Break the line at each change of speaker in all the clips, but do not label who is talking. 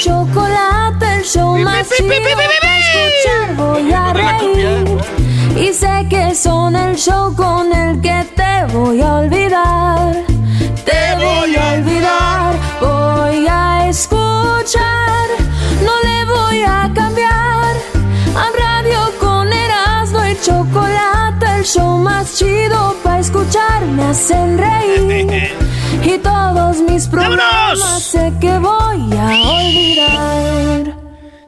Chocolate, el show más
pi, pi,
chido
pi,
escuchar. Voy a reír. Y sé que son el show con el que te voy a olvidar. Te voy a olvidar. Voy a escuchar. No le voy a cambiar. Chocolate, el show más chido para escuchar. Me hacen reír. Y todos mis problemas
¡Vámonos!
sé que voy a olvidar.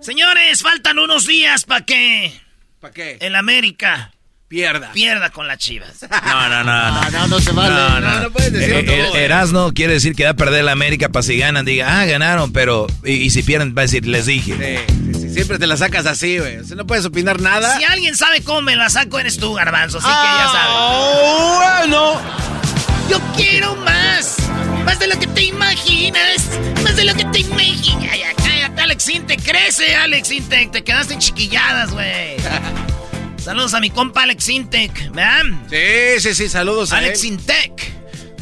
Señores, faltan unos días para que
¿Para qué?
el América
Pierda.
pierda con las chivas.
No, no, no, no.
no, no se vale.
No,
No, no puedes decir
Eh,
todo,
eh,
eh.
Erasno quiere decir que va a perder la América para si ganan. Diga, ah, ganaron, pero. Y, y si pierden, va a decir, les dije.
Sí, sí, sí, siempre te la sacas así, güey. O sea, no puedes opinar nada.
Si alguien sabe cómo me la saco, eres tú, Garbanzo. Así que ya sabes.
Ah, bueno.
Yo quiero más. Más de lo que te imaginas. Más de lo que te imaginas. Cállate, Alex Intec. Crece, Alex Intec. Te quedaste en chiquilladas, güey. Saludos a mi compa Alex Intec, ¿verdad?
Sí, sí, sí, saludos a
Alex. Intec.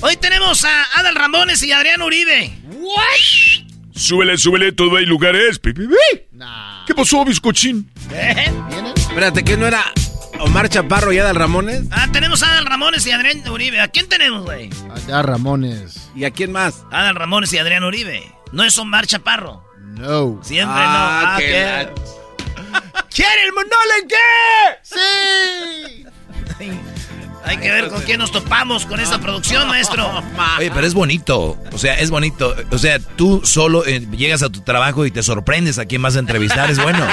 Hoy tenemos a Adal Ramones y Adrián Uribe.
Súbele, súbele, todo hay lugares. Pi, pi, pi. ¿Qué pasó, bizcochín?
¿Eh?
Espérate, ¿que no era Omar Chaparro y Adal Ramones?
Ah, tenemos a Adal Ramones y Adrián Uribe. ¿A quién tenemos, güey?
Allá Ramones.
¿Y a quién más?
Adal Ramones y Adrián Uribe. No es Omar Chaparro.
No.
Siempre
Ah,
no. Ah,
que
¿qué?
la-
¿Quiere el monole qué?
Sí.
Hay que ver con quién nos topamos con esta producción, maestro.
Oye, pero es bonito. O sea, es bonito. O sea, tú solo eh, llegas a tu trabajo y te sorprendes a quién vas a entrevistar. Es bueno.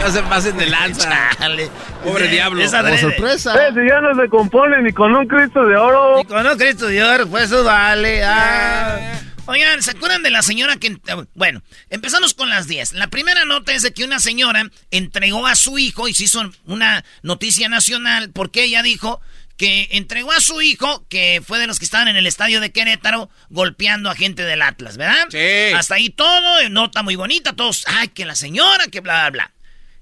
No se pasen de lanza.
Chale.
Pobre diablo.
Es
Como sorpresa.
si ya no se compone ni con un Cristo de oro.
Y con un Cristo Dios, pues eso vale. ah. Oigan, ¿se acuerdan de la señora que... Bueno, empezamos con las 10. La primera nota es de que una señora entregó a su hijo y se hizo una noticia nacional porque ella dijo que entregó a su hijo, que fue de los que estaban en el estadio de Querétaro, golpeando a gente del Atlas, ¿verdad?
Sí.
Hasta ahí todo, nota muy bonita, todos, ay, que la señora, que bla, bla, bla.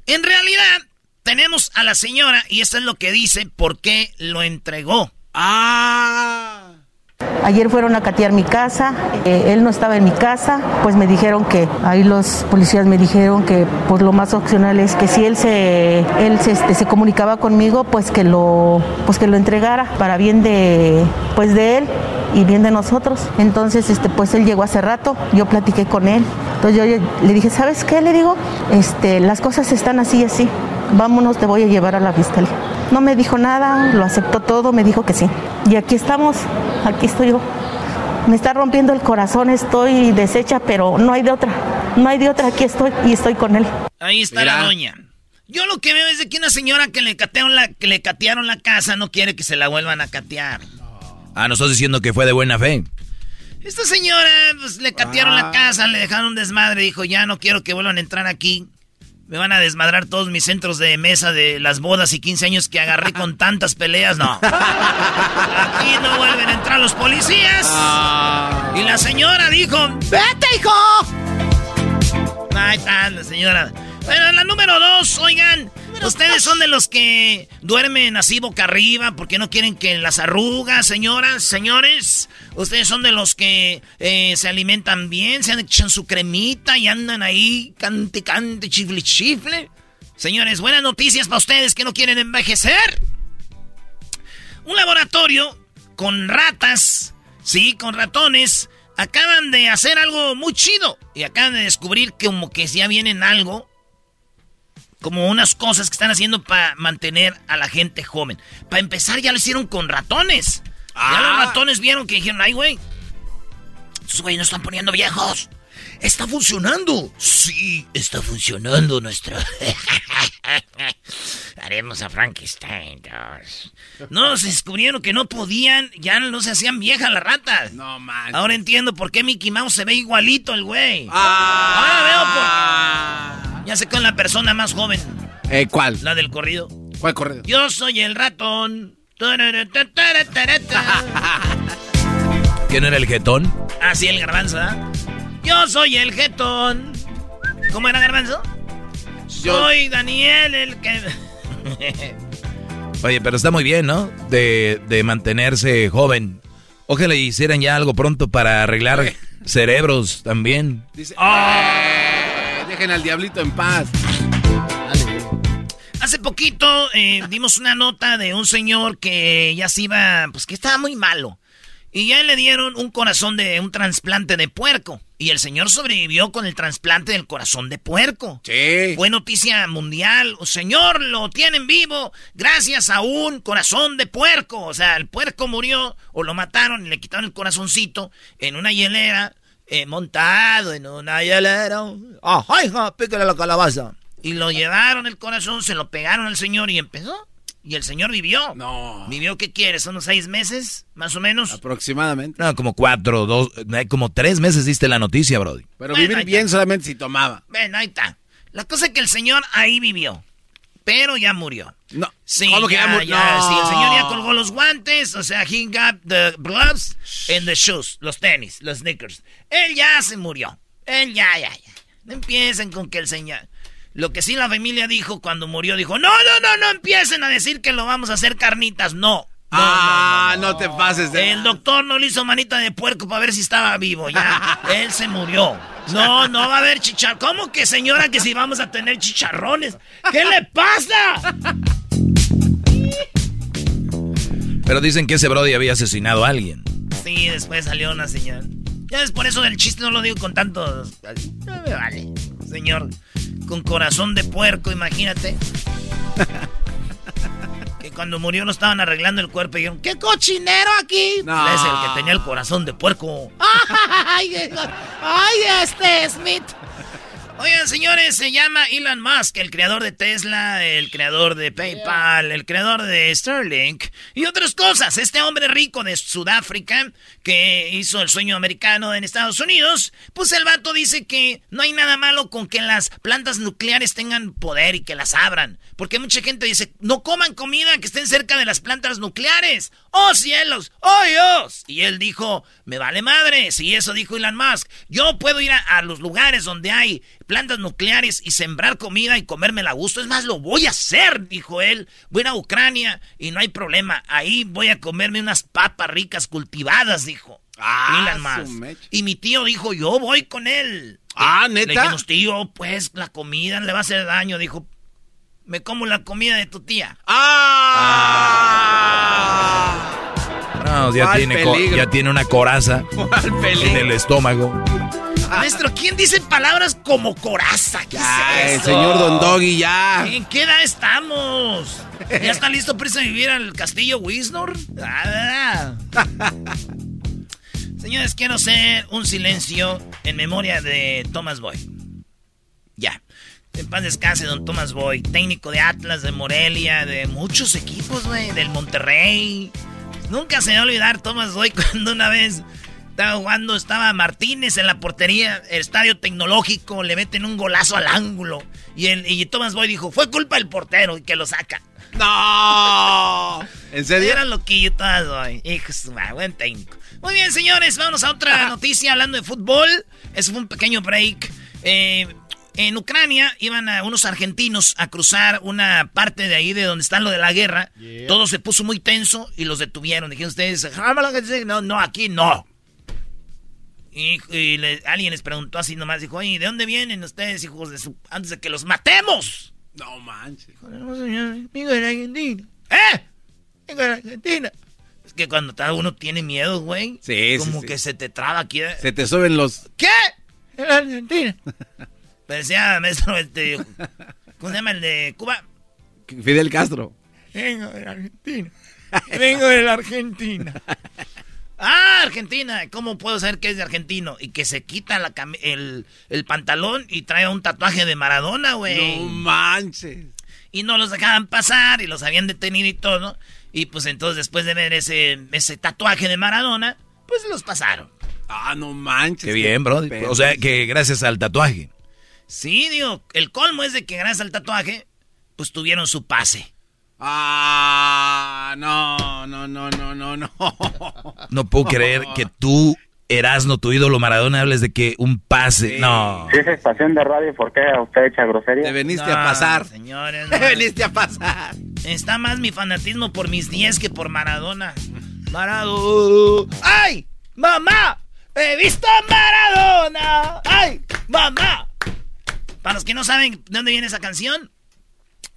En realidad, tenemos a la señora y esto es lo que dice por qué lo entregó.
Ah.
Ayer fueron a catear mi casa, eh, él no estaba en mi casa, pues me dijeron que, ahí los policías me dijeron que pues lo más opcional es que si él se, él este, se comunicaba conmigo, pues que lo, pues que lo entregara para bien de, pues de él y bien de nosotros. Entonces, este, pues él llegó hace rato, yo platiqué con él, entonces yo le dije, ¿sabes qué? Le digo, este, las cosas están así y así, vámonos, te voy a llevar a la fiscalía. No me dijo nada, lo aceptó todo, me dijo que sí. Y aquí estamos, aquí estoy yo. Me está rompiendo el corazón, estoy deshecha, pero no hay de otra. No hay de otra, aquí estoy y estoy con él.
Ahí está
Mira.
la doña. Yo lo que veo es de que una señora que le catearon la, que le catearon la casa no quiere que se la vuelvan a catear.
Ah, no estás diciendo que fue de buena fe.
Esta señora, pues le catearon la casa, le dejaron un desmadre, dijo, ya no quiero que vuelvan a entrar aquí. Me van a desmadrar todos mis centros de mesa de las bodas y 15 años que agarré con tantas peleas. No. Aquí no vuelven a entrar los policías.
Ah.
Y la señora dijo, ¡Vete, hijo! Ahí está la señora. Bueno, la número dos, oigan, Ustedes son de los que duermen así boca arriba porque no quieren que las arrugas, señoras, señores. Ustedes son de los que eh, se alimentan bien, se han echan su cremita y andan ahí cante, cante, chifle, chifle. Señores, buenas noticias para ustedes que no quieren envejecer. Un laboratorio con ratas, sí, con ratones, acaban de hacer algo muy chido. Y acaban de descubrir que como que ya vienen algo, como unas cosas que están haciendo para mantener a la gente joven. Para empezar ya lo hicieron con ratones. Ya los ratones vieron que dijeron, ay, güey, estos güeyes no están poniendo viejos. Está funcionando. Sí, está funcionando nuestro. Haremos a Frankenstein 2. No, se descubrieron que no podían, ya no se hacían viejas las ratas.
No man.
Ahora entiendo por qué Mickey Mouse se ve igualito el güey.
Ah.
Ahora veo por. Ya sé con la persona más joven.
Eh, ¿Cuál?
La del corrido.
¿Cuál corrido?
Yo soy el ratón.
¿Quién era el jetón?
Ah, sí, el garbanzo, ¿ah? Yo soy el jetón. ¿Cómo era garbanzo? Soy Daniel el que...
Oye, pero está muy bien, ¿no? De, de mantenerse joven. Ojalá hicieran ya algo pronto para arreglar cerebros también.
Dice, "Eh, dejen al diablito en paz.
Hace poquito eh, dimos una nota de un señor que ya se iba, pues que estaba muy malo. Y ya le dieron un corazón de un trasplante de puerco. Y el señor sobrevivió con el trasplante del corazón de puerco.
Sí.
Fue noticia mundial. Señor, lo tienen vivo gracias a un corazón de puerco. O sea, el puerco murió o lo mataron y le quitaron el corazoncito en una hielera, eh, montado en una hielera. ¡Ajá, hija! Pícale la calabaza. Y lo llevaron el corazón, se lo pegaron al señor y empezó. Y el señor vivió.
No.
¿Vivió qué quieres? ¿Unos seis meses? Más o menos.
Aproximadamente.
No, como cuatro, dos, eh, como tres meses diste la noticia, Brody.
Pero
Bueno,
vivir bien solamente si tomaba.
Ven, ahí está. La cosa es que el señor ahí vivió. Pero ya murió.
No.
Sí,
¿Cómo que
ya,
ya mu-
ya,
No.
sí, el señor ya colgó los guantes, o sea, he got the gloves and the shoes, los tenis, los sneakers. Él ya se murió. Él ya, ya, ya. No empiecen con que el señor... Lo que sí la familia dijo cuando murió, dijo, no, no, no, no empiecen a decir que lo vamos a hacer carnitas, no. No,
ah, no, te pases de.
El doctor no le hizo manita de puerco para ver si estaba vivo, ya. Él se murió. No, no va a haber chicharrones. ¿Cómo que señora que si vamos a tener chicharrones? ¿Qué le pasa?
Pero dicen que ese Brody había asesinado a alguien.
Sí, después salió una señora. Ya es por eso del chiste no lo digo con tanto... No me vale. Señor, con corazón de puerco, imagínate. que cuando murió no estaban arreglando el cuerpo y dijeron, ¡qué cochinero aquí!
No.
Es el que tenía el corazón de puerco. ¡Ay, ay este Smith! Oigan, señores, se llama Elon Musk, el creador de Tesla, el creador de PayPal, el creador de Starlink y otras cosas. Este hombre rico de Sudáfrica que hizo el sueño americano en Estados Unidos, pues el vato dice que no hay nada malo con que las plantas nucleares tengan poder y que las abran. Porque mucha gente dice, no coman comida que estén cerca de las plantas nucleares. ¡Oh cielos! ¡Oh Dios! Y él dijo, me vale madre. Si eso dijo Elon Musk, yo puedo ir a, los lugares donde hay plantas nucleares y sembrar comida y comérmela a gusto. Es más, lo voy a hacer, dijo él. Voy a Ucrania y no hay problema. Ahí voy a comerme unas papas ricas cultivadas.
Ah.
Y mi tío dijo, yo voy con él.
Ah,
Le
¿neta?
dijimos, tío, pues la comida le va a hacer daño. Dijo, me como la comida de tu tía.
¡Ah!
No, ya
¿Cuál
tiene, ya una coraza
¿Cuál
en el estómago.
Maestro, ¿quién dice palabras como coraza? ¿Qué
Ya,
es
el
eso?
señor Don Doggy, ya.
¿En qué edad estamos? ¿Ya está listo para irse a vivir al castillo Wisnor? Ah, Señores, quiero hacer un silencio en memoria de Thomas Boy. Ya. En paz descanse, don Thomas Boy, técnico de Atlas, de Morelia, de muchos equipos, güey, del Monterrey. Nunca se me va a olvidar Thomas Boy cuando una vez estaba jugando, estaba Martínez en la portería, el estadio tecnológico, le meten un golazo al ángulo. Y, el, y Thomas Boy dijo, fue culpa del portero y que lo saca.
¡No! ¿En serio?
Era loquillo Thomas Boy. Hijo buen técnico. Muy bien, señores, vámonos a otra noticia hablando de fútbol. Eso fue un pequeño break. Eh, En Ucrania iban a unos argentinos a cruzar una parte de ahí de donde está lo de la guerra. Todo se puso muy tenso y los detuvieron. Dijeron ustedes, no, no, aquí no. Y, y le- alguien les preguntó así nomás, dijo, oye, ¿de dónde vienen ustedes, hijos de su... antes de que los matemos?
No manches.
Vengo de Argentina. ¿Eh? Vengo de Argentina. Es que cuando cada uno tiene miedo, güey,
Sí,
como
sí.
que se te traba aquí. ¿eh?
Se te suben los.
¿Qué? En Argentina. Pero decía, maestro, este, ¿cómo se llama el de Cuba?
Fidel Castro.
Vengo de la Argentina. Vengo de la Argentina. Ah, Argentina. ¿Cómo puedo saber que es de argentino? Y que se quita la el, el pantalón y trae un tatuaje de Maradona, güey.
No manches.
Y no los dejaban pasar y los habían detenido y todo. Y pues entonces después de ver ese, ese tatuaje de Maradona, pues los pasaron.
Ah, no manches.
Qué bien, bro. O sea, que gracias al tatuaje.
Sí, digo, el colmo es de que gracias al tatuaje, pues tuvieron su pase.
Ah, no, no, no, no, no, no.
No puedo creer que tú, Erasno, tu ídolo Maradona, hables de que un pase. No.
Si es estación de radio, ¿por qué usted echa grosería?
Te veniste
No,
a pasar.
Señores,
Te
no.
veniste a pasar.
Está más mi fanatismo por mis 10 que por Maradona. Maradona. ¡Ay! ¡Mamá! ¡He visto a Maradona! ¡Ay! ¡Mamá! Para los que no saben de dónde viene esa canción,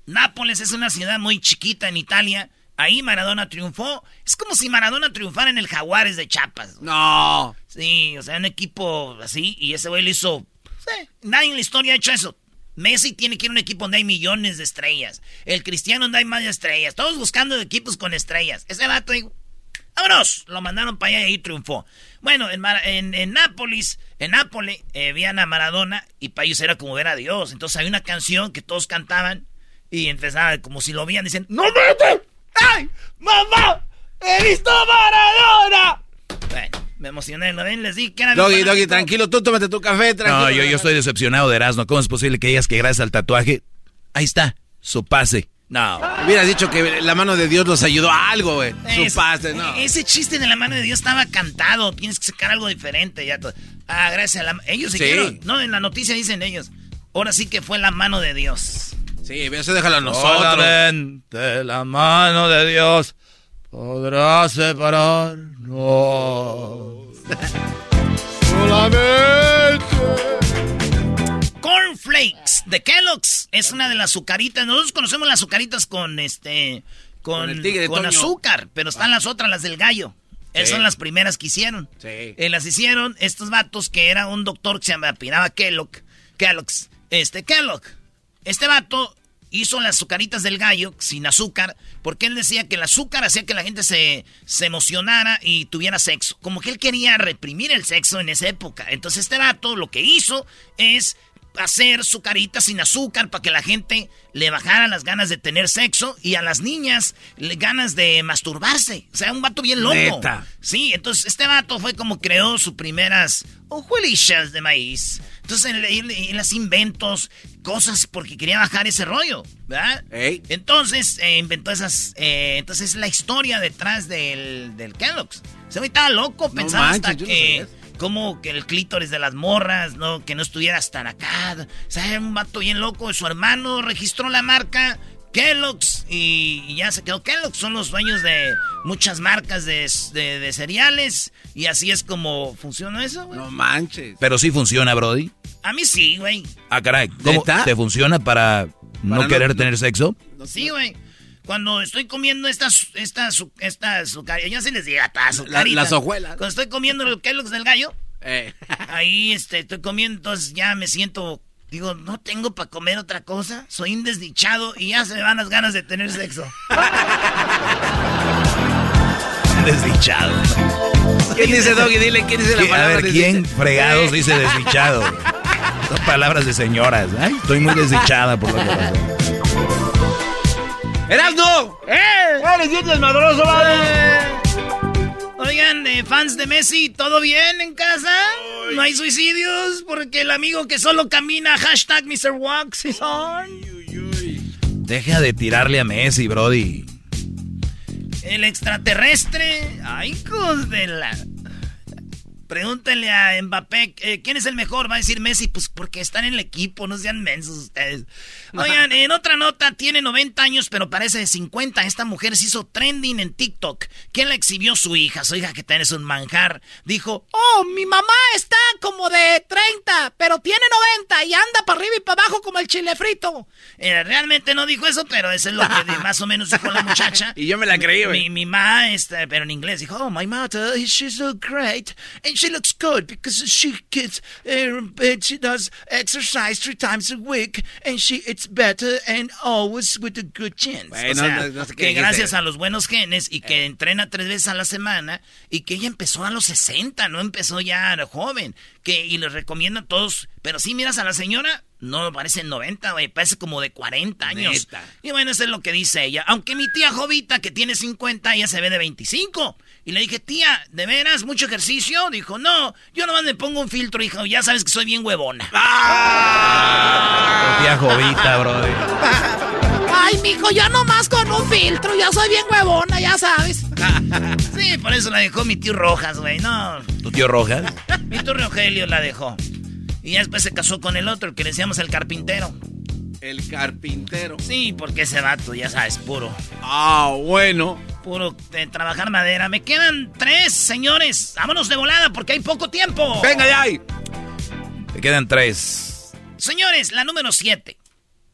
Nápoles es una ciudad muy chiquita en Italia. Ahí Maradona triunfó. Es como si Maradona triunfara en el Jaguares de Chiapas.
No.
Sí, o sea, un equipo así. Y ese güey lo hizo. Sí, nadie en la historia ha hecho eso. Messi tiene que ir a un equipo donde hay millones de estrellas. El Cristiano donde hay más estrellas. Todos buscando equipos con estrellas. Ese vato, digo, vámonos. Lo mandaron para allá y ahí triunfó. Bueno, en, Mar- en, en Nápoles, en Nápoles, eh, veían a Maradona y para ellos era como ver a Dios. Entonces hay una canción que todos cantaban y empezaba como si lo veían, dicen, ¡No vete! ¡Ay! ¡Mamá! ¡He visto a Maradona! Bueno, me emocioné, ¿lo ven? Les di que era
Doggy. Doggy, tranquilo, tú tómate tu café, tranquilo.
No, yo, yo estoy decepcionado de Erasno. ¿Cómo es posible que digas que gracias al tatuaje? Ahí está, su pase. No.
Hubieras dicho que la mano de Dios los ayudó a algo, güey. Su pase, no.
Ese chiste de la mano de Dios estaba cantado. Tienes que sacar algo diferente. Ya ah, gracias a la... Ellos se
Sí.
dijeron. No, en la noticia dicen ellos. Ahora sí que fue la mano de Dios.
Sí, eso déjalo a nosotros.
Solamente la mano de Dios podrá separarnos.
Cornflakes de Kellogg's es una de las azucaritas. Nosotros conocemos las azucaritas con este con,
Con tigre,
azúcar, pero están las otras, las del gallo. Esas
Sí.
son las primeras que hicieron.
Sí.
Eh, las hicieron estos vatos que era un doctor que se llamaba Kellogg. Kellogg's. Este, Kellogg. Este vato hizo las azucaritas del gallo sin azúcar porque él decía que el azúcar hacía que la gente se, se emocionara y tuviera sexo. Como que él quería reprimir el sexo en esa época. Entonces este vato lo que hizo es hacer azucaritas sin azúcar para que la gente le bajara las ganas de tener sexo y a las niñas le ganas de masturbarse. O sea, un vato bien loco.
Neta.
Sí, entonces este vato fue como creó sus primeras hojuelistas de maíz. Entonces él, él- él hacía inventos, cosas porque quería bajar ese rollo, ¿verdad?
Ey.
Entonces eh, inventó esas. eh, entonces es la historia detrás del, del Kellogg's. Se me estaba loco,
No
pensaba hasta
manches, no
que.
eso.
como que el clítoris de las morras, ¿no? Que no estuvieras tan acá. O sea, era un vato bien loco. Su hermano registró la marca Kellogg's y, y ya se quedó Kellogg's. Son los dueños de muchas marcas de, de- de cereales. Y así es como funciona eso, güey.
No manches.
Pero sí funciona, Brody.
A mí sí, güey.
Ah, caray. ¿Cómo
¿Neta?
te funciona para no
Para no-
querer tener sexo?
Sí, güey. Cuando estoy comiendo estas, estas, estas ya se les diga,
La- las hojuelas.
Cuando estoy comiendo el Kellogg's del gallo,
Eh.
ahí este, estoy comiendo, entonces ya me siento, digo, no tengo para comer otra cosa, soy un desdichado y ya se me van las ganas de tener sexo.
Desdichado.
¿Quién dice Doggy? Dile, ¿quién dice la
¿Qui- A
palabra
ver, ¿quién
desdichado?
fregados dice desdichado? Son palabras de señoras. Ay, estoy muy desdichada por lo que pasó.
¡Erasno!
¡Eh!
¡Eres bien desmadroso, vale!
Oigan, eh, fans de Messi, ¿todo bien en casa? ¿No hay suicidios? Porque el amigo que solo camina, hashtag Mr. Walks is on.
Deja de tirarle a Messi, Brody.
El extraterrestre. Ay, hijos de la. Pregúntenle a Mbappé, eh, ¿quién es el mejor? Va a decir Messi, pues porque están en el equipo, no sean mensos ustedes. Oigan, en otra nota, tiene 90 años, pero parece de 50. Esta mujer se hizo trending en TikTok. ¿Quién la exhibió? Su hija. Su hija que tenés un manjar. Dijo, oh, mi mamá está como de 30, pero tiene 90 y anda para arriba y para abajo como el chile frito. Eh, realmente no dijo eso, pero eso es lo que más o menos dijo la muchacha.
y yo me la creí, güey.
Mi, mi mamá, este, pero en inglés, dijo, oh, my mother, she's so great. And she looks good because she gets, uh, she does exercise three times a week. And she, it's better and always with a good chance.
Bueno,
o sea,
no- no sé
que gracias a los buenos genes y que entrena tres veces a la semana y que ella empezó a los 60, no empezó ya joven. Que, y les recomiendo a todos, pero si miras a la señora, no parece 90, güey, parece como de 40 años.
Neta.
Y bueno, eso es lo que dice ella. Aunque mi tía Jovita, que tiene 50, ella se ve de 25. Y le dije, tía, ¿de veras mucho ejercicio? Dijo, no, yo nomás me pongo un filtro, hijo, ya sabes que soy bien huevona.
Ah.
Tía Jovita, brody.
Ay, mijo, yo nomás con un filtro, ya soy bien huevona, ya sabes. sí, por eso la dejó mi tío Rojas, güey, no.
¿Tu tío Rojas?
Mi tío Rogelio la dejó. Y ya después se casó con el otro, el que le decíamos el carpintero.
El carpintero.
Sí, porque ese vato, ya sabes, puro.
Ah, bueno.
Puro de trabajar madera. Me quedan tres, señores. Vámonos de volada porque hay poco tiempo.
Venga ya ahí.
Te quedan tres.
Señores, la número siete.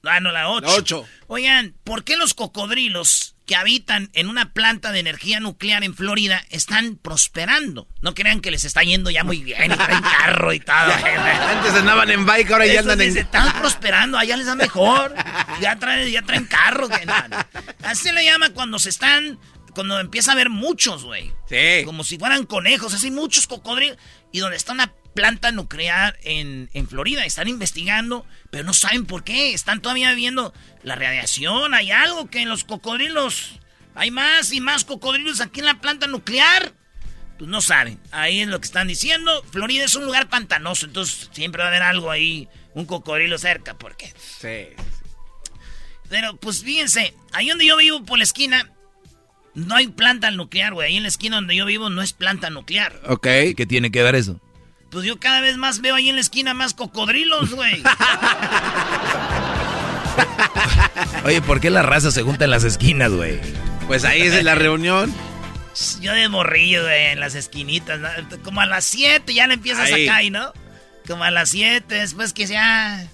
Ah, no, la ocho.
La ocho.
Oigan, ¿por qué los cocodrilos que habitan en una planta de energía nuclear en Florida están prosperando? No crean que les está yendo ya muy bien y traen carro y todo.
Antes andaban en bike, ahora ya andan en...
están prosperando, allá les da mejor. Ya traen, ya traen carro. Que nada. Así le llama cuando se están, cuando empieza a haber muchos, güey.
Sí.
Como si fueran conejos, así muchos cocodrilos. Y donde está una planta nuclear en, en Florida, están investigando, pero no saben por qué. Están todavía viendo la radiación, hay algo que en los cocodrilos, hay más y más cocodrilos aquí en la planta nuclear. Pues no saben. Ahí es lo que están diciendo. Florida es un lugar pantanoso, entonces siempre va a haber algo ahí, un cocodrilo cerca, porque.
Sí.
Pero pues fíjense, ahí donde yo vivo por la esquina, no hay planta nuclear, güey. Ahí en la esquina donde yo vivo no es planta nuclear.
Ok.
¿Qué tiene que ver eso?
Pues yo cada vez más veo ahí en la esquina más cocodrilos, güey.
Oye, ¿por qué la raza se junta en las esquinas, güey?
Pues ahí es la reunión.
Yo de morrillo, güey, en las esquinitas, ¿no? Como a las 7 ya le empiezas
Ahí.
acá, ¿y no? Como a las 7, después que ya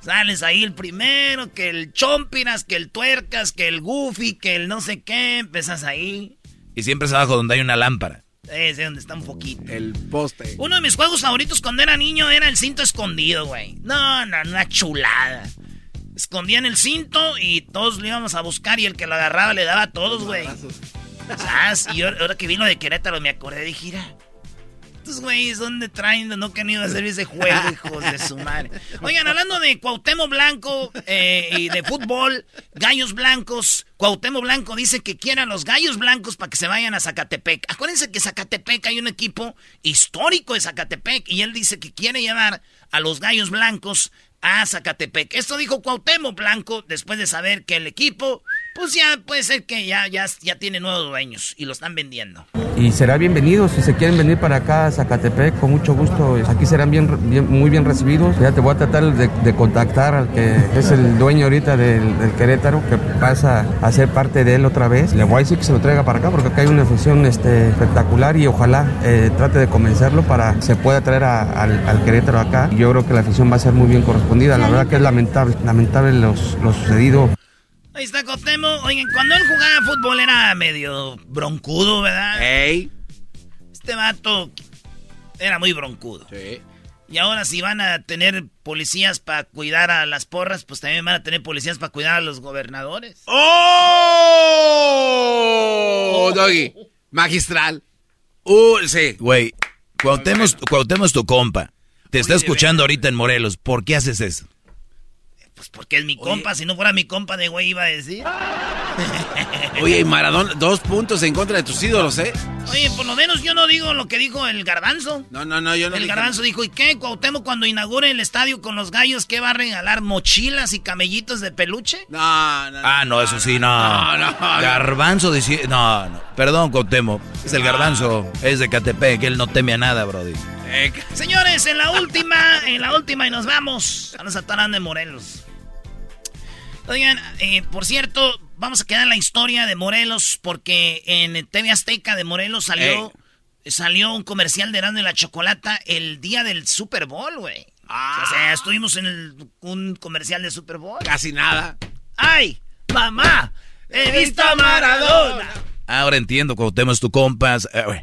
sales ahí el primero, que el chompiras, que el tuercas, que el goofy, que el no sé qué, empiezas ahí.
Y siempre es abajo donde hay una lámpara.
Ese donde está un poquito.
El poste.
Uno de mis juegos favoritos cuando era niño era el cinto escondido, güey. No, no, una chulada. Escondían el cinto y todos lo íbamos a buscar y el que lo agarraba le daba a todos, güey. Y ahora ahora que vino de Querétaro me acordé, dije, mira. Estos güeyes, ¿dónde traen? No que han ido a hacer ese juego, hijos de su madre. Oigan, hablando de Cuauhtémoc Blanco eh, y de fútbol, gallos blancos. Cuauhtémoc Blanco dice que quiere a los gallos blancos para que se vayan a Zacatepec. Acuérdense que Zacatepec hay un equipo histórico de Zacatepec y él dice que quiere llevar a los gallos blancos a Zacatepec. Esto dijo Cuauhtémoc Blanco después de saber que el equipo, pues ya puede ser que ya, ya, ya tiene nuevos dueños y lo están vendiendo.
Y será bienvenido si se quieren venir para acá a Zacatepec, con mucho gusto. Aquí serán bien, bien- muy bien recibidos. Ya te voy a tratar de, de contactar al que es el dueño ahorita del, del Querétaro, que pasa a ser parte de él otra vez. Le voy a decir que se lo traiga para acá, porque acá hay una afición este, espectacular y ojalá eh, trate de convencerlo para que se pueda traer a- al, al Querétaro acá. Y yo creo que la afición va a ser muy bien correspondida. La verdad que es lamentable, lamentable los- lo sucedido.
Ahí está Cuauhtémoc. Oigan, cuando él jugaba fútbol era medio broncudo, ¿verdad?
Ey.
Este vato era muy broncudo.
Sí.
Y ahora si van a tener policías para cuidar a las porras, pues también van a tener policías para cuidar a los gobernadores.
¡Oh! Doggy. Magistral. Uh, sí.
Güey, Cuauhtémoc, Cuauhtémoc es tu compa. Te está
Oye,
escuchando ahorita en Morelos. ¿Por qué haces eso?
Pues porque es mi compa, si no fuera mi compa de güey iba a decir.
Oye, y Maradona, dos puntos en contra de tus ídolos, ¿eh?
Oye, por lo menos yo no digo lo que dijo el garbanzo.
No, no, no, yo no
El
dije-
garbanzo dijo, ¿y qué? Cuauhtémoc cuando inaugure el estadio con los gallos, ¿qué va a regalar? ¿Mochilas y camellitos de peluche?
No, no.
Ah, no, eso sí, no.
No, no.
Garbanzo decía. No, no. Perdón, Cuauhtémoc. Es el garbanzo. Es de Catepec. Él no teme a nada, Brody.
Eh,
Señores, en la última, en la última y nos vamos a los Atarán de Morelos. Oigan, eh, por cierto, vamos a quedar en la historia de Morelos porque en TV Azteca de Morelos salió, salió un comercial de Erasmo y la Chocolata el día del Super Bowl, güey. O sea, estuvimos en el- un comercial de Super Bowl.
Casi nada.
¡Ay, mamá! ¡He visto a Maradona!
Ahora entiendo, Cuauhtémoc es tu compas. Eh, güey.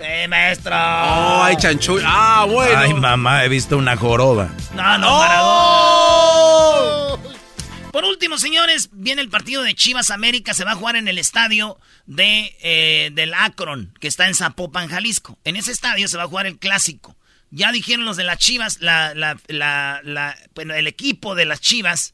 ¡Eh, maestro!
Oh, hay chanchull. Ah, bueno.
Ay, mamá, he visto una joroba.
No, no,
¡Oh!
Por último, señores, viene el partido de Chivas América. Se va a jugar en el estadio de, eh, del Akron, que está en Zapopan, Jalisco. En ese estadio se va a jugar el clásico. Ya dijeron los de las Chivas, la, la, la, la- bueno, el equipo de las Chivas,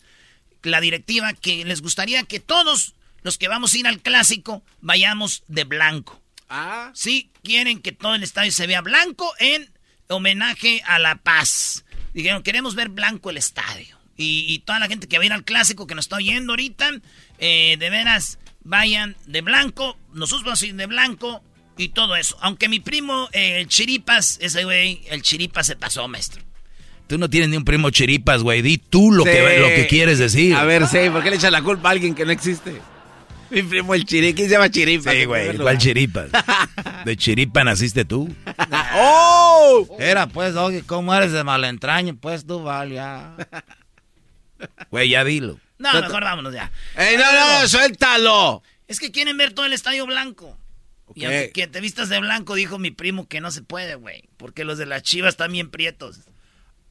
la directiva, que les gustaría que todos los que vamos a ir al clásico vayamos de blanco.
Ah.
Sí, quieren que todo el estadio se vea blanco en homenaje a la paz. Dijeron, queremos ver blanco el estadio. Y, y toda la gente que va a ir al clásico que nos está oyendo ahorita, eh, de veras, vayan de blanco. Nosotros vamos a ir de blanco y todo eso. Aunque mi primo, eh, el Chiripas, ese güey, el Chiripas se pasó, maestro.
Tú no tienes ni un primo chiripas, güey. Di tú lo,
Sí.
que, lo que quieres decir.
A ver, sí, ¿por qué le echas la culpa a alguien que no existe? Mi primo el Chiri, ¿quién se llama Chiripa?
Sí, güey. ¿Cuál chiripas? De chiripa naciste tú.
¡Oh!
Era pues, Doggy, ¿cómo eres de malentraño? Pues tú, vale, ya.
Güey, ya dilo.
No, mejor vámonos ya.
¡Ey, no, no, suéltalo!
Es que quieren ver todo el estadio blanco. Y
Ok.
aunque que te vistas de blanco, dijo mi primo que no se puede, güey. Porque los de las chivas están bien prietos.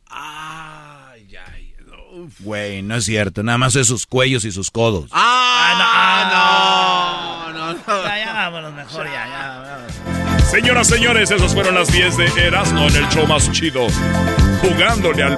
Ay, ay, no.
Güey, no es cierto. Nada más es sus cuellos y sus codos.
Ah, no, no, no.
Ya, ya vámonos mejor, ya, ya. vámonos.
Señoras, señores, esas fueron las 10 de Erasmo en el show más chido. Jugándole al...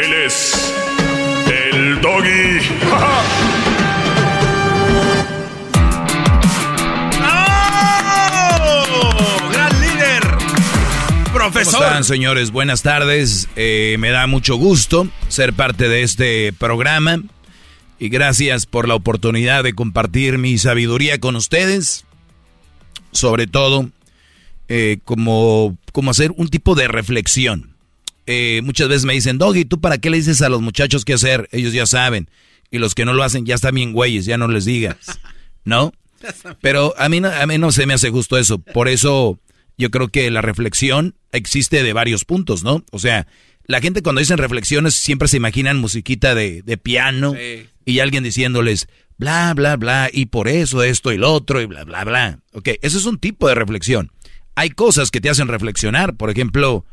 Él es. El doggy.
¡Oh! ¡Gran líder!
¿Cómo
Profesor.
están, señores? Buenas tardes. Eh, me da mucho gusto ser parte de este programa. Y gracias por la oportunidad de compartir mi sabiduría con ustedes. Sobre todo, eh, como, como hacer un tipo de reflexión. Eh, muchas veces me dicen, Doggy, ¿tú para qué le dices a los muchachos qué hacer? Ellos ya saben. Y los que no lo hacen ya están bien güeyes, ya no les digas. ¿No? Pero a mí, no, a mí no se me hace justo eso. Por eso yo creo que la reflexión existe de varios puntos, ¿no? O sea, la gente cuando dicen reflexiones siempre se imaginan musiquita de, de piano
Sí.
y alguien diciéndoles bla, bla, bla, y por eso esto y lo otro y bla, bla, bla. Ok, eso es un tipo de reflexión. Hay cosas que te hacen reflexionar. Por ejemplo,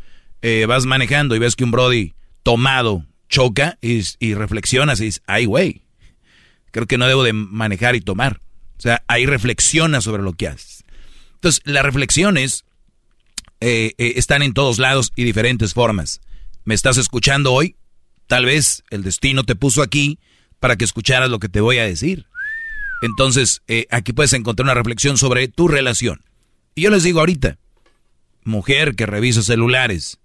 eh, vas manejando y ves que un Brody tomado choca y, reflexionas y dices, ay, güey, creo que no debo de manejar y tomar. O sea, ahí reflexionas sobre lo que haces. Entonces, las reflexiones eh, eh, están en todos lados y diferentes formas. ¿Me estás escuchando hoy? Tal vez el destino te puso aquí para que escucharas lo que te voy a decir. Entonces, aquí puedes encontrar una reflexión sobre tu relación. Y yo les digo ahorita, mujer que revisa celulares,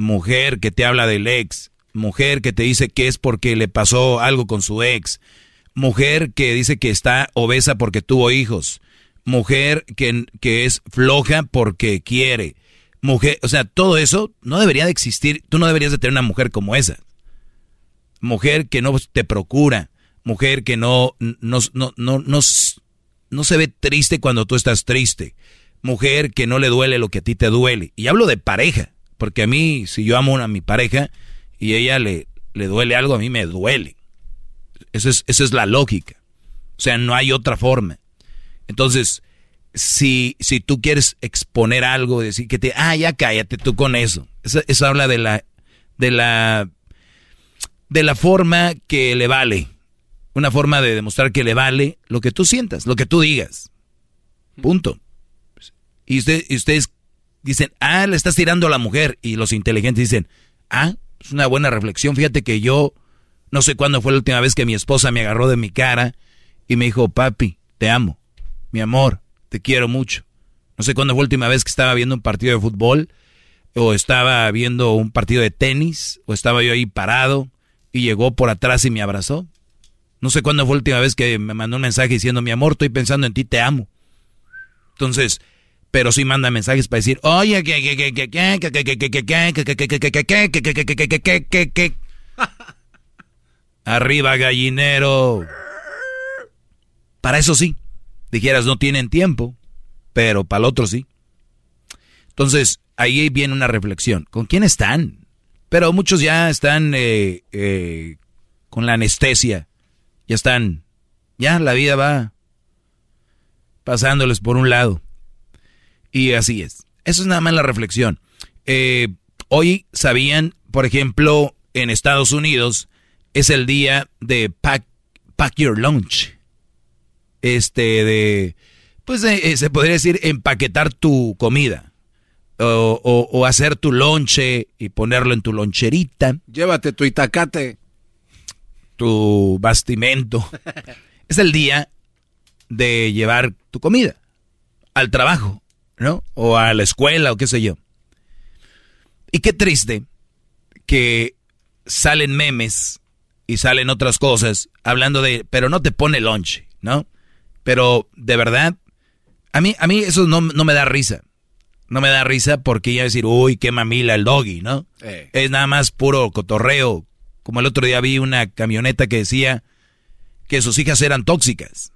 mujer que te habla del ex, mujer que te dice que es porque le pasó algo con su ex, mujer que dice que está obesa porque tuvo hijos, mujer que, que es floja porque quiere, mujer, o sea, todo eso no debería de existir, tú no deberías de tener una mujer como esa. Mujer que no te procura, mujer que no, no, no, no, no, no se ve triste cuando tú estás triste, mujer que no le duele lo que a ti te duele. Y hablo de pareja, porque a mí, si yo amo a mi pareja y ella le, le duele algo, a mí me duele. Esa es, esa es la lógica. O sea, no hay otra forma. Entonces, si, si tú quieres exponer algo, decir que te, ah, ya cállate tú con eso. Eso, eso habla de la, de la, de la forma que le vale. Una forma de demostrar que le vale lo que tú sientas, lo que tú digas. Punto. Y, usted, y ustedes dicen, ah, le estás tirando a la mujer. Y los inteligentes dicen, ah, es una buena reflexión. Fíjate que yo, no sé cuándo fue la última vez que mi esposa me agarró de mi cara y me dijo, papi, te amo, mi amor, te quiero mucho. No sé cuándo fue la última vez que estaba viendo un partido de fútbol, o estaba viendo un partido de tenis, o estaba yo ahí parado y llegó por atrás y me abrazó. No sé cuándo fue la última vez que me mandó un mensaje diciendo, mi amor, estoy pensando en ti, te amo. Entonces, pero sí manda mensajes para decir, oye, que, que, que, que, que, que, que, que, que, que, que, que. Arriba, gallinero. Para eso sí. Dijeras, no tienen tiempo, pero para el otro sí. Entonces, ahí viene una reflexión. ¿Con quién están? Pero muchos ya están eh, eh, con la anestesia. Ya están. Ya la vida va pasándoles por un lado. Y así es. Eso es nada más la reflexión. Eh, hoy sabían, por ejemplo, en Estados Unidos es el día de pack, pack your lunch. Este, de, pues de, se podría decir empaquetar tu comida. O, o, o, hacer tu lonche y ponerlo en tu loncherita.
Llévate tu itacate.
Tu bastimento. es el día de llevar tu comida al trabajo, ¿no? O a la escuela o qué sé yo. Y qué triste que salen memes y salen otras cosas hablando de, pero no te pone lonche, ¿no? Pero de verdad, a mí, a mí eso no, no me da risa. No me da risa porque ya decir, uy, qué mamila el doggy, ¿no? Eh. Es nada más puro cotorreo. Como el otro día vi una camioneta que decía que sus hijas eran tóxicas.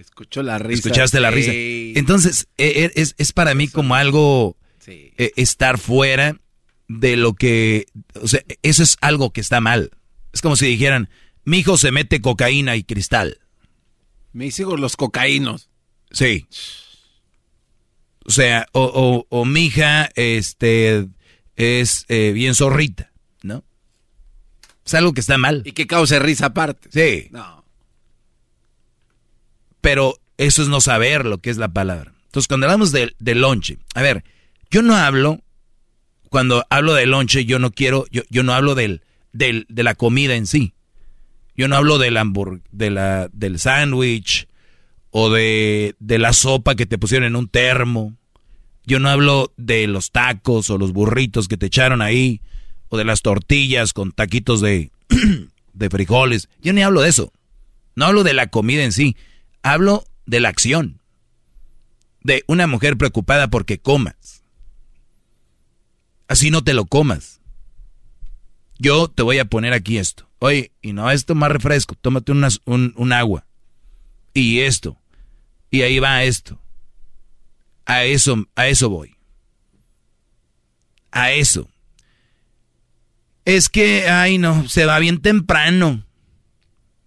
Escuchó la risa.
Escuchaste la risa. Entonces, es, es, es para mí como algo sí. eh, estar fuera de lo que... O sea, eso es algo que está mal. Es como si dijeran, mi hijo se mete cocaína y cristal.
Mis hijos los cocaínos.
Sí. O sea, o, o, o mi hija este, es eh, bien zorrita, ¿no? Es algo que está mal.
Y que cause risa aparte.
Sí.
No.
Pero eso es no saber lo que es la palabra. Entonces, cuando hablamos de, de lonche, a ver, yo no hablo, cuando hablo de lonche, yo no quiero, yo, yo no hablo del, del, de la comida en sí. Yo no hablo del hamburg, de la, del sándwich o de, de la sopa que te pusieron en un termo. Yo no hablo de los tacos o los burritos que te echaron ahí o de las tortillas con taquitos de, de frijoles. Yo ni hablo de eso. No hablo de la comida en sí. Hablo de la acción. De una mujer preocupada porque comas. Así no te lo comas. Yo te voy a poner aquí esto. Oye, y no esto más refresco, tómate unas, un, un agua. Y esto. Y ahí va esto. A eso, a eso voy. A eso. Es que, ay no, se va bien temprano.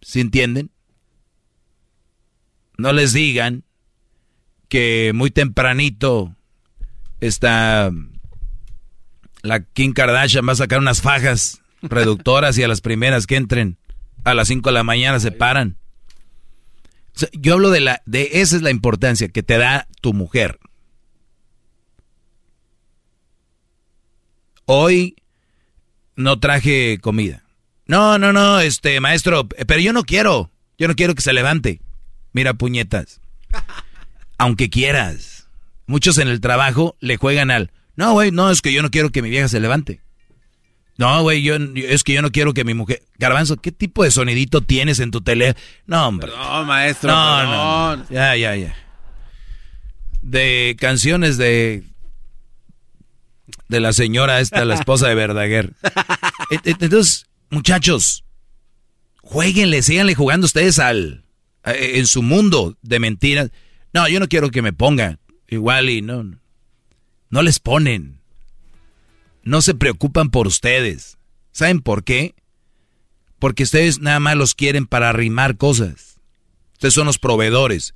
¿Sí entienden? No les digan que muy tempranito está la Kim Kardashian va a sacar unas fajas reductoras y a las primeras que entren a las 5 de la mañana se paran. Yo hablo de la de esa es la importancia que te da tu mujer. Hoy no traje comida. No, no, no, este maestro, pero yo no quiero. Yo no quiero que se levante. Mira, puñetas. Aunque quieras. Muchos en el trabajo le juegan al, no, güey, no, es que yo no quiero que mi vieja se levante. No, güey, yo, es que yo no quiero que mi mujer... Garbanzo, ¿qué tipo de sonidito tienes en tu tele? No, hombre.
No, maestro,
no,
perdón.
no, no. Ya, ya, ya. De canciones de... De la señora esta, la esposa de Verdaguer. Entonces, muchachos, jueguenle, síganle jugando ustedes al... En su mundo de mentiras. No, yo no quiero que me ponga igual y no... No les ponen. no se preocupan por ustedes. ¿Saben por qué? Porque ustedes nada más los quieren para arrimar cosas. Ustedes son los proveedores.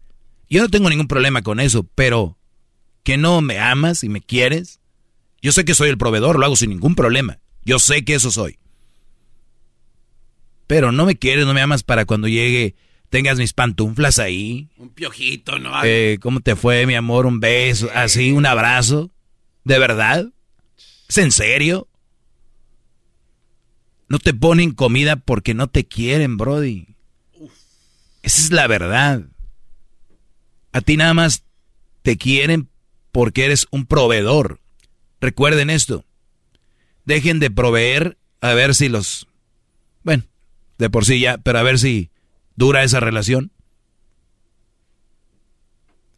Yo no tengo ningún problema con eso, pero que no me amas y me quieres. Yo sé que soy el proveedor, lo hago sin ningún problema. Yo sé que eso soy. Pero no me quieres, no me amas para cuando llegue tengas mis pantuflas ahí.
Un piojito, ¿no?
Eh, ¿Cómo te fue, mi amor? Un beso, así, un abrazo. ¿De verdad? ¿Es en serio? No te ponen comida porque no te quieren, Brody. Esa es la verdad. A ti nada más te quieren porque eres un proveedor. Recuerden esto. Dejen de proveer a ver si los... Bueno, de por sí ya, pero a ver si dura esa relación.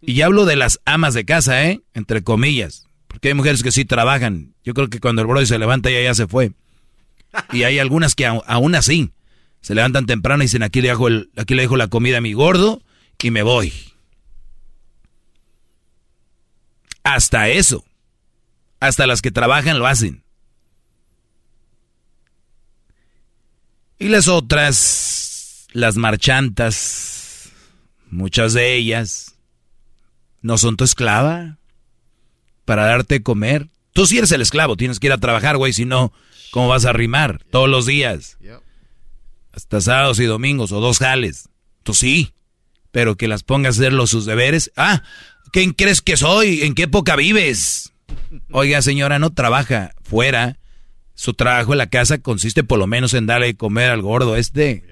Y ya hablo de las amas de casa, ¿eh? Entre comillas. Porque hay mujeres que sí trabajan. Yo creo que cuando el brody se levanta ya ya se fue. Y hay algunas que aún así se levantan temprano y dicen aquí le dejo, el, aquí le dejo la comida a mi gordo y me voy. Hasta eso. Hasta las que trabajan lo hacen. Y las otras, las marchantas, muchas de ellas, no son tu esclava para darte comer. Tú sí eres el esclavo, tienes que ir a trabajar, güey, si no, ¿cómo vas a rimar? Todos los días. Hasta sábados y domingos, o dos jales. Tú sí, pero que las pongas a hacer los sus deberes. Ah, ¿quién crees que soy? ¿En qué época vives? Oiga, señora, no trabaja fuera su trabajo en la casa consiste por lo menos en darle de comer al gordo este.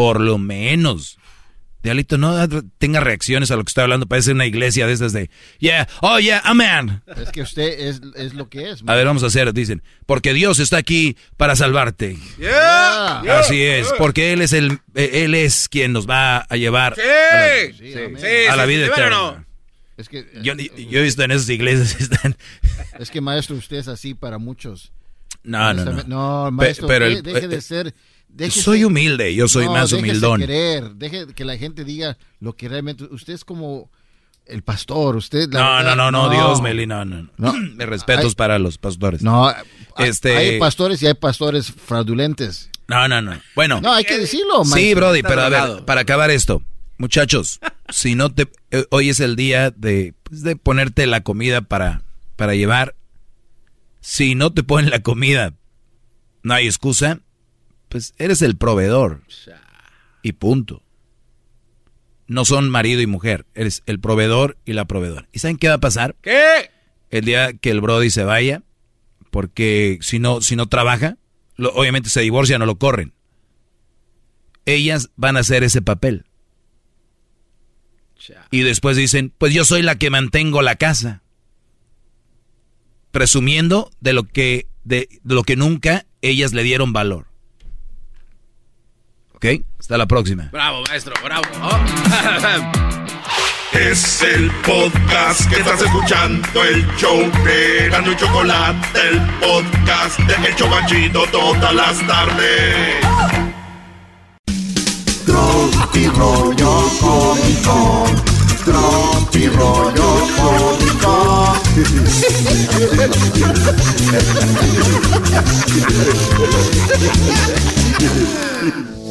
Por lo menos. Dialito, no tenga reacciones a lo que está hablando. Parece una iglesia de esas de, yeah, oh yeah, amen.
Es que usted es, es lo que es.
A ver, vamos a hacer, dicen, porque Dios está aquí para salvarte.
Yeah,
Así es, porque Él es el, Él es quien nos va a llevar
sí,
a la,
sí,
sí, a la vida eterna.
Es que,
yo, yo, he visto en esas iglesias están...
Es que maestro, usted es así para muchos.
No, no, no.
No, maestro,
pero
el, deje de ser... Déjese,
soy humilde, yo soy
no,
más humildón.
Querer, deje que la gente diga lo que realmente... Usted es como el pastor, usted...
no, verdad, no, no, no, Dios, Meli, no, no. no. Me respetos
hay,
para los pastores.
No,
este...
hay pastores y hay pastores fraudulentes.
No, no, no. Bueno.
No, hay que decirlo, maestro.
Sí, Brody, pero a ver, para acabar esto. Muchachos, si no te... Eh, hoy es el día de, pues, de ponerte la comida para, para llevar. Si no te ponen la comida, no hay excusa, pues eres el proveedor. Y punto. No son marido y mujer, eres el proveedor y la proveedora. ¿Y saben qué va a pasar?
¿Qué?
El día que el Brody se vaya, porque si no, si no trabaja, lo, obviamente se divorcian o lo corren. Ellas van a hacer ese papel. Y después dicen, pues yo soy la que mantengo la casa. Presumiendo de lo que, de, de lo que nunca ellas le dieron valor. ¿Ok? Hasta la próxima.
Bravo, maestro, bravo.
Es el podcast que estás escuchando, el show de Gano y Chocolate, el podcast de El Chocachito todas las tardes.
Tropi rollo cómico, tropi rollo cómico.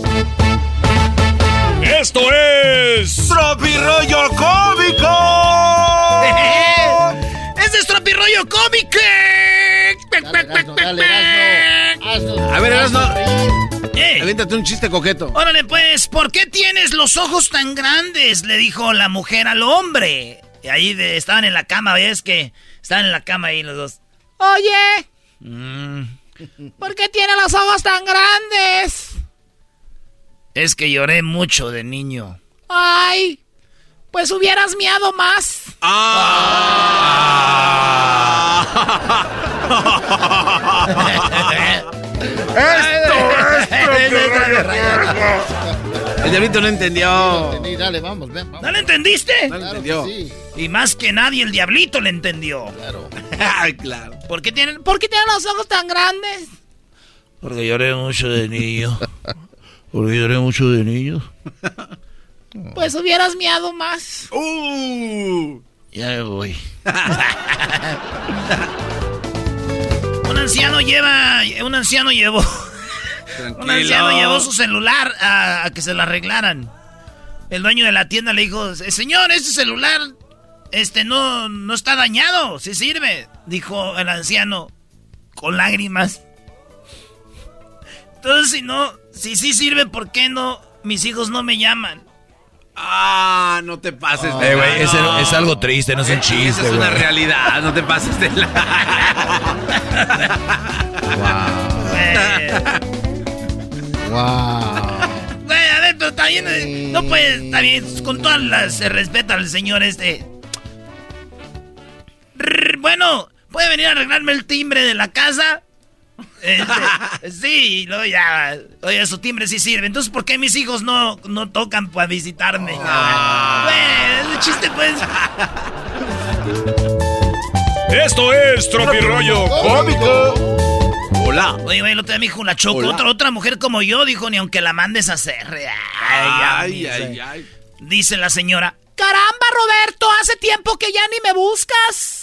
Esto es
Tropi rollo cómico.
Este es Tropi rollo cómico.
A ver, Erasno. Eh. Aviéntate un chiste coqueto.
Órale, pues, ¿por qué tienes los ojos tan grandes? Le dijo la mujer al hombre. Y ahí de, estaban en la cama, ¿ves que estaban en la cama ahí los dos?
Oye, mm. ¿por qué tiene los ojos tan grandes?
Es que lloré mucho de niño.
Ay, pues hubieras miado más.
Ah. Esto es El diablito no entendió.
Entendí, dale, vamos, ven, vamos.
¿No le entendiste?
No lo entendió.
Sí.
Y más que nadie, el diablito le entendió.
Claro.
Claro.
¿Por qué tienen,
¿Por qué tiene los ojos tan grandes?
Porque lloré mucho de niño. Porque lloré mucho de niño.
Pues hubieras miado más.
Uh.
Ya me voy.
anciano lleva, un anciano llevó, un anciano llevó su celular a, a que se lo arreglaran. El dueño de la tienda le dijo, señor, este celular, este no, no está dañado, sí sirve. Dijo el anciano, con lágrimas. Entonces, si no, si sí sirve, ¿por qué no? Mis hijos no me llaman.
Ah, no te pases de
Eh, güey, es, es algo triste, no es un chiste,
Esa es una
güey.
realidad, no te pases de la...
Wow.
Güey, a ver, pero también eh, no puedes, está bien, con todas las se respeta al señor este. Rrr, Bueno, ¿puede venir a arreglarme el timbre de la casa? Este, sí, luego ya, oye, su timbre sí sirve. Entonces, ¿por qué mis hijos no, no tocan para visitarme? Güey, ese chiste pues...
Esto es Tropirollo Cómico.
Hola.
Oye, güey, el otro día me dijo la Choco, otra, otra mujer como yo, dijo, ni aunque la mandes a hacer.
Ay,
Ay,
ay, ay.
Dice la señora,
Caramba, Roberto, hace tiempo que ya ni me buscas.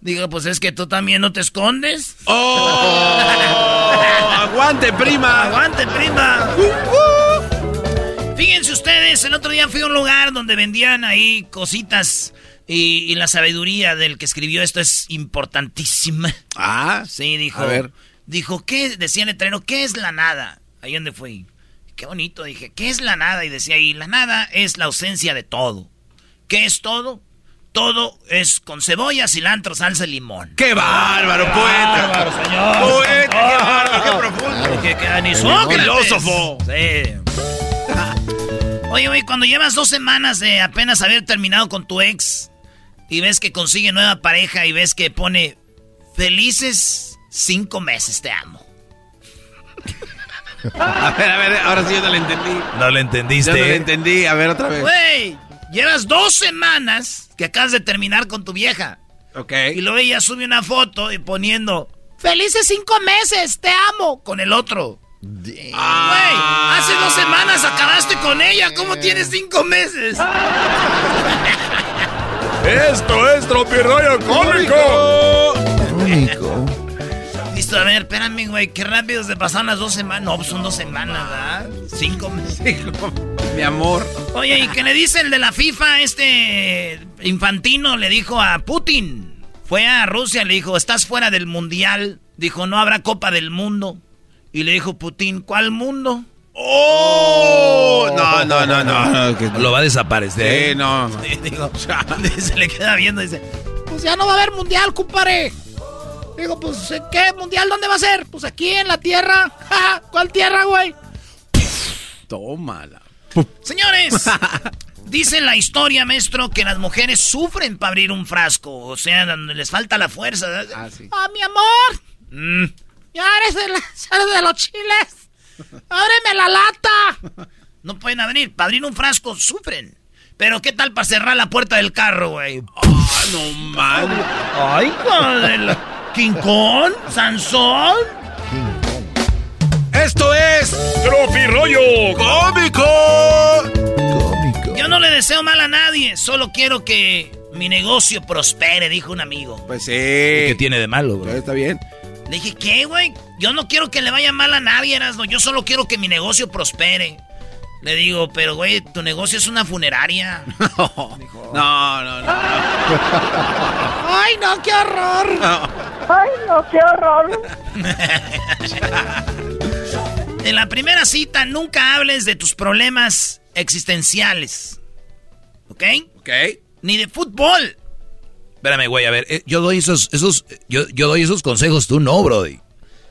Digo, pues es que tú también no te escondes.
¡Oh! ¡Aguante, prima!
¡Aguante, prima! Fíjense ustedes, el otro día fui a un lugar donde vendían ahí cositas y, y la sabiduría del que escribió esto es importantísima.
Ah,
Sí, dijo.
A ver.
Dijo, ¿qué? Decía el terreno, ¿qué es la nada? Ahí donde fui. Qué bonito, dije, ¿qué es la nada? Y decía ahí, la nada es la ausencia de todo. ¿Qué es todo? Todo es con cebolla, cilantro, salsa y limón.
¡Qué bárbaro, poeta!
bárbaro, señor!
¡Poeta, qué bárbaro, qué profundo!
Ni
Sócrates.
filósofo. Sí. Oye, oye, cuando llevas dos semanas de apenas haber terminado con tu ex y ves que consigue nueva pareja y ves que pone felices cinco meses, te amo.
A ver, a ver, ahora sí yo no le entendí.
No le
Yo
entendiste.
no le
¿eh?
entendí. A ver, otra vez.
Güey, llevas dos semanas que acabas de terminar con tu vieja.
Ok.
Y luego ella sube una foto y poniendo felices cinco meses, te amo, con el otro. Güey, hace dos semanas acabaste con ella, ¿cómo tienes cinco meses?
Esto es Tropirollo Cómico.
Cómico.
A ver, espérame, güey, qué rápido se pasaron las dos semanas. No, pues son dos semanas, ¿verdad? Cinco meses.
Mi amor.
Oye, ¿y qué le dice el de la FIFA, este infantino? Le dijo a Putin. Fue a Rusia, le dijo, estás fuera del mundial. Dijo, no habrá Copa del Mundo. Y le dijo Putin, ¿cuál mundo?
¡Oh! No, no, no, no. que-
Lo va a desaparecer.
Sí, no.
Digo, se le queda viendo y dice,
Pues ya no va a haber mundial, compadre. Digo, pues, ¿eh, ¿qué? ¿Mundial dónde va a ser? Pues aquí en la tierra. Ja, ¿Cuál tierra, güey?
Tómala.
Señores, dice la historia, maestro, que las mujeres sufren para abrir un frasco. O sea, donde les falta la fuerza.
Ah, sí.
Ah, mi amor.
Mm.
Ya eres de, la- eres de los chiles. Ábreme la lata.
No pueden abrir. Para abrir un frasco sufren. Pero ¿qué tal para cerrar la puerta del carro, güey?
Ah, no mames.
¡Ay, joder! ¿King Kong? ¿Sansón?
Esto es
Tropirollo
Cómico.
Cómico.
Yo no le deseo mal a nadie. Solo quiero que mi negocio prospere, dijo un amigo.
Pues sí.
¿Qué tiene de malo, bro?
Está bien.
Le dije, ¿qué, güey? Yo no quiero que le vaya mal a nadie, Erasmo. Yo solo quiero que mi negocio prospere. Le digo, pero, güey, tu negocio es una funeraria.
No, no, no. no.
Ay, no, qué horror.
Ay, no, qué horror.
En la primera cita, nunca hables de tus problemas existenciales. ¿Ok?
Ok.
Ni de fútbol.
Espérame, güey, a ver, eh, yo doy esos, esos, yo, yo doy esos consejos, tú no, brody.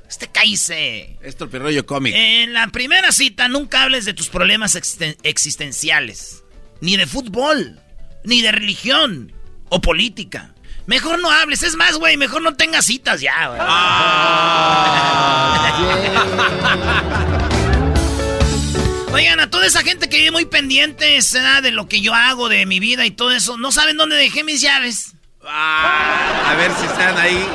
Este cállese.
Es Tropirollo Cómico.
En la primera cita, nunca hables de tus problemas existen- existenciales. Ni de fútbol. Ni de religión. O política. Mejor no hables. Es más, güey, mejor no tengas citas ya, güey. Oigan, a toda esa gente que vive muy pendiente de lo que yo hago, de mi vida y todo eso, no saben dónde dejé mis llaves.
Ah, a ver si están ahí.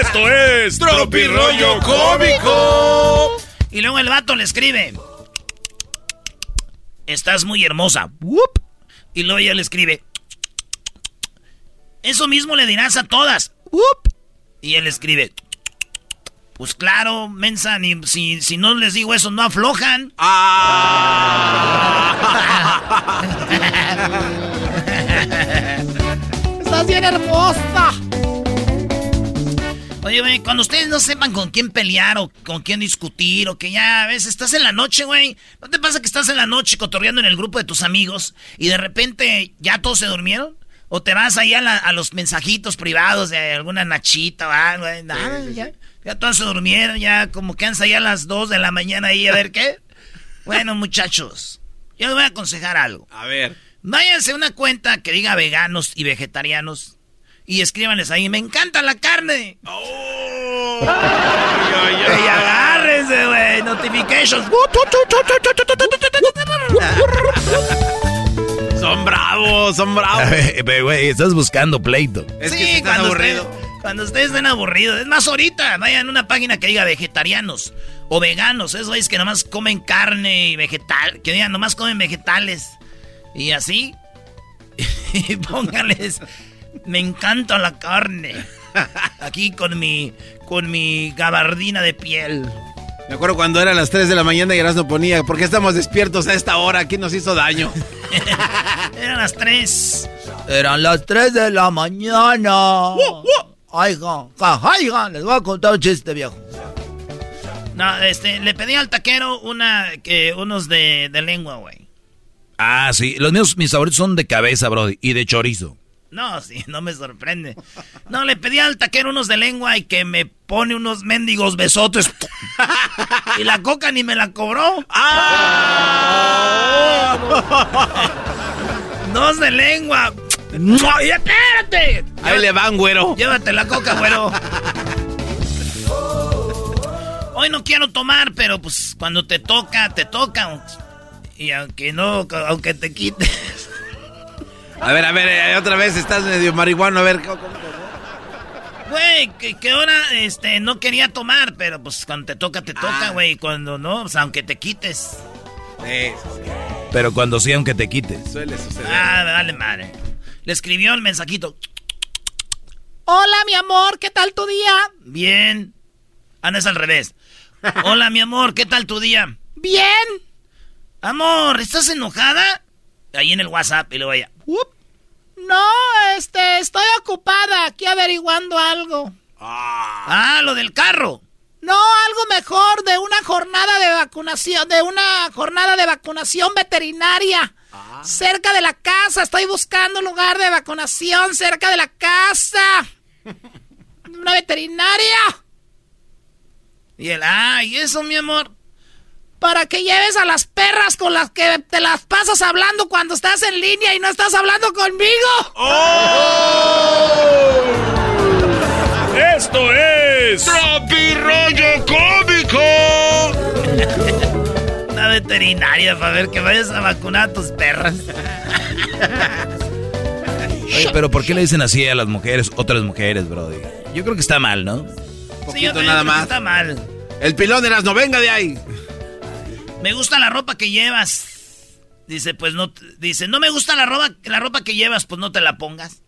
Esto es
Tropirollo Cómico.
Y luego el vato le escribe. Estás muy hermosa. Whoop. Y luego ella le escribe. Eso mismo le dirás a todas. Whoop. Y él escribe. Pues claro, mensa, ni, si, si no les digo eso, no aflojan.
Estás bien hermosa.
Oye, güey, cuando ustedes no sepan con quién pelear o con quién discutir o que ya a veces estás en la noche, güey. ¿No te pasa que estás en la noche cotorreando en el grupo de tus amigos y de repente ya todos se durmieron? ¿O te vas ahí a, la- a los mensajitos privados de alguna nachita o algo? güey? Nada, ya, ya todos se durmieron, ya como que ahí a las 2 de la mañana ahí a ver qué. Bueno, muchachos, yo les voy a aconsejar algo.
A ver.
Váyanse a una cuenta que diga veganos y vegetarianos y escríbanles ahí, me encanta la carne. Y agárrense, güey, notifications.
Son bravos, son bravos.
Güey, estás buscando pleito.
Es
Sí,
que si están
cuando
aburridos.
ustedes- cuando ustedes estén aburridos. Es más, ahorita vayan a una página que diga vegetarianos o veganos. Esos güeyes que nomás comen carne y vegetal. Que digan, nomás comen vegetales. Y así. y pónganles. Me encanta la carne. Aquí con mi. Con mi gabardina de piel.
Me acuerdo cuando eran las 3 de la mañana y Erasmo ponía, ¿por qué estamos despiertos a esta hora? ¿Quién nos hizo daño?
Eran las tres.
Eran las 3 de la mañana. Oigan, les voy a contar un chiste, viejo.
No, este, le pedí al taquero una, que, unos de, de lengua, güey.
Ah, sí. Los míos, mis favoritos son de cabeza, brody. Y de chorizo.
No, sí, no me sorprende. No, le pedí al taquero unos de lengua y que me pone unos mendigos besotes. y la coca ni me la cobró. Dos de lengua. ¡mua! ¡Y espérate!
Ahí le van, güero.
Llévate la coca, güero. Hoy no quiero tomar, pero pues cuando te toca, te toca. Y aunque no, aunque te quites.
A ver, a ver, eh, otra vez estás medio marihuano. A ver, ¿cómo- cómo?
Güey, que, que ahora este, no quería tomar, pero pues cuando te toca, te toca, güey. y Cuando no, pues aunque te quites.
Sí,
Pero cuando sí, aunque te quites.
suele suceder.
Ah, dale madre. Le escribió el mensajito.
Hola, mi amor, ¿qué tal tu día?
Bien. Ah, no es al revés. Hola, mi amor, ¿qué tal tu día?
Bien.
Amor, ¿estás enojada? Ahí en el WhatsApp y luego.
Up. No, este, estoy ocupada aquí averiguando algo.
Ah, lo del carro.
No, algo mejor de una jornada de vacunación, de una jornada de vacunación veterinaria. Cerca de la casa, estoy buscando un lugar de vacunación cerca de la casa. Una veterinaria.
Y él, ah, ¿y eso, mi amor?
Para que lleves a las perras con las que te las pasas hablando cuando estás en línea y no estás hablando conmigo.
Esto es. ¡Tropi Rollo Cómico!
Una veterinaria para ver que vayas a vacunar a tus perras.
Oye, pero ¿por qué le dicen así a las mujeres, otras mujeres, brody? Yo creo que está mal, ¿no?
Sí, yo
Poquito
también
nada
creo que
más.
Está mal.
El pilón de no venga de ahí.
Me gusta la ropa que llevas. Dice, pues no. t- Dice, no me gusta la ropa, la ropa que llevas, pues no te la pongas.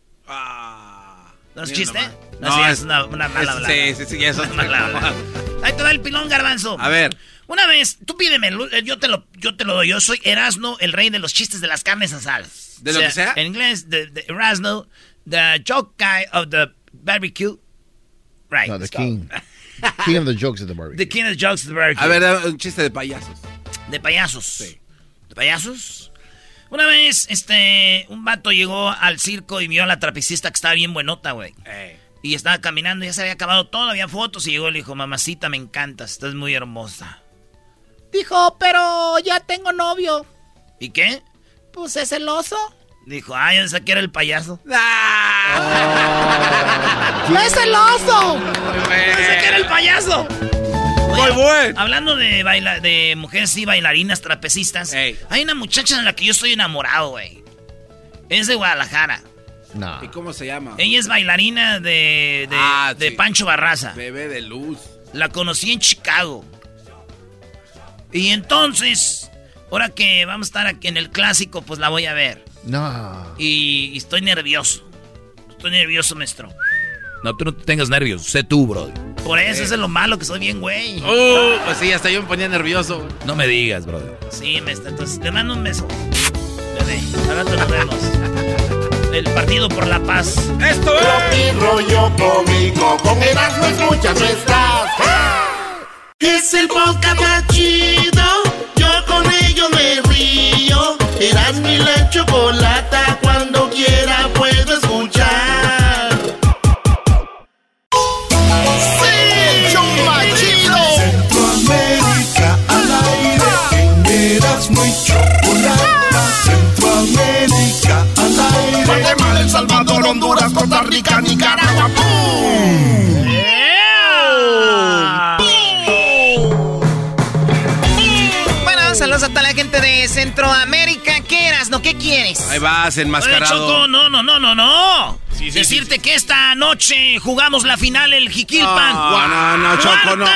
¿No es chiste?
nomás.
No,
No,
sí,
es-
es una, una mala
es- sí, sí, sí, eso es
Una mala. Ahí te va el pilón, garbanzo.
A ver.
Una vez, tú pídeme, Lu- eh, yo te lo, yo te lo doy. Yo soy Erasno, el rey de los chistes de las carnes asadas.
¿De lo que sea?
En inglés, the, the Erasno, the joke guy of the barbecue. Right.
No, the king. King of the jokes at the barbecue.
The king of the jokes of the barbecue.
A ver, un chiste de payasos.
De payasos. ¿De payasos? Una vez, este, un vato llegó al circo y vio a la trapecista que estaba bien buenota, güey. Y estaba caminando, ya se había acabado todo, había fotos y llegó y le dijo, mamacita, me encantas, estás muy hermosa.
Dijo, pero ya tengo novio.
¿Y qué?
Pues es el oso.
Dijo, ay, yo pensé que era el payaso.
¡No es el oso!
Pensé que era el payaso.
Muy bueno.
Hablando de baila de mujeres y bailarinas trapecistas, hay una muchacha en la que yo estoy enamorado, güey. Es de Guadalajara.
No.
¿Y cómo se llama?
Ella es bailarina de, de,
Ah,
de
sí.
Pancho Barraza.
Bebé de luz.
La conocí en Chicago. Y entonces, ahora que vamos a estar aquí en el clásico, pues la voy a ver.
No.
Y, y estoy nervioso. Estoy nervioso, maestro.
No, tú no te tengas nervios. Sé tú, brody.
Por eso, eso es lo malo, que soy bien güey.
Uh, pues sí, hasta yo me ponía nervioso.
No me digas, brother.
Sí, me está, entonces te mando un beso. Bebé, al rato nos vemos. El partido por la paz.
Esto es rollo cómico. Con Erasmo escuchas no estás. Es el podcast más chido. Yo con ello me río. Erasmo y la chocolata. Honduras, Costa Rica, Nicaragua. ¡Pum!
Bueno, saludos a toda la gente de Centroamérica. ¿Qué eras? ¿No? ¿Qué quieres?
Ahí vas,
Oye,
enmascarado.
Choco, no, no, no, no, no. Decirte que esta noche jugamos la final el Jiquilpan.
No, no, no, Choco, no.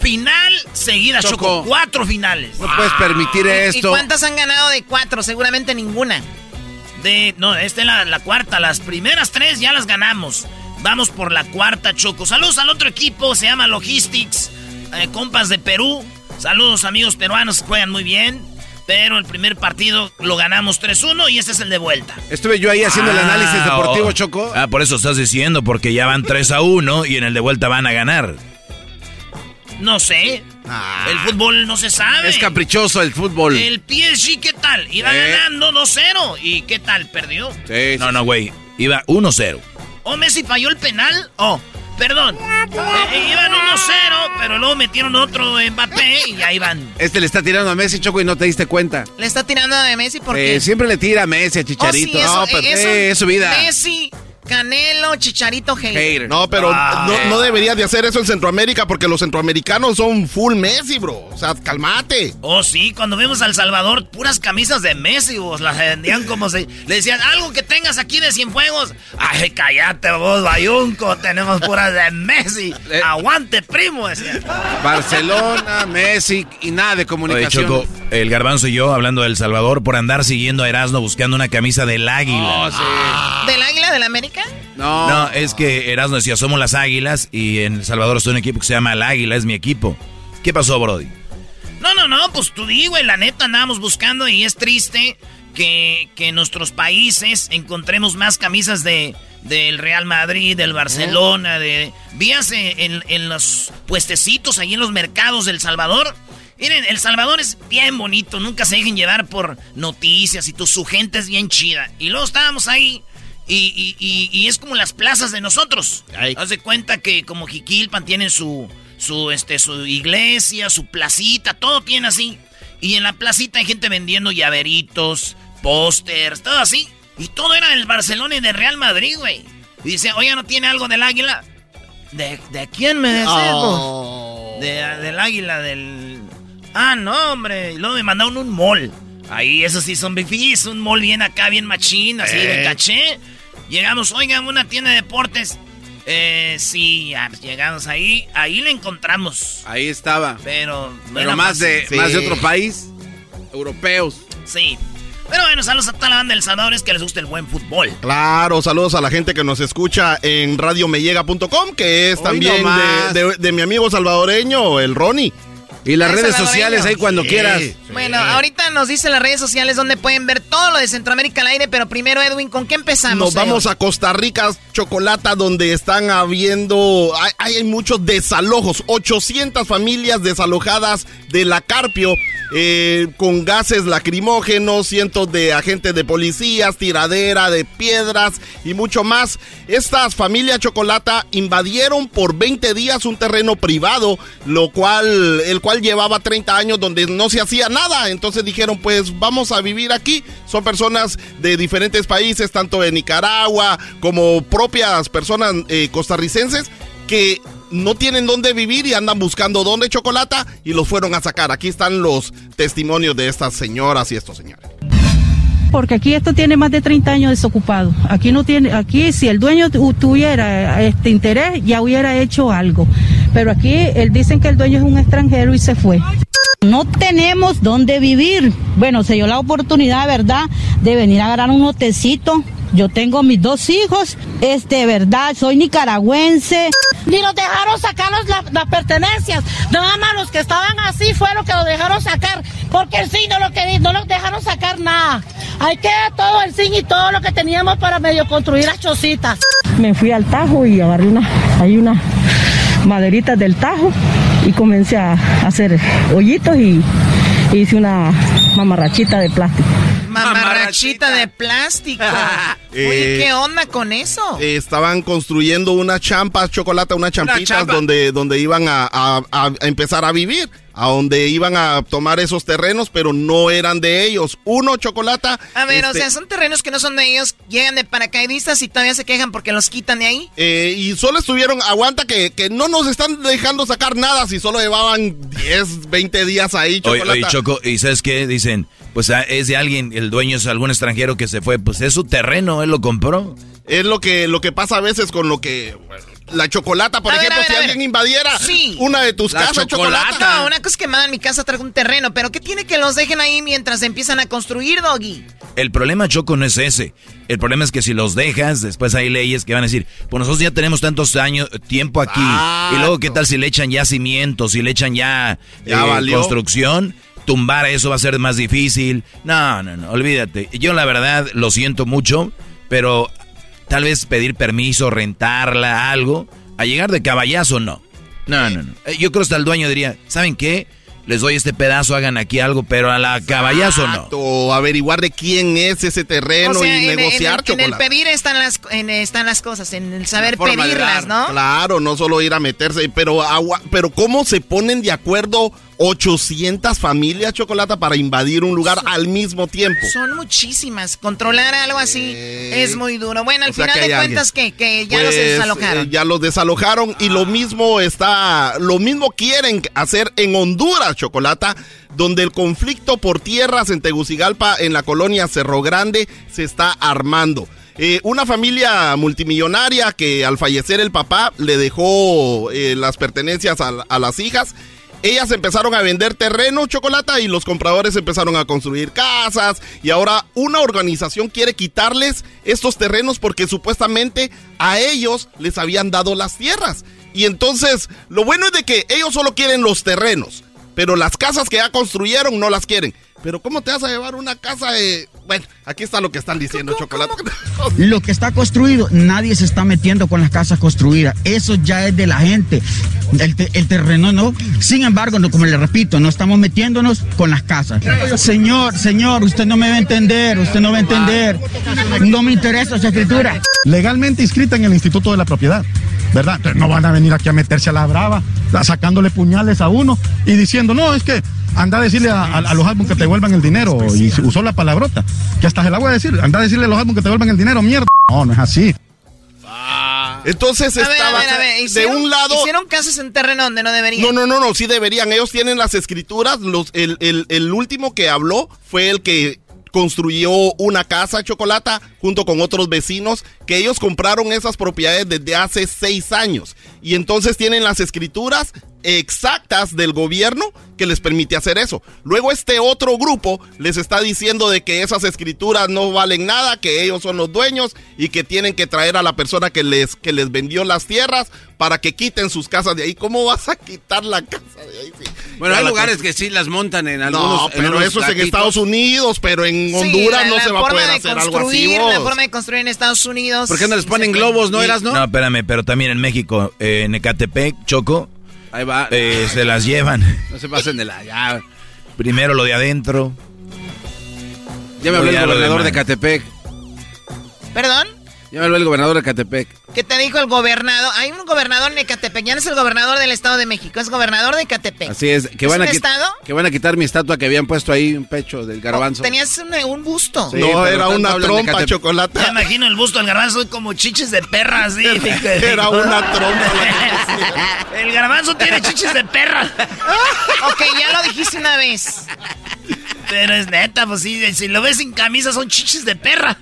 Final seguida, Choco.
Choco.
Cuatro finales.
No puedes permitir
¿Y
esto.
cuántas han ganado de cuatro? Seguramente ninguna.
De, no, esta es la, la cuarta. Las primeras tres ya las ganamos. Vamos por la cuarta, Choco. Saludos al otro equipo, se llama Logistics. eh, compas de Perú. Saludos, amigos peruanos, juegan muy bien. Pero el primer partido lo ganamos 3-1 y este es el de vuelta.
Estuve yo ahí haciendo el
Ah,
análisis deportivo,
oh.
Choco.
Ah, por eso estás diciendo, porque ya van 3 a 1 y en el de vuelta van a ganar.
No sé. El fútbol no se sabe.
Es caprichoso el fútbol.
El PSG, ¿qué tal? Iba
Eh.
ganando 2-0. ¿Y qué tal? ¿Perdió?
Sí,
No, no, güey. Iba 1-0.
¿O Messi falló el penal? Oh, perdón. Eh, iban 1-0, pero luego metieron otro Mbappé y ahí van.
Este le está tirando a Messi, Choco, y no te diste cuenta.
Le está tirando a Messi porque...
Eh, siempre le tira a Messi, a
Oh, sí,
Chicharito.
eso,
no, pero
eso-
eh, es su vida.
Messi, Canelo, Chicharito, hater.
Hater.
No, pero
Ah,
no, no deberías de hacer eso en Centroamérica porque los centroamericanos son full Messi, bro. O sea, cálmate.
Oh, sí, cuando vimos al Salvador, puras camisas de Messi, vos las vendían como si... Le decían, algo que tengas aquí de Cienfuegos. Ay, cállate vos, Bayunco, tenemos puras de Messi.
Eh.
Aguante, primo, decía.
Barcelona, Messi y nada de
Oye,
comunicación.
Choco, el garbanzo y yo hablando del Salvador por andar siguiendo a Erasmo buscando una camisa del águila.
No, sí.
¿Del Águila del América?
No.
No, es que Erasmo decía, somos las águilas y en El Salvador estoy en un equipo que se llama el águila, es mi equipo. ¿Qué pasó, Brody?
No, no, no, pues tú di, güey, la neta andábamos buscando y es triste que, que en nuestros países encontremos más camisas de del Real Madrid, del Barcelona, de... Vías en, en los puestecitos ahí en los mercados del Salvador. Miren, El Salvador es bien bonito, nunca se dejen llevar por noticias y tu, su gente es bien chida. Y luego estábamos ahí y, y- y- y es como las plazas de nosotros. Haz de cuenta que como Jiquilpan tienen su, su, este, su iglesia, su placita, todo tiene así. Y en la placita hay gente vendiendo llaveritos, pósters, todo así. Y todo era del Barcelona y del Real Madrid, güey. Y dice, oye, ¿no tiene algo del águila? ¿De, de quién me decís,
Oh.
De- del águila, del... Ah, no, hombre. Y luego me mandaron un mall. Ahí, esos sí son bifis, un mall bien acá, bien machín, así de
Eh.
caché. Llegamos, oigan, una tienda de deportes. Eh, sí, llegamos ahí. Ahí le encontramos.
Ahí estaba.
Pero... no
Pero más de,
Sí.
más de otro país. Europeos.
Sí. Pero bueno, saludos a toda la banda del Salvador, es que les gusta el buen fútbol.
Claro, saludos a la gente que nos escucha en radiomellega.com, que es
Hoy
también de- de mi amigo salvadoreño, el Ronnie.
Y las redes sociales ahí cuando
Sí.
quieras.
Bueno, ahorita nos dicen las redes sociales donde pueden ver todo lo de Centroamérica al aire, pero primero, Edwin, ¿con qué empezamos?
Nos vamos a Costa Rica, Chocolata, donde están habiendo, hay, hay muchos desalojos, 800 familias desalojadas de la Carpio, eh, con gases lacrimógenos, cientos de agentes de policías, tiradera de piedras y mucho más. Estas familias Chocolata invadieron por 20 días un terreno privado, lo cual, el cual llevaba 30 años donde no se hacía nada. Entonces dijeron, pues vamos a vivir aquí. Son personas de diferentes países, tanto de Nicaragua como propias personas eh, costarricenses que no tienen dónde vivir y andan buscando dónde chocolata y los fueron a sacar. Aquí están los testimonios de estas señoras y estos señores.
Porque aquí esto tiene más de 30 años desocupado. Aquí no tiene, aquí si el dueño tu- tuviera este interés ya hubiera hecho algo. Pero aquí él dicen que el dueño es un extranjero y se fue.
No tenemos dónde vivir. Bueno, se dio la oportunidad, ¿verdad?, de venir a agarrar un hotecito
Yo tengo mis dos hijos, es de verdad, soy nicaragüense.
Ni nos dejaron sacar los- la- las pertenencias. Nada más los que estaban así fue lo que lo dejaron sacar. Porque el sí no lo quería, no nos dejaron sacar nada. Ahí queda todo el zinc y todo lo que teníamos para medio construir las chocitas.
Me fui al Tajo y agarré una, hay unas maderitas del Tajo y comencé a hacer hoyitos y hice una mamarrachita de plástico.
Mamarrachita de plástico. Oye,
Eh,
¿qué onda con eso?
Eh, estaban construyendo unas champas, chocolate, unas champitas
champa.
donde, donde iban a, a- a empezar a vivir, a donde iban a tomar esos terrenos, pero no eran de ellos. Uno, chocolata.
A ver, o
este,
sea, son terrenos que no son de ellos, llegan de paracaidistas y todavía se quejan porque los quitan de ahí.
eh, y solo estuvieron, aguanta que, que no nos están dejando sacar nada si solo llevaban 10, 20 días ahí,
Oye, oye, Choco, ¿y sabes qué? Dicen, pues ah, es de alguien, el dueño es algún extranjero que se fue, pues es su terreno, él lo compró.
Es lo que, lo que pasa a veces con lo que... bueno, la chocolata, por
A
ejemplo,
ver,
si alguien invadiera
Sí.
una de tus
La
casas, chocolata.
No, una cosa es que mandan mi casa traigo un terreno, pero ¿qué tiene que los dejen ahí mientras empiezan a construir, Doggy?
El problema, Choco, no es ese. El problema es que si los dejas, después hay leyes que van a decir, pues nosotros ya tenemos tantos años, tiempo aquí. Y luego, ¿qué tal si le echan ya cimientos, si le echan ya,
Ya
eh,
valió.
construcción? Tumbar eso va a ser más difícil. No, no, no, olvídate. Yo la verdad lo siento mucho, pero tal vez pedir permiso, rentarla, algo, a llegar de caballazo, no. No, no, no. Eh, Yo creo que hasta el dueño diría, ¿saben qué? Les doy este pedazo, hagan aquí algo, pero a la caballazo no.
O averiguar de quién es ese terreno
O sea,
y
en,
negociar,
en el, en el pedir están las, en- están las cosas, en el saber pedirlas. ¿no?
Claro, no solo ir a meterse, pero agua, pero cómo se ponen de acuerdo 800 familias chocolate para invadir un lugar al mismo tiempo.
Son muchísimas. Controlar algo así es muy duro. Bueno, al final de cuentas, que, que ya los
Pues,
desalojaron.
eh, ya los desalojaron y lo mismo está, lo mismo quieren hacer en Honduras, Chocolata, donde el conflicto por tierras en Tegucigalpa, en la colonia Cerro Grande, se está armando. Eh, una familia multimillonaria que al fallecer el papá le dejó eh, las pertenencias a, a las hijas. Ellas empezaron a vender terreno, chocolate, y los compradores empezaron a construir casas. Y ahora una organización quiere quitarles estos terrenos porque supuestamente a ellos les habían dado las tierras. Y entonces, lo bueno es de que ellos solo quieren los terrenos, pero las casas que ya construyeron no las quieren. Pero ¿cómo te vas a llevar una casa de... Bueno, aquí está lo que están diciendo, chocolate.
Lo que está construido, nadie se está metiendo con las casas construidas. Eso ya es de la gente. El, te- el terreno no. Sin embargo, no, como le repito, no estamos metiéndonos con las casas. Señor, señor, usted no me va a entender, usted no va a entender. No me interesa esa escritura.
legalmente inscrita en el Instituto de la Propiedad, ¿verdad? Entonces no van a venir aquí a meterse a la brava, sacándole puñales a uno y diciendo, no, es que anda a decirle a, a- a los álbumes que te devuelvan el dinero, y usó la palabrota, que hasta se la voy a decir, anda a decirle a los álbumes que te devuelvan el dinero, mierda. No, no es así.
Entonces
A ver, a
estaba
ver, a ver,
de
hicieron-
un lado...
Hicieron casas en terreno donde no deberían.
No, no, no, no, sí deberían. Ellos tienen las escrituras. Los, el, el- el último que habló fue el que construyó una casa chocolata junto con otros vecinos que ellos compraron esas propiedades desde hace seis años y entonces tienen las escrituras exactas del gobierno que les permite hacer eso. Luego este otro grupo les está diciendo de que esas escrituras no valen nada, que ellos son los dueños y que tienen que traer a la persona que les, que les vendió las tierras para que quiten sus casas de ahí. ¿Cómo vas a quitar la casa de ahí? Sí.
Bueno,
Ya
hay lugares que sí las montan en algunos.
No,
en
pero
unos
eso es en. Estados Unidos, pero en
Sí,
Honduras
la-
no se va a poder
de
hacer algo así.
La forma de construir en Estados Unidos.
¿Por qué no les ponen globos, no eras, no?
No, espérame, pero también en México, eh, en Ecatepec, Choco,
Ahí va.
eh, se las llevan.
No se pasen de la. Ya,
Primero lo de adentro.
ya me habló el gobernador de. Catepec.
¿Perdón?
Ya me habló el gobernador de Catepec.
¿Qué te dijo el gobernador? Hay un gobernador en Ecatepec. Ya no es el gobernador del Estado de México, es gobernador de Ecatepec.
Así es. Que
¿Es
van, a
estado?
que van a quitar mi estatua que habían puesto ahí, un pecho del garbanzo.
Tenías un, un busto.
Sí,
no, era una
de
trompa,
Catepec.
chocolate.
Ya imagino el busto del garbanzo como chiches de perra, así.
Era una trompa.
El garbanzo tiene chiches de perra. ok, ya lo dijiste una vez. Pero es neta, pues sí, si lo ves sin camisa son chiches de perra.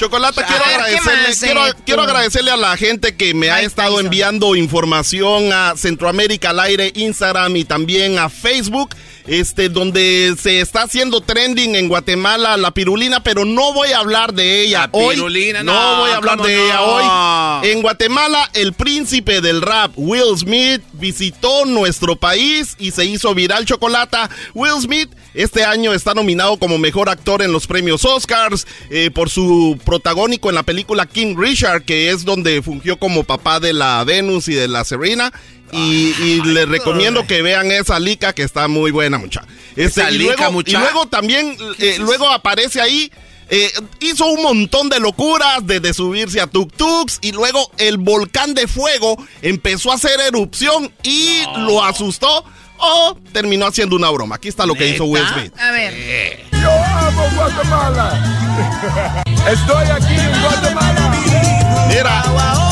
Chocolata, quiero
A ver, ¿qué
agradecerle, quiero,
eh,
quiero agradecerle a la gente que me ha estado enviando información a Centroamérica al aire, Instagram y también a Facebook, este, donde se está haciendo trending en Guatemala la pirulina, pero no voy a hablar de ella
La
hoy.
pirulina,
no,
no,
voy a hablar
¿cómo
de
no?
ella hoy. En Guatemala, el príncipe del rap, Will Smith, visitó nuestro país y se hizo viral chocolata. Will Smith este año está nominado como mejor actor en los premios Oscars eh, por su protagónico en la película King Richard, que es donde fungió como papá de la Venus y de la Serena. Y, y les recomiendo que vean esa lica que está muy buena, mucha. Este,
Esa
y,
lica,
luego,
mucha.
y luego también, eh, luego aparece ahí eh, hizo un montón de locuras, desde subirse a tuk-tuks y luego el volcán de fuego empezó a hacer erupción y lo asustó o terminó haciendo una broma. Aquí está lo que hizo Will Smith.
A ver.
Yo amo Guatemala. Estoy aquí en Guatemala.
Mira.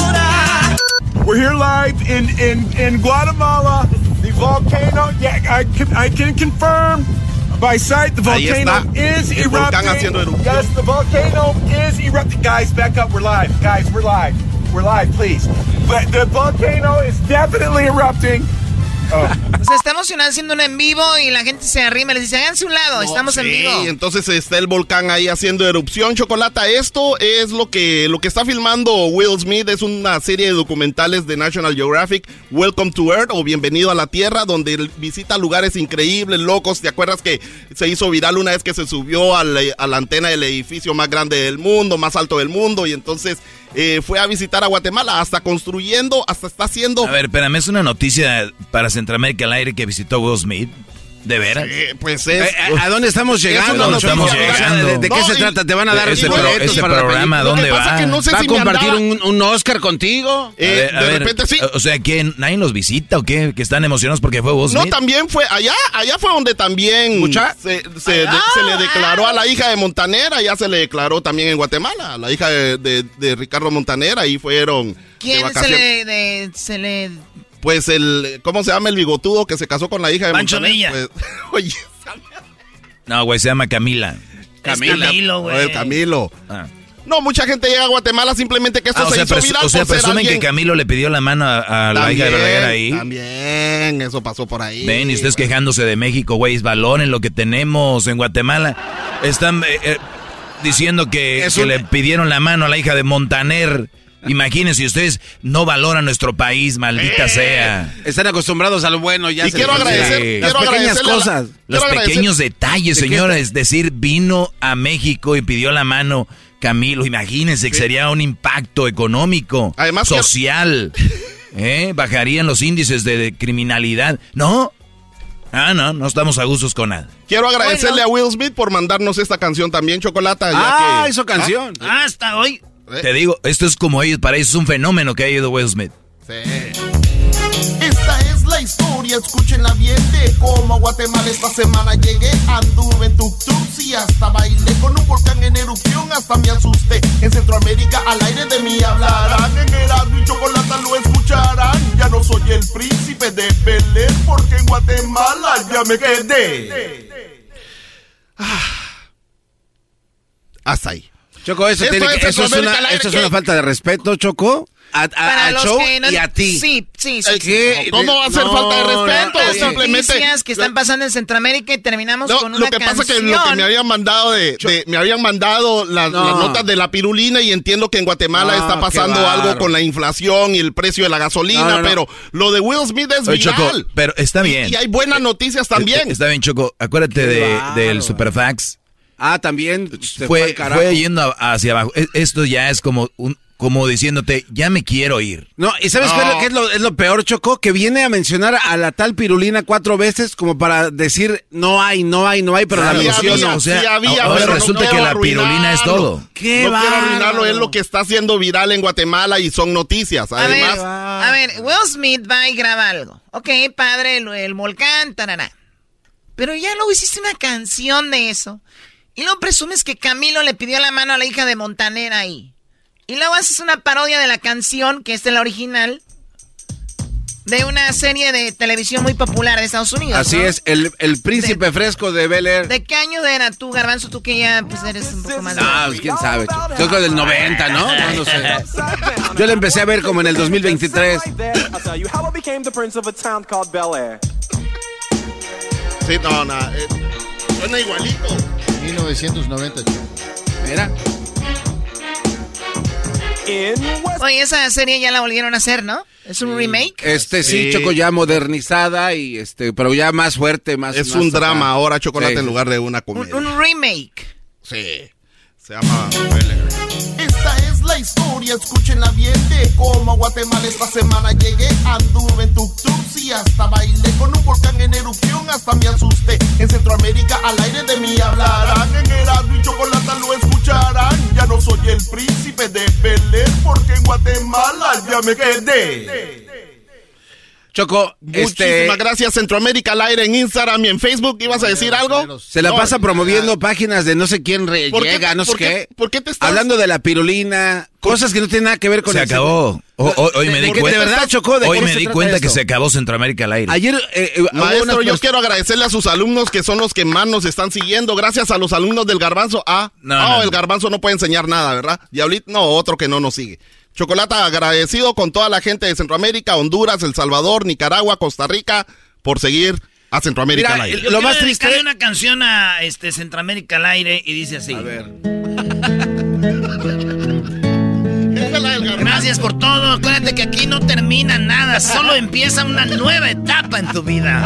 We're here live in, in, in Guatemala. The volcano, yeah, I can, I can confirm by sight the volcano is erupting. Yes, the volcano is erupting. Guys, back up. We're live. Guys, we're live. We're live, please. But the volcano is definitely erupting. Oh.
Está emocionado haciendo un en vivo y la gente se arrima y les dice, háganse un lado, estamos en
Sí,
vivo.
entonces está el volcán ahí haciendo erupción. Chocolata, esto es lo que, lo que está filmando Will Smith. Es una serie de documentales de National Geographic, Welcome to Earth o Bienvenido a la Tierra, donde él visita lugares increíbles, locos. ¿Te acuerdas que se hizo viral una vez que se subió a la antena del edificio más grande del mundo, más alto del mundo? Y entonces eh, fue a visitar a Guatemala, hasta construyendo, hasta está haciendo...
A ver, espérame, es una noticia para Centroamérica al aire que visitó Will Smith. ¿De veras?
pues es...
Eh, ¿A, a dónde estamos llegando? ¿De, de qué
No,
se
y-
trata? ¿Te van a dar
Ese
boletos
pro- ese
para la
programa? ¿dónde va?
es que no sé
¿Va a
si
compartir un, un Oscar contigo?
Eh,
A ver, a
de
ver,
repente sí.
O sea, ¿quién? ¿Nadie los visita o qué? ¿Que están emocionados porque fue Will
No,
Smith?
también fue allá, allá fue donde también se, se- de- se le declaró a la hija de Montanera, ya se le declaró también en Guatemala, a la hija de, de- de Ricardo Montanera, ahí fueron de
¿Quién se le, de- se le...
Pues el, ¿cómo se llama el bigotudo que se casó con la hija de
Pancho? Villa.
Pues, oye,
No, güey, se llama Camila.
Camila.
Camilo, güey.
El Camilo.
Ah.
No, mucha gente llega a Guatemala simplemente que esto
Ah, o
se
sea,
hizo viral
o sea, presumen
alguien-
que Camilo le pidió la mano a, a la hija de Verdaguer ahí.
También, eso pasó por ahí.
Ven, y ustedes quejándose de México, güey, valoren lo que tenemos en Guatemala. Están eh, eh, diciendo que,
Es
que
un-
le pidieron la mano a la hija de Montaner. Imagínense, ustedes no valoran nuestro país, maldita sea.
Están acostumbrados a lo bueno. Ya
Y
se
quiero agradecer-
Sí.
quiero
las pequeñas
agradecerle a la-
cosas.
Los
Quiero agradecer-
pequeños detalles,
¿De qué
señora, es decir, vino a México y pidió la mano Camilo. Imagínense que sería un impacto económico,
Además
social. ¿eh? Bajarían los índices de, de criminalidad. ¿No? Ah, no, no estamos a gustos con nada.
Quiero agradecerle a Will Smith por mandarnos esta canción también, Chocolata. ya
Ah,
que-
hizo canción.
Ah, hasta hoy.
¿Eh?
Te digo, esto es como ellos, para ellos es un fenómeno que ha ido Will Smith.
Esta es la historia, escúchenla bien de cómo a Guatemala esta semana llegué. Anduve en tuk-tuks y hasta bailé con un volcán en erupción, hasta me asusté. En Centroamérica al aire de mí hablarán, en Erasmo y Chocolata lo escucharán. Ya no soy el príncipe de Belén, porque en Guatemala ya me quedé.
Hasta ahí.
Choco, eso, tiene que-
es
eso es, una, eso es una falta de respeto, Choco. A, a-
Para
al
los
show
que no-
y a ti.
Sí, sí, sí.
Eh. ¿qué?
¿Cómo va a ser
No,
falta de respeto?
no,
simplemente-
noticias que están pasando en Centroamérica y terminamos
No,
con una
lo que pasa es que lo que
canción.
me habían mandado de, de- me habían mandado las,
No.
las notas de la pirulina y entiendo que en Guatemala
No,
está pasando algo con la inflación y el precio de la gasolina,
No, no, no.
pero lo de Will Smith es
Oye, Choco,
viral.
pero está bien.
Y hay buenas noticias también.
Está bien, Choco. Acuérdate de, del Superfax.
Ah, también. se
Fue,
carajo.
fue yendo hacia abajo. E- Esto ya es como un, como diciéndote, ya me quiero ir.
No, ¿y sabes
No.
qué es lo, qué es lo- es lo peor, Choco? Que viene a mencionar a la tal pirulina cuatro veces como para decir no hay, no hay, no hay, pero
Sí
la
había,
menciono.
o sea,
sí había,
ahora
pero
resulta que la pirulina es todo.
¡Qué
no quiero arruinarlo, es lo que está haciendo viral en Guatemala y son noticias.
A ver,
Además,
a ver, Will Smith va y graba algo. Ok, padre, el, el volcán, tarará. Pero ya luego hiciste una canción de eso. Y luego presumes que Camilo le pidió la mano a la hija de Montanera ahí. Y luego haces una parodia de la canción, que es la original. de una serie de televisión muy popular de Estados Unidos.
Así
¿no?
es, el, el príncipe fresco de Bel Air.
¿De qué año era tú, Garbanzo? Tú que ya pues, eres un poco más...
Ah, pues quién sabe. Yo creo del 90, ¿no? No, no sé. Yo la empecé a ver como en el 2023.
Sí, no, no. eh, suena igualito.
1990, Choco.
Mira.
Oye, esa serie ya la volvieron a hacer, ¿no? ¿Es un remake?
Este sí,
Sí.
Choco, ya modernizada y este, pero ya más fuerte, más.
Es
más
un
acá.
drama ahora, chocolate,
Sí,
en lugar de una
Un,
comedia.
un remake.
Sí. Se llama.
Esta historia, escúchenla bien de cómo a Guatemala esta semana llegué. Anduve en tuk-tuk y hasta bailé con un volcán en erupción, hasta me asusté. En Centroamérica al aire de mí hablarán, en Erasmo y Chocolata lo escucharán. Ya no soy el príncipe de Bel Air, porque en Guatemala ya me quedé.
Choco, este.
Muchísimas gracias, Centroamérica al aire en Instagram y en Facebook. ¿Ibas a decir algo?
Se la
No,
pasa promoviendo páginas de no sé quién re-
¿Por qué-
llega, no sé
por qué-
qué.
por qué te estás-
Hablando de la pirulina, cosas que no tienen nada que ver con
Se
el
acabó. O- o- hoy me di cuenta.
de verdad chocó. ¿de
hoy
qué
me
se
di cuenta que se acabó Centroamérica al aire.
Ayer, eh, eh,
Maestro, yo quiero agradecerle a sus alumnos que son los que más nos están siguiendo. Gracias a los alumnos del Garbanzo. Ah,
No, no,
el
no.
Garbanzo no puede enseñar nada, ¿verdad? Diablito, no, otro que no nos sigue. Chocolata, agradecido con toda la gente de Centroamérica, Honduras, El Salvador, Nicaragua, Costa Rica, por seguir a Centroamérica
Mira,
al aire.
Yo
Lo más triste-
dedicarle una canción a este, Centroamérica al aire y dice así.
A ver.
Gracias por todo. Acuérdate que aquí no termina nada, solo empieza una nueva etapa en tu vida.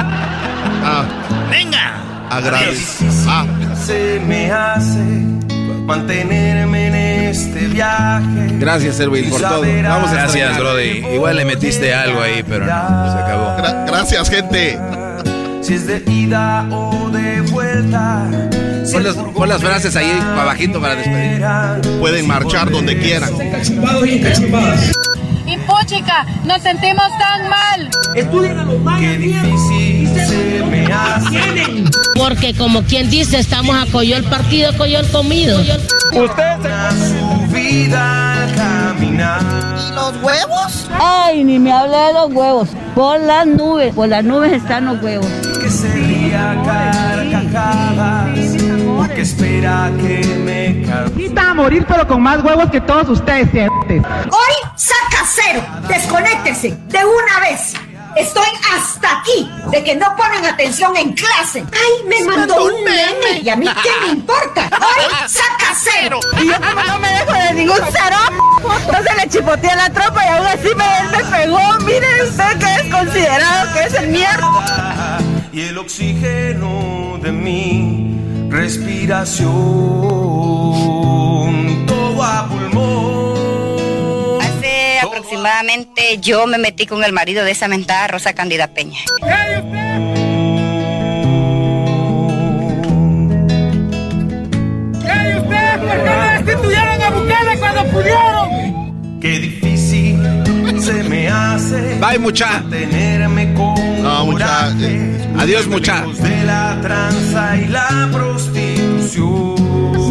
Ah,
Venga.
agradecido. Ah,
Se me hace mantenerme en este viaje.
Gracias, Erwin, por todo. Vamos a
Gracias. Brody. Igual le metiste algo ahí, pero no, se acabó.
gra- gracias, gente.
Si es de ida o de vuelta.
Pon las, pon las frases ahí para bajito para despedir.
Pueden marchar donde quieran.
Y Pochica, nos sentimos tan mal.
Qué difícil se me hace.
Porque como quien dice, estamos a coyol partido, coyol comido.
Usted su vida al caminar.
¿Y los huevos?
Ay, ni me hable de los huevos. Por las nubes, por las nubes están los huevos.
Que se ría carcajadas. Que espera que me.
Está a morir, pero con más huevos que todos ustedes, cerotes.
Hoy saca cero. Desconéctense de una vez. Estoy hasta aquí de que no ponen atención en clase. Ay, me mandó un meme. ¿Y a mí qué me importa? Hoy saca cero.
Y yo como no me dejo de ningún cero, no se le chipotea la tropa y aún así me, me pegó. Mire usted que es considerado que es el mierda.
Y el oxígeno de mi respiración. Todo a pulmón.
Hace yo me metí con el marido de esa mentada Rosa Cándida Peña.
¡Ey, ustedes por qué no destituyeron a Bukele cuando pudieron!
Qué difícil se me hace.
Bye, mucha.
Tenerme con
No, mucha. eh,
Adiós, mucha.
de la tranza y la prostitución.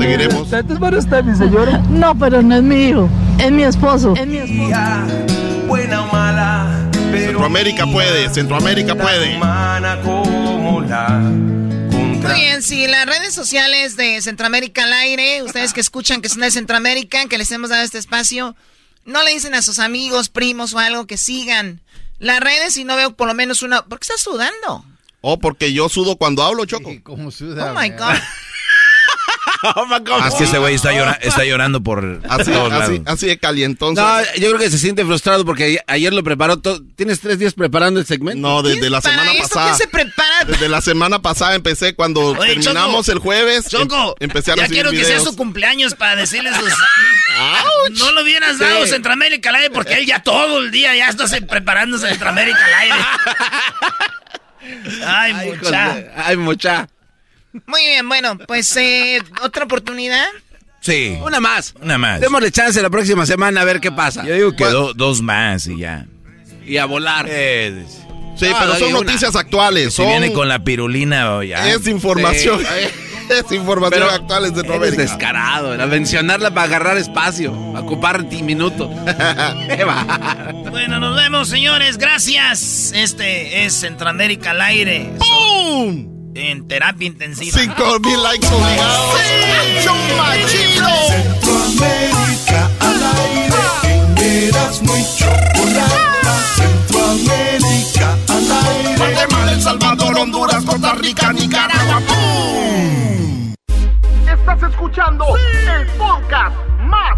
Seguiremos.
¿Este es para usted, mi señora? No, pero no es mi hijo. Es mi esposo. Es mi esposo.
Buena o mala, pero
Centroamérica puede, Centroamérica puede.
Muy bien, si las redes sociales de Centroamérica al aire, ustedes que escuchan que son de Centroamérica, que les hemos dado este espacio, no le dicen a sus amigos, primos o algo que sigan las redes y no veo por lo menos una... ¿Por qué estás sudando?
Oh, porque yo sudo cuando hablo, Choco.
¿Cómo
Oh
suda?
my God.
Es que ese güey está, llora- está llorando por
Así,
todos lados.
así, así de calientón.
No, yo creo que se siente frustrado porque ayer, ayer lo preparó todo. ¿Tienes tres días preparando el segmento?
No, desde la
Para
semana
eso,
pasada.
¿qué se prepara?
Desde la semana pasada empecé cuando
Oye,
terminamos
Choco,
el jueves. em-
Choco,
empecé a
ya quiero que sea su cumpleaños para decirle sus... No lo hubieras dado
Sí.
Centroamérica al aire porque él ya todo el día ya está se- preparando Centroamérica al aire. Ay, mucha.
Ay, mucha.
Muy bien, bueno, pues eh, otra oportunidad.
Sí.
Una más.
Una más.
Démosle chance la próxima semana a ver qué pasa.
Yo digo que do- dos más y ya.
Y a volar.
Eh,
Sí,
Ah,
pero son
una.
noticias actuales.
si
son-
viene con la pirulina o ya.
Es información.
Sí.
Desinformación actual en Centroamérica.
Es descarado, la mencionarla para agarrar espacio, ocupar minutos. Qué va.
Bueno, nos vemos, señores. Gracias. Este es Centroamérica al aire.
¡Pum!
En terapia intensiva.
5 mil likes obligados. ¡Sí! ¡Show!
Centroamérica al aire. Eras muy chocolata. Centroamérica al aire.
Guatemala, El Salvador, Honduras, Costa Rica, Nicaragua. ¡Pum!
Estás escuchando el podcast más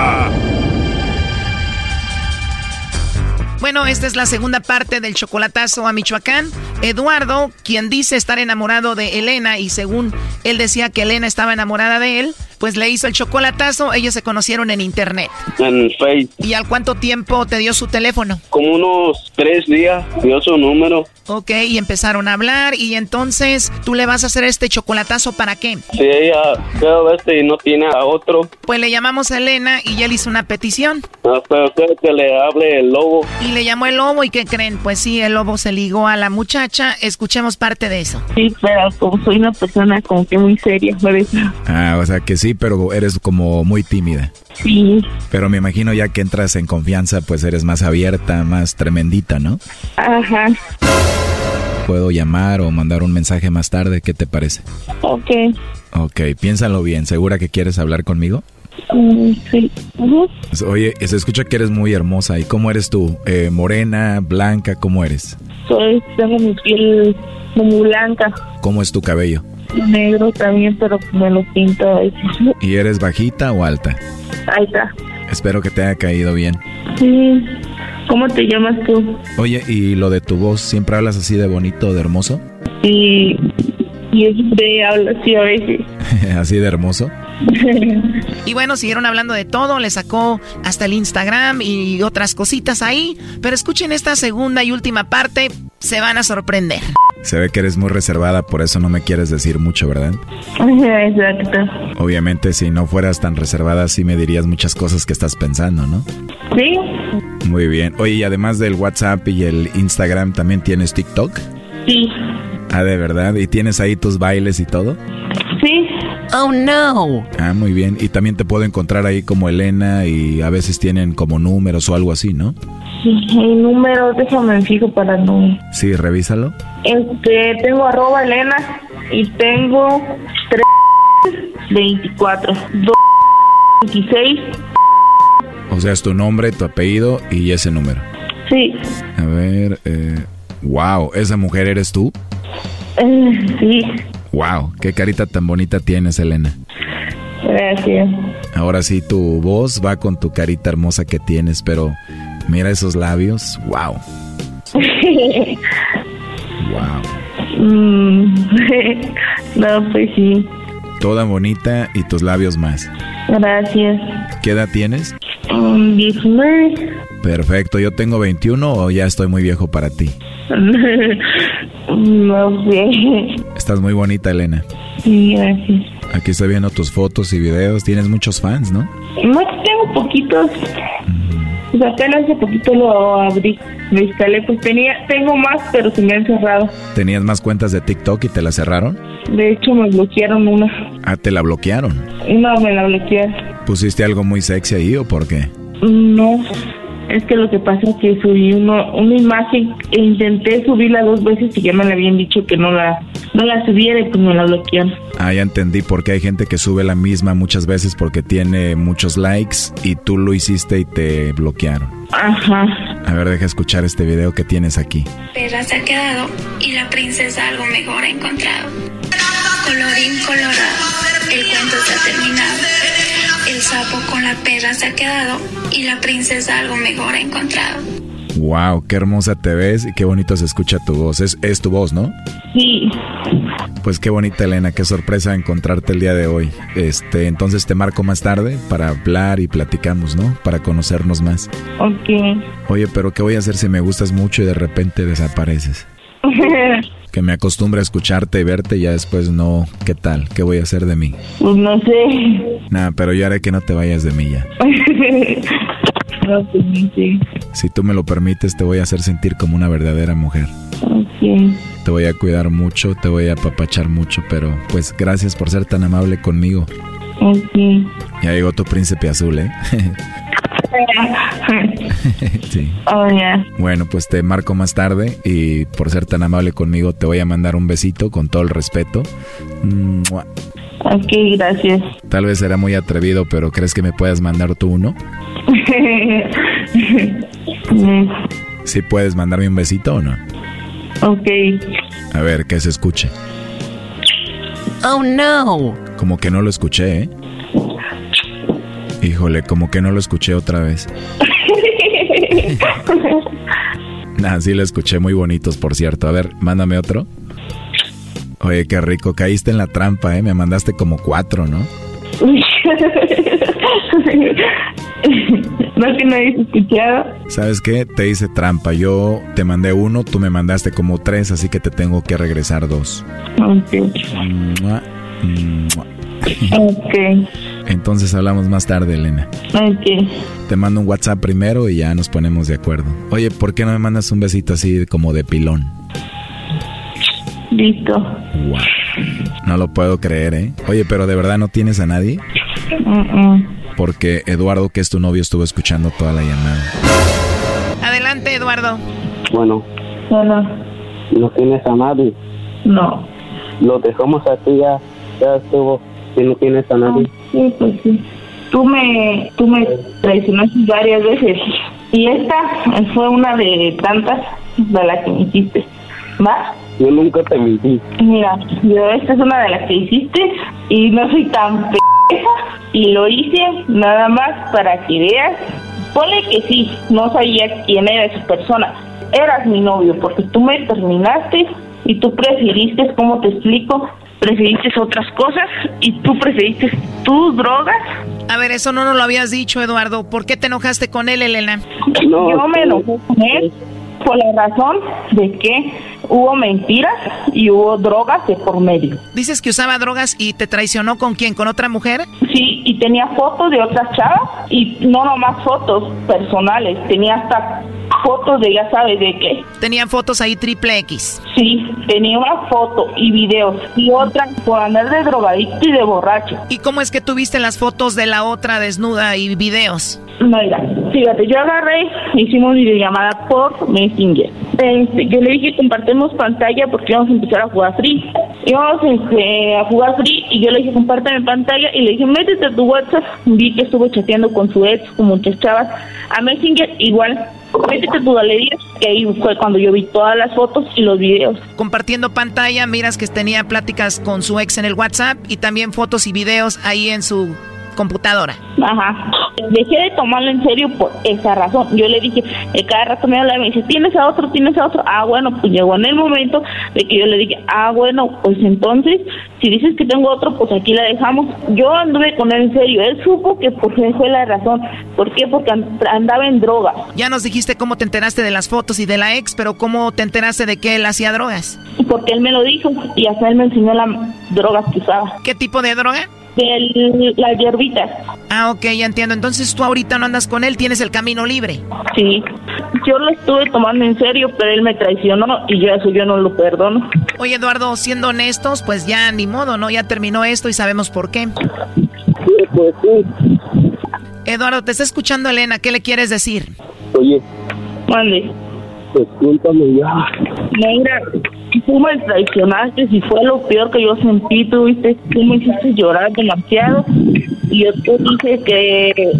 Bueno, esta es la segunda parte del chocolatazo a Michoacán. Eduardo, quien dice estar enamorado de Elena y según él decía que Elena estaba enamorada de él, pues le hizo el chocolatazo. Ellos se conocieron en internet.
En Face.
¿Y al cuánto tiempo te dio su teléfono?
Como unos tres días dio su número.
Ok, y empezaron a hablar y entonces tú le vas a hacer este chocolatazo para qué?
Si ella quedó este y no tiene a otro,
Pues le llamamos a Elena y él hizo una petición.
no, pero quiero que le hable el lobo.
Y le llamó el lobo y ¿qué creen? Pues sí, el lobo se ligó a la muchacha. Escuchemos parte de eso.
Sí, pero como soy una persona como que muy seria, por eso.
Ah, o sea que sí, pero eres como muy tímida.
Sí,
Pero me imagino ya que entras en confianza, pues eres más abierta, más tremendita, ¿no?
ajá,
Puedo llamar o mandar un mensaje más tarde, ¿qué te parece?
ok,
Ok, piénsalo bien, ¿segura que quieres hablar conmigo?
Sí.
Oye, se escucha que eres muy hermosa. ¿Y cómo eres tú? Eh, ¿Morena, blanca? ¿Cómo eres?
soy, tengo mi piel muy blanca,
¿Cómo es tu cabello?
negro también, pero me lo pinto.
¿Y eres bajita o alta?
Está.
Espero que te haya caído bien.
Sí, ¿cómo te llamas tú?
Oye, ¿y lo de tu voz? ¿Siempre hablas así de bonito, de hermoso?
Y yo siempre hablo así a veces.
¿Así de hermoso?
Y bueno, siguieron hablando de todo, le sacó hasta el Instagram y otras cositas ahí. Pero escuchen esta segunda y última parte, se van a sorprender.
Se ve que eres muy reservada, por eso no me quieres decir mucho, ¿verdad?
Exacto.
Obviamente, si no fueras tan reservada, sí me dirías muchas cosas que estás pensando, ¿no?
Sí,
Muy bien. Oye, y además del WhatsApp y el Instagram, ¿también tienes TikTok?
sí,
Ah, ¿de verdad? ¿Y tienes ahí tus bailes y todo?
sí.
Oh no.
Ah, muy bien. Y también te puedo encontrar ahí como Elena y a veces tienen como números o algo así, ¿no?
Sí, mi número, déjame me fijo para no.
Sí, revísalo.
Este, tengo arroba Elena y tengo 3 24 2 26
O sea, es tu nombre, tu apellido y ese número.
Sí,
A ver, eh, wow, ¿esa mujer eres tú?
eh, sí,
Wow, qué carita tan bonita tienes, Elena.
gracias.
Ahora sí, tu voz va con tu carita hermosa que tienes, pero mira esos labios, wow, wow.
Mm, no, pues sí,
Toda bonita y tus labios más.
gracias.
¿Qué edad tienes?
Um, 19.
Perfecto, yo tengo 21 o ya estoy muy viejo para ti.
no sé.
Estás muy bonita, Elena.
Sí, gracias.
Aquí estoy viendo tus fotos y videos. Tienes muchos fans, ¿no?
No tengo poquitos. Pues apenas hace poquito lo abrí. Me instalé, pues tenía, tengo más, pero se me han cerrado.
¿Tenías más cuentas de TikTok y te la cerraron?
De hecho, me bloquearon una.
Ah, te la bloquearon.
No, me la bloquearon.
¿Pusiste algo muy sexy ahí o por qué?
No, Es que lo que pasa es que subí uno, una imagen e intenté subirla dos veces y ya me la habían dicho que no la, no la subiera y pues me la bloquearon.
Ah, ya entendí por qué hay gente que sube la misma muchas veces porque tiene muchos likes y tú lo hiciste y te bloquearon.
Ajá.
A ver, deja escuchar este video que tienes aquí.
Perra se ha quedado y la princesa algo mejor ha encontrado. Colorín colorado, el cuento se ha terminado. El sapo con la perra se ha quedado y la princesa algo mejor ha encontrado.
Wow, qué hermosa te ves y qué bonito se escucha tu voz. Es, es tu voz, ¿no?
Sí.
Pues qué bonita Elena, qué sorpresa encontrarte el día de hoy. Este, entonces te marco más tarde para hablar y platicamos, ¿no? Para conocernos más.
Ok.
Oye, pero ¿qué voy a hacer si me gustas mucho y de repente desapareces? que me acostumbre a escucharte y verte y ya después no, ¿qué tal? ¿Qué voy a hacer de mí?
Pues no sé.
Nada, pero yo haré que no te vayas de mí ya.
no, pues sí.
Si tú me lo permites, te voy a hacer sentir como una verdadera mujer.
Ok.
Te voy a cuidar mucho, te voy a apapachar mucho, pero pues gracias por ser tan amable conmigo.
Ok.
Ya llegó tu príncipe azul, ¿eh? sí.
Oh, yeah.
Bueno, pues te marco más tarde y por ser tan amable conmigo te voy a mandar un besito con todo el respeto. Mua.
Ok, gracias.
Tal vez será muy atrevido, pero ¿crees que me puedas mandar tú uno? ¿Sí puedes mandarme un besito o no?
ok.
A ver, que se escuche.
Oh, no.
Como que no lo escuché, ¿eh? Híjole, como que no lo escuché otra vez. Nah, sí lo escuché, muy bonitos, por cierto. A ver, mándame otro. Oye, qué rico, caíste en la trampa, ¿eh? Me mandaste como cuatro, ¿no?
no que no hayas escuchado.
¿Sabes qué? Te hice trampa. Yo te mandé uno, tú me mandaste como tres, así que te tengo que regresar dos.
Ok.
Mua, mua.
Ok.
Entonces hablamos más tarde, Elena.
Ok.
Te mando un WhatsApp primero y ya nos ponemos de acuerdo. Oye, ¿por qué no me mandas un besito así como de pilón?
Listo.
Wow. No lo puedo creer, ¿eh? Oye, pero ¿de verdad no tienes a nadie?
Mm-mm.
Porque Eduardo, que es tu novio, estuvo escuchando toda la llamada.
Adelante, Eduardo.
Bueno,
Bueno,
no tienes a nadie.
no.
Lo dejamos aquí ya, ya estuvo. Si no tienes a nadie.
Sí, pues sí. Tú me, tú me traicionaste varias veces. Y esta fue una de tantas de las que me hiciste. ¿Va?
Yo nunca te mentí.
Mira, yo esta es una de las que hiciste y no soy tan p y lo hice nada más para que veas. Ponle que sí, no sabía quién era esa persona. Eras mi novio porque tú me terminaste y tú preferiste, ¿cómo te explico? Preferiste otras cosas y tú preferiste tus drogas.
A ver, eso no nos lo habías dicho, Eduardo. ¿Por qué te enojaste con él, Elena?
yo me enojé con él por la razón de que hubo mentiras y hubo drogas de por medio.
Dices que usaba drogas y te traicionó con quién, con otra mujer.
Sí, y tenía fotos de otras chavas y no nomás fotos personales, tenía hasta fotos de ya sabes de qué.
Tenían fotos ahí triple X.
Sí, tenía una foto y videos y otra por andar de drogadicto y de borracho.
¿Y cómo es que tuviste las fotos de la otra desnuda y videos?
Mira, fíjate, yo agarré, hicimos videollamada por Messenger. Este, yo le dije compartimos pantalla porque vamos a empezar a jugar free. Íbamos este, a jugar free y yo le dije compárteme pantalla y le dije métete a tu WhatsApp. Vi que estuvo chateando con su ex, con muchas chavas. A Messenger igual, métete tu galería que ahí fue cuando yo vi todas las fotos y los videos.
Compartiendo pantalla, miras que tenía pláticas con su ex en el WhatsApp y también fotos y videos ahí en su computadora.
Ajá. Dejé de tomarlo en serio por esa razón. Yo le dije, eh, cada rato me habla y me dice, ¿tienes a otro? ¿Tienes a otro? Ah, bueno, pues llegó en el momento de que yo le dije, ah, bueno, pues entonces, si dices que tengo otro, pues aquí la dejamos. Yo anduve con él en serio. Él supo que pues fue la razón. ¿Por qué? Porque andaba en drogas.
Ya nos dijiste cómo te enteraste de las fotos y de la ex, pero ¿cómo te enteraste de que él hacía drogas?
Porque él me lo dijo y hasta él me enseñó las drogas que usaba.
¿Qué tipo de droga?
De las hierbitas.
Ah, ok, ya entiendo. Entonces tú ahorita no andas con él, tienes el camino libre.
Sí, yo lo estuve tomando en serio, pero él me traicionó y yo eso yo no lo perdono.
Oye, Eduardo, siendo honestos, pues ya ni modo, ¿no? Ya terminó esto y sabemos por qué.
Sí, pues sí.
Eduardo, te está escuchando Elena, ¿qué le quieres decir?
Oye,
Mande.
Pues cuéntame ya.
Mira, tú me traicionaste y fue lo peor que yo sentí. Tú, viste, tú me hiciste llorar demasiado. Y yo te dije que.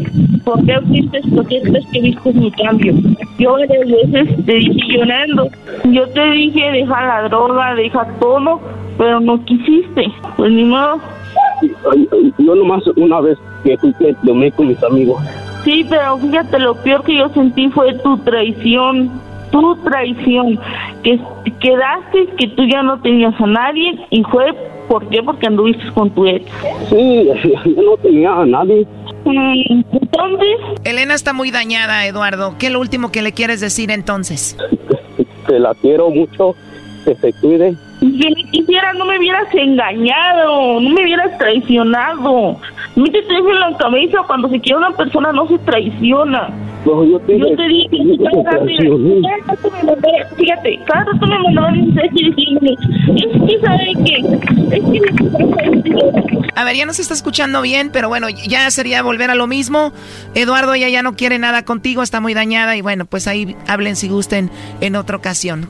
¿Por qué fuiste? ¿Por qué crees que viste mi cambio? Yo varias veces te dije llorando. Yo te dije, deja la droga, deja todo, pero no quisiste. Pues ni modo.
Yo nomás una vez que fui que tomé con mis amigos.
Sí, pero fíjate, lo peor que yo sentí fue tu traición, tu traición, que quedaste que tú ya no tenías a nadie y fue, ¿por qué? Porque anduviste con tu ex.
Sí, yo no tenía a nadie.
Mm, Entonces,
Elena está muy dañada, Eduardo. ¿Qué es lo último que le quieres decir entonces?
Que la quiero mucho, que se cuide.
si ni quisiera no me hubieras engañado, no me hubieras traicionado. Métete en la cabeza, cuando se quiere una persona no se traiciona.
No, yo te,
Yo te dije, fíjate, cada rato me mandaban mensajes diciéndome, es que sabe que, es que
A ver, ya no se está escuchando bien, pero bueno, ya sería volver a lo mismo. Eduardo, ella ya no quiere nada contigo, está muy dañada y bueno, pues ahí hablen si gusten en otra ocasión.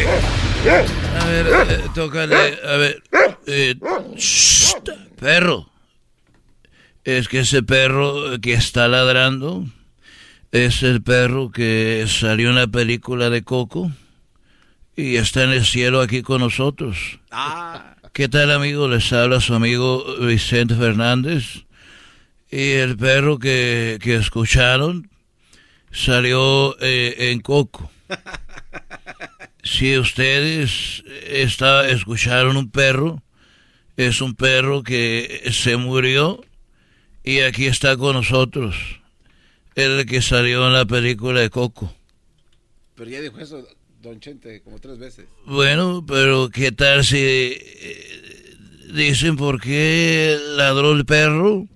A ver, eh, tócale, a ver. eh, shh, perro. Es que ese perro que está ladrando es el perro que salió en la película de Coco y está en el cielo aquí con nosotros. ¿Qué tal, amigo? Les habla su amigo Vicente Fernández. Y el perro que, que escucharon salió eh, en Coco. Si ustedes está, escucharon un perro, es un perro que se murió y aquí está con nosotros. El que salió en la película de Coco.
Pero ya dijo eso Don Chente como tres veces.
Bueno, pero ¿qué tal si eh, dicen por qué ladró el perro?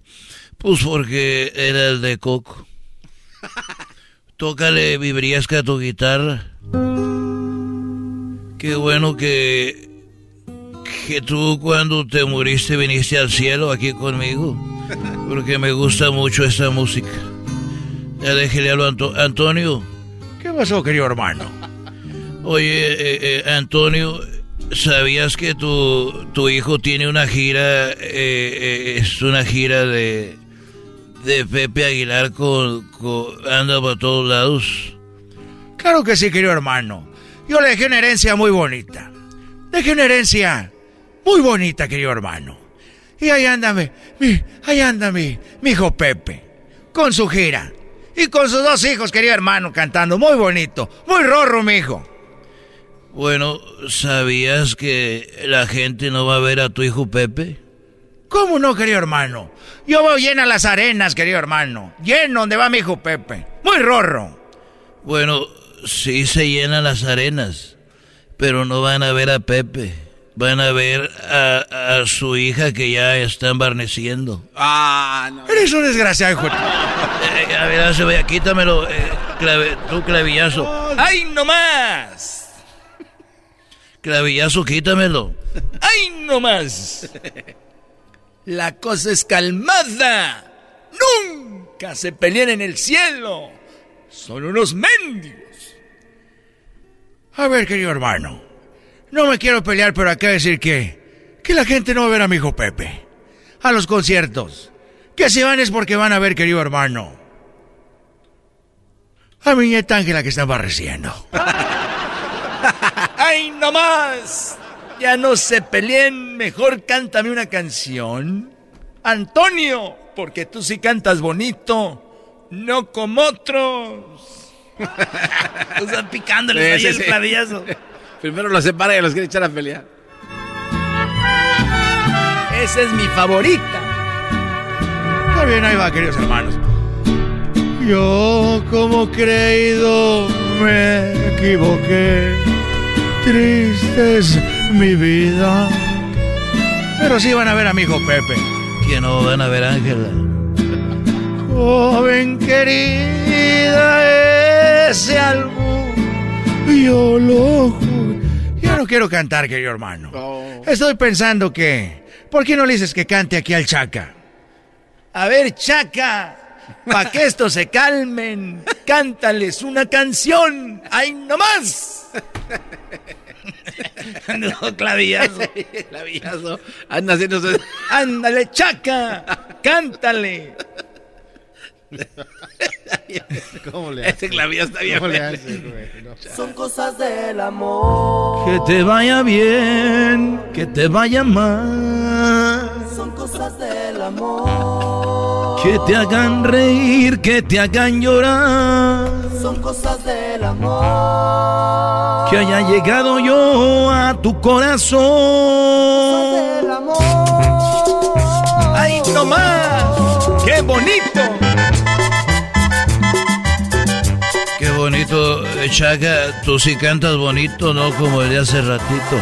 Pues porque era el de Coco. Tócale vibriasca a tu guitarra. Qué bueno que que tú cuando te muriste viniste al cielo aquí conmigo, porque me gusta mucho esta música. Ya déjele a Anto- Antonio.
¿Qué pasó, querido hermano?
Oye, eh, eh, Antonio, ¿sabías que tu, tu hijo tiene una gira, eh, eh, es una gira de, de Pepe Aguilar con, con- anda por todos lados?
Claro que sí, querido hermano. Yo le dejé una herencia muy bonita. Dejé una herencia muy bonita, querido hermano. Y ahí anda mi, ahí anda mi, mi hijo Pepe, con su gira. Y con sus dos hijos, querido hermano, cantando. Muy bonito, muy rorro, mi hijo.
Bueno, ¿sabías que la gente no va a ver a tu hijo Pepe?
¿Cómo no, querido hermano? Yo veo llena las arenas, querido hermano. Lleno donde va mi hijo Pepe. Muy rorro.
Bueno, sí se llenan las arenas, pero no van a ver a Pepe. Van a ver a, a su hija que ya está embarneciendo.
Ah, no.
Eres un desgraciado, hijo.
Eh, a ver, se vaya, quítamelo, eh, clave- tú clavillazo.
¡Ay, no más!
Clavillazo, quítamelo.
¡Ay, no más! La cosa es calmada. Nunca se pelean en el cielo. Son unos mendigos. A ver, querido hermano. No me quiero pelear, pero acá decir que... Que la gente no va a ver a mi hijo Pepe. A los conciertos. Que si van es porque van a ver, querido hermano. a mi nieta Ángela que está embarreciendo. ¡Ay, no más! Ya no se peleen, mejor cántame una canción. Antonio, porque tú sí cantas bonito, no como otros.
Están picándoles
Sí,
ahí
sí,
el
sí.
clavillazo.
Primero los separa y los quiere echar a pelear.
Esa es mi favorita. Está bien, ahí va, queridos hermanos. Yo como creído me equivoqué. Triste es mi vida. Pero sí van a ver a mi hijo Pepe.
Que no van a ver a Ángela.
Joven querida, ese algo yo lo ju- Ya no quiero cantar, querido hermano. Estoy pensando que... ¿Por qué no le dices que cante aquí al Chaca? A ver, Chaca, para que estos se calmen, cántales una canción. ¡Ay, no más!
no, clavillazo.
clavillazo. Anda haciendo...
¡Ándale, Chaca! ¡Cántale!
¿Cómo le hace? Ese clavillazo está bien.
¿Cómo le hace, güey? No.
Son cosas del amor.
Que te vaya bien, que te vaya mal.
Son cosas del amor.
Que te hagan reír, que te hagan llorar.
Son cosas del amor.
Que haya llegado yo a tu corazón.
Del amor.
¡Ay, no más! ¡Qué bonito!
Chaca. Tú sí cantas bonito, ¿no? Como el de hace ratito.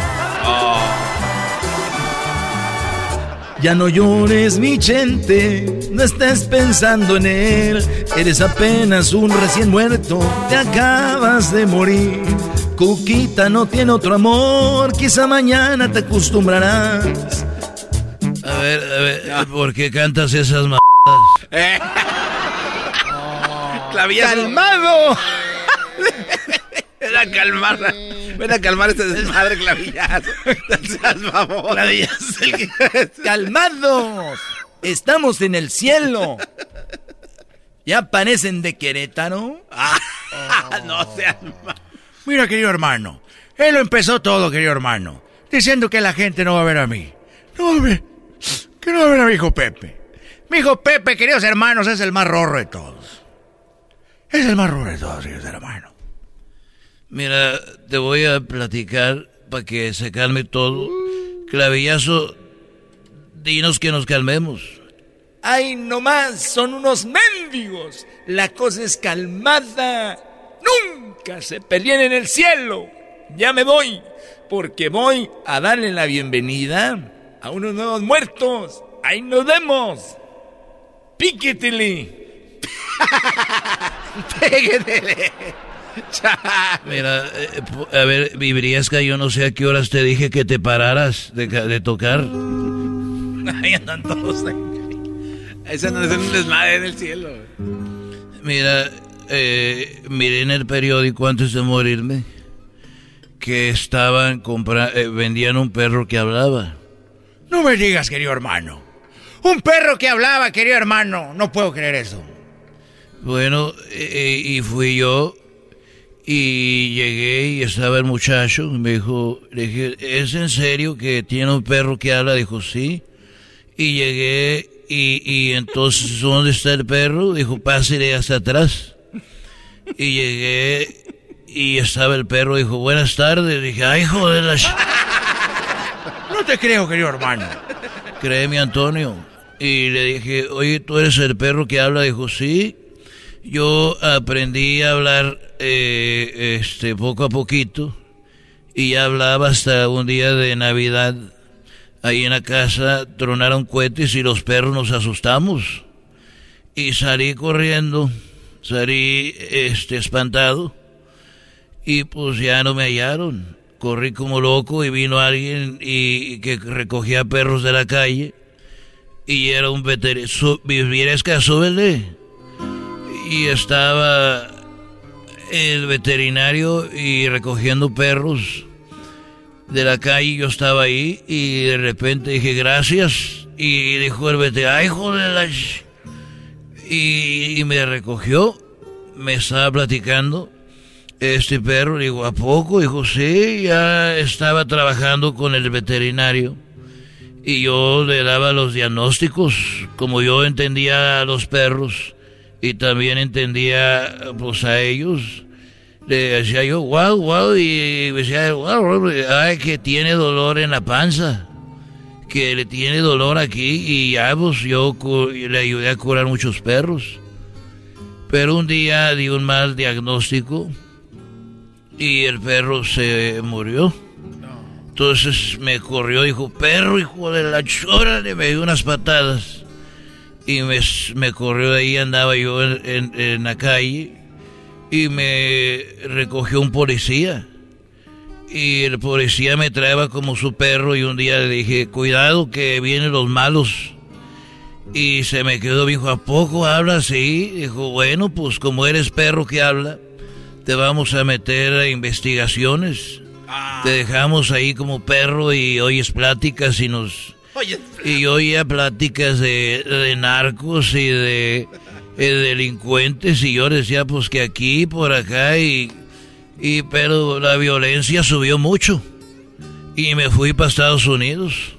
Ya no llores, mi gente, no estés pensando en él. Eres apenas un recién muerto, te acabas de morir. Cuquita no tiene otro amor, quizá mañana te acostumbrarás. A ver, a ver, ¿por qué cantas esas m***?
Eh.
¡Calmado!
Ven a calmar. Ven a calmar este desmadre clavillazo.
Clavillazo,
¡Calmados! Estamos en el cielo. ¿Ya parecen de Querétaro?
Ah, No seas mamón.
Mira, querido hermano, él lo empezó todo, querido hermano, diciendo que la gente no va a ver a mí. No va a ver, que no va a ver a mi hijo Pepe. Mi hijo Pepe, queridos hermanos, es el más rorro de todos. Es el más rorro de todos, queridos hermanos.
Mira, te voy a platicar para que se calme todo. Clavillazo, dinos que nos calmemos.
¡Ay, no más! ¡Son unos mendigos! La cosa es calmada. ¡Nunca se peleen en el cielo! Ya me voy, porque voy a darle la bienvenida a unos nuevos muertos. ¡Ahí nos vemos! ¡Píquetele!
Péguetele.
Mira, eh, a ver, Vibriesca, yo no sé a qué horas te dije que te pararas de, ca- de tocar.
Ahí andan todos. ahí.
Ese no es un desmadre en el cielo.
Mira, eh, miré en el periódico antes de morirme que estaban compra eh, vendían un perro que hablaba.
No me digas, querido hermano. Un perro que hablaba, querido hermano. No puedo creer eso.
Bueno, eh, y fui yo y llegué y estaba el muchacho. y Me dijo, le dije, ¿es en serio que tiene un perro que habla? Dijo, sí. Y llegué y, y entonces, ¿dónde está el perro? Dijo, pásale hasta atrás. Y llegué y estaba el perro. Dijo, buenas tardes. Dije, ay, joder, la... ch-".
No te creo, querido hermano.
Créeme, Antonio. Y le dije, oye, ¿tú eres el perro que habla? Dijo, sí. Yo aprendí a hablar eh, este poco a poquito y ya hablaba hasta un día de Navidad. Ahí en la casa tronaron cohetes y los perros nos asustamos. Y salí corriendo, salí este espantado y pues ya no me hallaron. Corrí como loco y vino alguien y que recogía perros de la calle y era un veterinario. Viviresca, súbele. Y estaba el veterinario y recogiendo perros de la calle. Yo estaba ahí y de repente dije gracias. Y dijo el veterinario, ay, joder, la ch-". y, y me recogió. me estaba platicando este perro. Digo, ¿a poco? Dijo, sí, ya estaba trabajando con el veterinario. Y yo le daba los diagnósticos, como yo entendía a los perros y también entendía pues a ellos. Le decía yo, wow, wow, y decía, wow, ay, que tiene dolor en la panza, que le tiene dolor aquí, y ya pues yo le ayudé a curar muchos perros. Pero un día di un mal diagnóstico y el perro se murió. Entonces me corrió, dijo, perro, hijo de la chora, le me dio unas patadas. Y me, me corrió de ahí, andaba yo en, en la calle y me recogió un policía. Y el policía me traía como su perro y un día le dije, cuidado que vienen los malos. Y se me quedó, dijo, ¿a poco habla así? Dijo, bueno, pues como eres perro que habla, te vamos a meter a investigaciones. Te dejamos ahí como perro y oyes pláticas y nos... y yo oía pláticas de, de narcos y de eh, delincuentes y yo decía pues que aquí, por acá y, y pero la violencia subió mucho y me fui para Estados Unidos.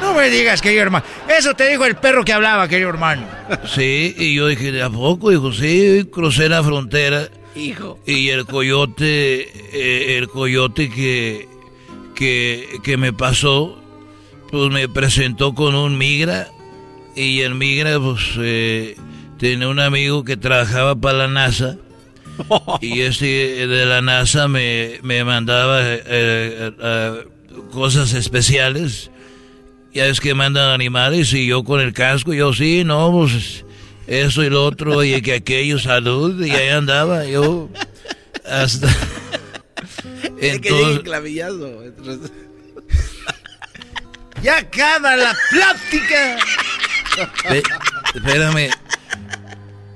No me digas, querido hermano. Eso te dijo el perro que hablaba, querido hermano. Sí, y yo dije, ¿de a poco? Dijo, sí, crucé la frontera. Hijo. Y el coyote, eh, el coyote que, que, que me pasó, pues me presentó con un migra. Y el migra, pues, eh, tenía un amigo que trabajaba para la NASA y ese de la NASA me, mandaba eh, eh, cosas especiales. Ya es que mandan animales y yo con el casco, yo sí, no, pues eso y lo otro, y que aquello, salud, y ahí andaba yo hasta...
Entonces,
ya acaba la plática. espérame,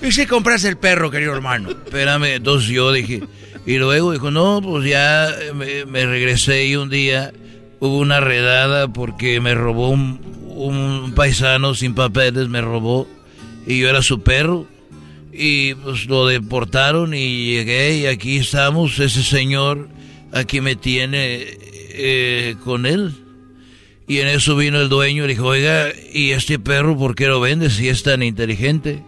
¿Y si compras el perro, querido hermano? Espérame, entonces yo dije, y luego dijo, no, pues ya me, regresé y un día hubo una redada porque me robó un, un, paisano sin papeles, me robó y yo era su perro y pues lo deportaron y llegué y aquí estamos, ese señor aquí me tiene eh, con él. Y en eso vino el dueño y le dijo, oiga, ¿y este perro por qué lo vende si es tan inteligente?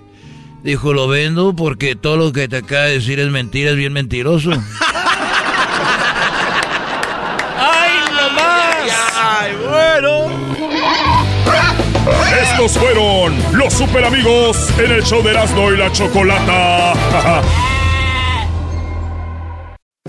Dijo, lo vendo porque todo lo que te acaba de decir es mentira, es bien mentiroso.
¡Ay, no más! ¡Ay, bueno!
Estos fueron los super amigos en el show de Erasmo y la Chocolata.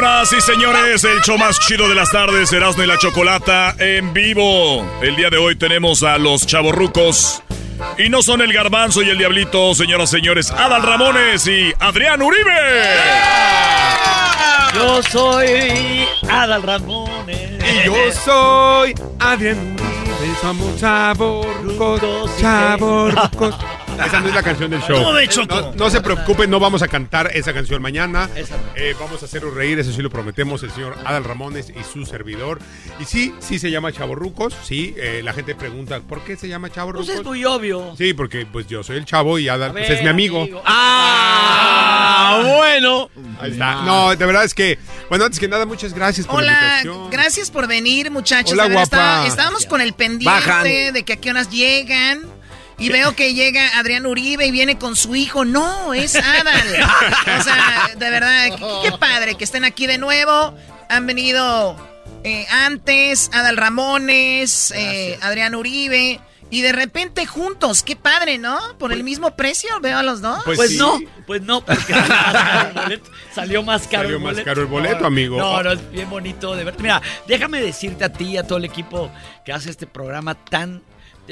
Señoras y señores, el show más chido de las tardes, Erasmo y la Chocolata, en vivo. El día de hoy tenemos a los chavorrucos. Y no son el garbanzo y el diablito, señoras y señores, Adal Ramones y Adrián Uribe.
Yo soy Adal Ramones.
Y yo soy Adrián Uribe. Somos chavorrucos, chavorrucos. Esa no es la canción del show. No, no se preocupen, no vamos a cantar esa canción mañana. Eh, vamos a hacerlos reír, eso sí lo prometemos, el señor Adal Ramones y su servidor. Y sí, sí se llama Chavorrucos. Sí, eh, la gente pregunta, ¿por qué se llama Chavorrucos?
Pues es muy obvio.
Sí, porque pues yo soy el chavo y Adal pues, es mi amigo.
amigo.
¡Ah! Bueno. Ahí está. No, de verdad es que, bueno, antes que nada, muchas gracias por la
Hola,
invitación.
gracias por venir, muchachos.
Hola, guapa.
estábamos con el pendiente
Bajan.
de que a qué horas llegan. Y veo que llega Adrián Uribe y viene con su hijo. No, es Adal. o sea, de verdad, qué, qué padre que estén aquí de nuevo. Han venido eh, antes Adal Ramones, eh, Adrián Uribe. Y de repente juntos, qué padre, ¿no? Por el mismo precio, veo a los dos.
Pues, no, pues no, porque salió más caro el boleto. Salió más caro
Salió
el boleto. No,
amigo.
No, no, es bien bonito de verte. Mira, déjame decirte a ti y a todo el equipo que hace este programa tan,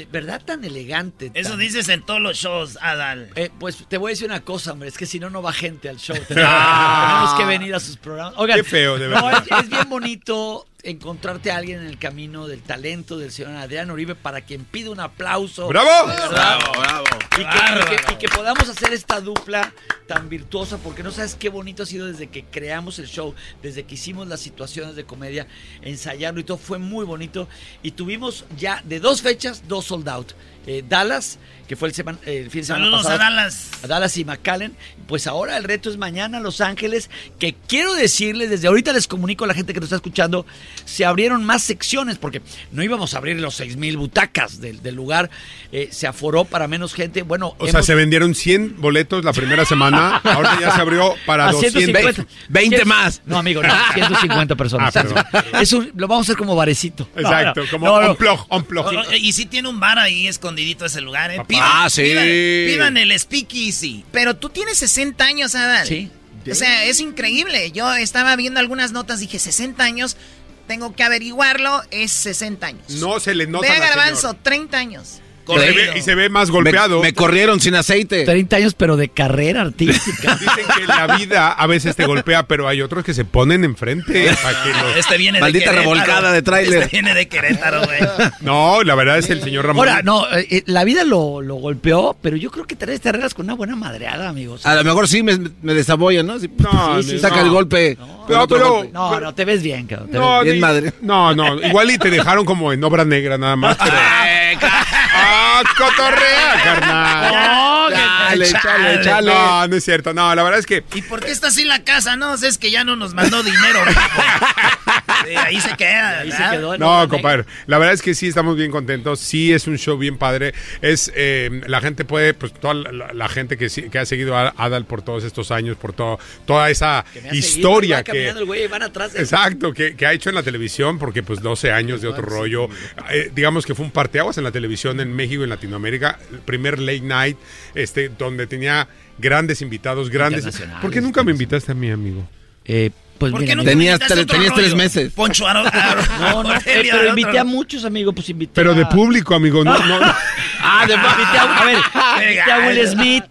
verdad tan elegante.
Eso
tan-
dices en todos los shows, Adal.
Eh, pues te voy a decir una cosa, hombre, es que si no, no va gente al show.
Ah.
Tenemos, que venir a sus programas. Oigan,
Qué feo, de
no,
verdad.
es, es bien bonito encontrarte a alguien en el camino del talento del señor Adrián Uribe para quien pide un aplauso.
¡Bravo! Bravo, bravo.
Y que, y que- y que podamos hacer esta dupla tan virtuosa, porque no sabes qué bonito ha sido desde que creamos el show, desde que hicimos las situaciones de comedia, ensayarlo y todo, fue muy bonito. Y tuvimos ya de dos fechas, dos sold out. Eh, Dallas, que fue el, seman- eh, el fin de semana
Saludos
pasado.
a Dallas.
A Dallas y McAllen. Pues ahora el reto es mañana Los Ángeles, que quiero decirles, desde ahorita les comunico a la gente que nos está escuchando, se abrieron más secciones, porque no íbamos a abrir los seis mil butacas del, del lugar, eh, se aforó para menos gente. Bueno,
O sea, se vendieron 100 boletos la primera semana. Ahora ya se abrió para
A
200.
150.
20 más.
No, amigo, no, 150 personas.
Ah,
lo vamos a hacer como barecito.
Exacto,
no,
como
no, no.
un plug, un plug.
Y sí tiene un bar ahí escondidito ese lugar, ¿eh?
Ah, sí.
Pidan, pidan el speakeasy. Pero tú tienes 60 años, Adal.
Sí.
O sea, es increíble. Yo estaba viendo algunas notas, dije 60 años. Tengo que averiguarlo, es 60 años.
No se le nota
Ve a
al
Garbanzo,
señor.
30 años.
Y se ve- y se ve más golpeado.
Me corrieron sin aceite.
30 años, pero de carrera artística.
Dicen que la vida a veces te golpea, pero hay otros que se ponen enfrente para que los-
Este viene
Maldita
de Querétaro.
revolcada de tráiler.
Este viene de Querétaro, güey.
No, la verdad es el señor Ramón.
Ahora, no, eh, eh, la vida lo, lo golpeó, pero yo creo que te arreglas con una buena madreada, amigos.
A lo mejor sí me, me desaboyan, ¿no? Sí,
No,
sí,
no.
saca el golpe.
No, pero-
golpe.
No, no, te ves bien, cabrón. te
No,
ves-
bien madre.
no, no, igual y te dejaron como en obra negra nada más, pero... ¡Ah, cotorrea, carnal!
No, chale.
chale, chale. No, no es cierto. No, la verdad es que...
¿Y por qué está así la casa? No, es que ya no nos mandó dinero. Sí, ahí se queda.
Ahí se quedó.
No, compadre, la verdad es que sí estamos bien contentos, sí es un show bien padre, es eh, la gente puede, pues toda la, la gente que, sí- que ha seguido a Adal por todos estos años, por todo, toda esa
Que me ha seguido,
historia
va
que...
güey, van atrás de-
Exacto, que, que ha hecho en la televisión, porque pues 12 años de otro rollo. Eh, digamos que fue un parteaguas en la televisión en México y en Latinoamérica. El primer late night, este, donde tenía grandes invitados, grandes. ¿Por qué nunca me invitaste a mí, amigo?
Eh, pues
¿Por
mira,
qué no
mira.
te
Tenías tres- tenías tres meses.
Poncho Aro- Aro-
No, no, eh, pero invité a muchos, amigo, pues invité
Pero de público, amigo, no, no.
Ah, de invité a, a ver, invité a Will. Smith,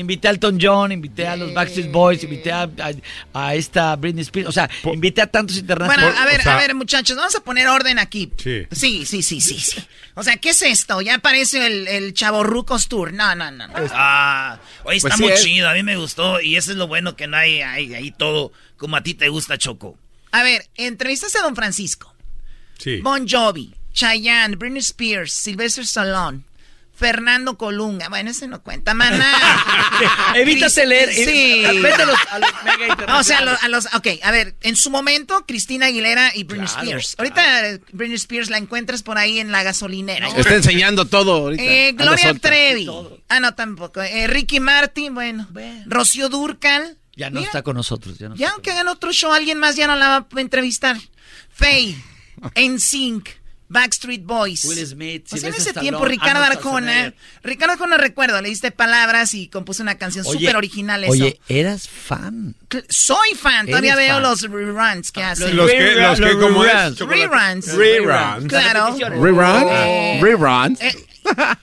invité a Elton John, invité a los Backstreet Boys, invité a, a- a esta Britney Spears, o sea, invité a tantos
Bueno,
internacionales.
a ver,
o sea-
a ver, muchachos, vamos a poner orden aquí.
Sí.
Sí, sí, sí, sí, sí. O sea, ¿qué es esto? Ya aparece el, el Chavorrucos Tour. No, no, no. no. Ah, oye, está
Pues sí
muy chido. A mí me gustó. Y eso es lo bueno que no hay ahí, todo como a ti te gusta, Choco. A ver, entrevistaste a Don Francisco.
Sí.
Bon Jovi, Chayanne, Britney Spears, Sylvester Stallone, Fernando Colunga. Bueno, ese no cuenta, maná.
Evítate leer.
Sí.
eh, Vete a los, a los mega
No, o sea, a los, a los- ok, a ver, en su momento, Cristina Aguilera y Britney
Claro,
Spears. Ahorita eh, Britney Spears la encuentras por ahí en la gasolinera.
Está enseñando todo ahorita.
Eh, Gloria. Trevi. Ah, no, tampoco. Eh, Ricky Martin, bueno. Rocío Durcal.
Ya no
Mira,
está con nosotros. Ya no
Ya aunque hagan otro show, alguien más ya no la va a entrevistar. Faye, NSYNC, Backstreet Boys.
Will Smith,
O sea, en ese
Stallone,
tiempo Ricardo Arjona. Ricardo Arjona recuerdo, le diste palabras y compuso una canción súper original eso.
Oye, eras fan.
Soy fan, todavía veo
fan.
los reruns que hacen.
Los que, los que, ¿cómo es?
Reruns. Reruns.
Reruns.
Claro.
Reruns.
Eh,
Reruns.
eh,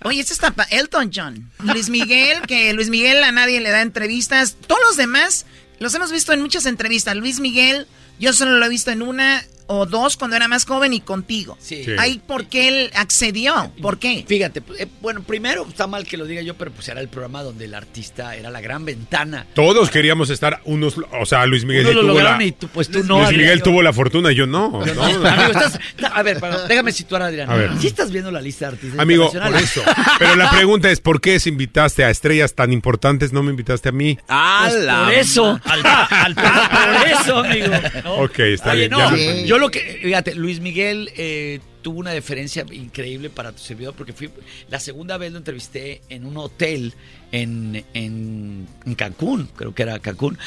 oye, este está pa- Elton John. Luis Miguel, que Luis Miguel a nadie le da entrevistas. Todos los demás los hemos visto en muchas entrevistas. Luis Miguel, yo solo lo he visto en una o dos cuando era más joven y contigo.
Sí.
Ahí, ¿por qué él accedió? ¿Por qué?
Fíjate, eh, bueno, primero está mal que lo diga yo, pero pues era el programa donde el artista era la gran ventana.
Todos queríamos estar unos, o sea, Luis Miguel
Uno
sí
lo
tuvo
lograron
la,
y tú, pues tú no.
Luis Miguel
yo-
tuvo la fortuna y yo no. no.
Amigo, estás- a ver, para- déjame situar a Adrián.
A ver.
¿Sí estás viendo la lista de artistas
Amigo, por eso. Pero la pregunta es, ¿por qué si invitaste a estrellas tan importantes no me invitaste a mí?
Pues por eso. por eso, amigo. ¿no?
Ok, está
Oye,
bien.
no,
ya me-
yo lo que, fíjate, Luis Miguel eh, tuvo una deferencia increíble para tu servidor porque fui, la segunda vez lo entrevisté en un hotel en, en, en Cancún, creo que era Cancún.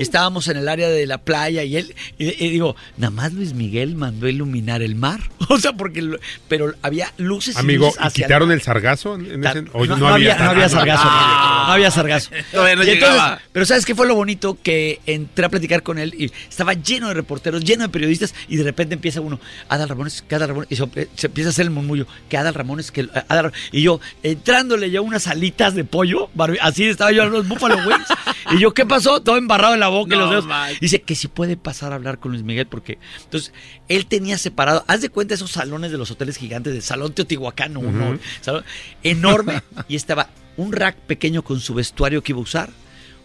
Estábamos en el área de la playa y él, y, y digo, nada más Luis Miguel mandó a iluminar el mar. O sea, porque, lo- pero había luces y
Amigo,
luces
¿y
hacia
quitaron
el
el sargazo? En ese-
Ta-
o
no, no había, no había sargazo.
Ah,
no había sargazo.
Todavía no
Y entonces- pero ¿sabes qué fue lo bonito? Que entré a platicar con él y estaba lleno de reporteros, lleno de periodistas y de repente empieza uno, Adal Ramones, que Adal Ramones, y se, se empieza a hacer el murmullo, que Adal Ramones, que Adal Ra- y yo entrándole ya unas alitas de pollo, así estaba yo a los Buffalo Wings, y yo, ¿qué pasó? Todo embarrado en la boca y
No,
los dedos.
man.
Dice que si puede pasar a hablar con Luis Miguel porque entonces él tenía separado, haz de cuenta esos salones de los hoteles gigantes de Salón Teotihuacán uno,
Ujú.
salón enorme y estaba un rack pequeño con su vestuario que iba a usar,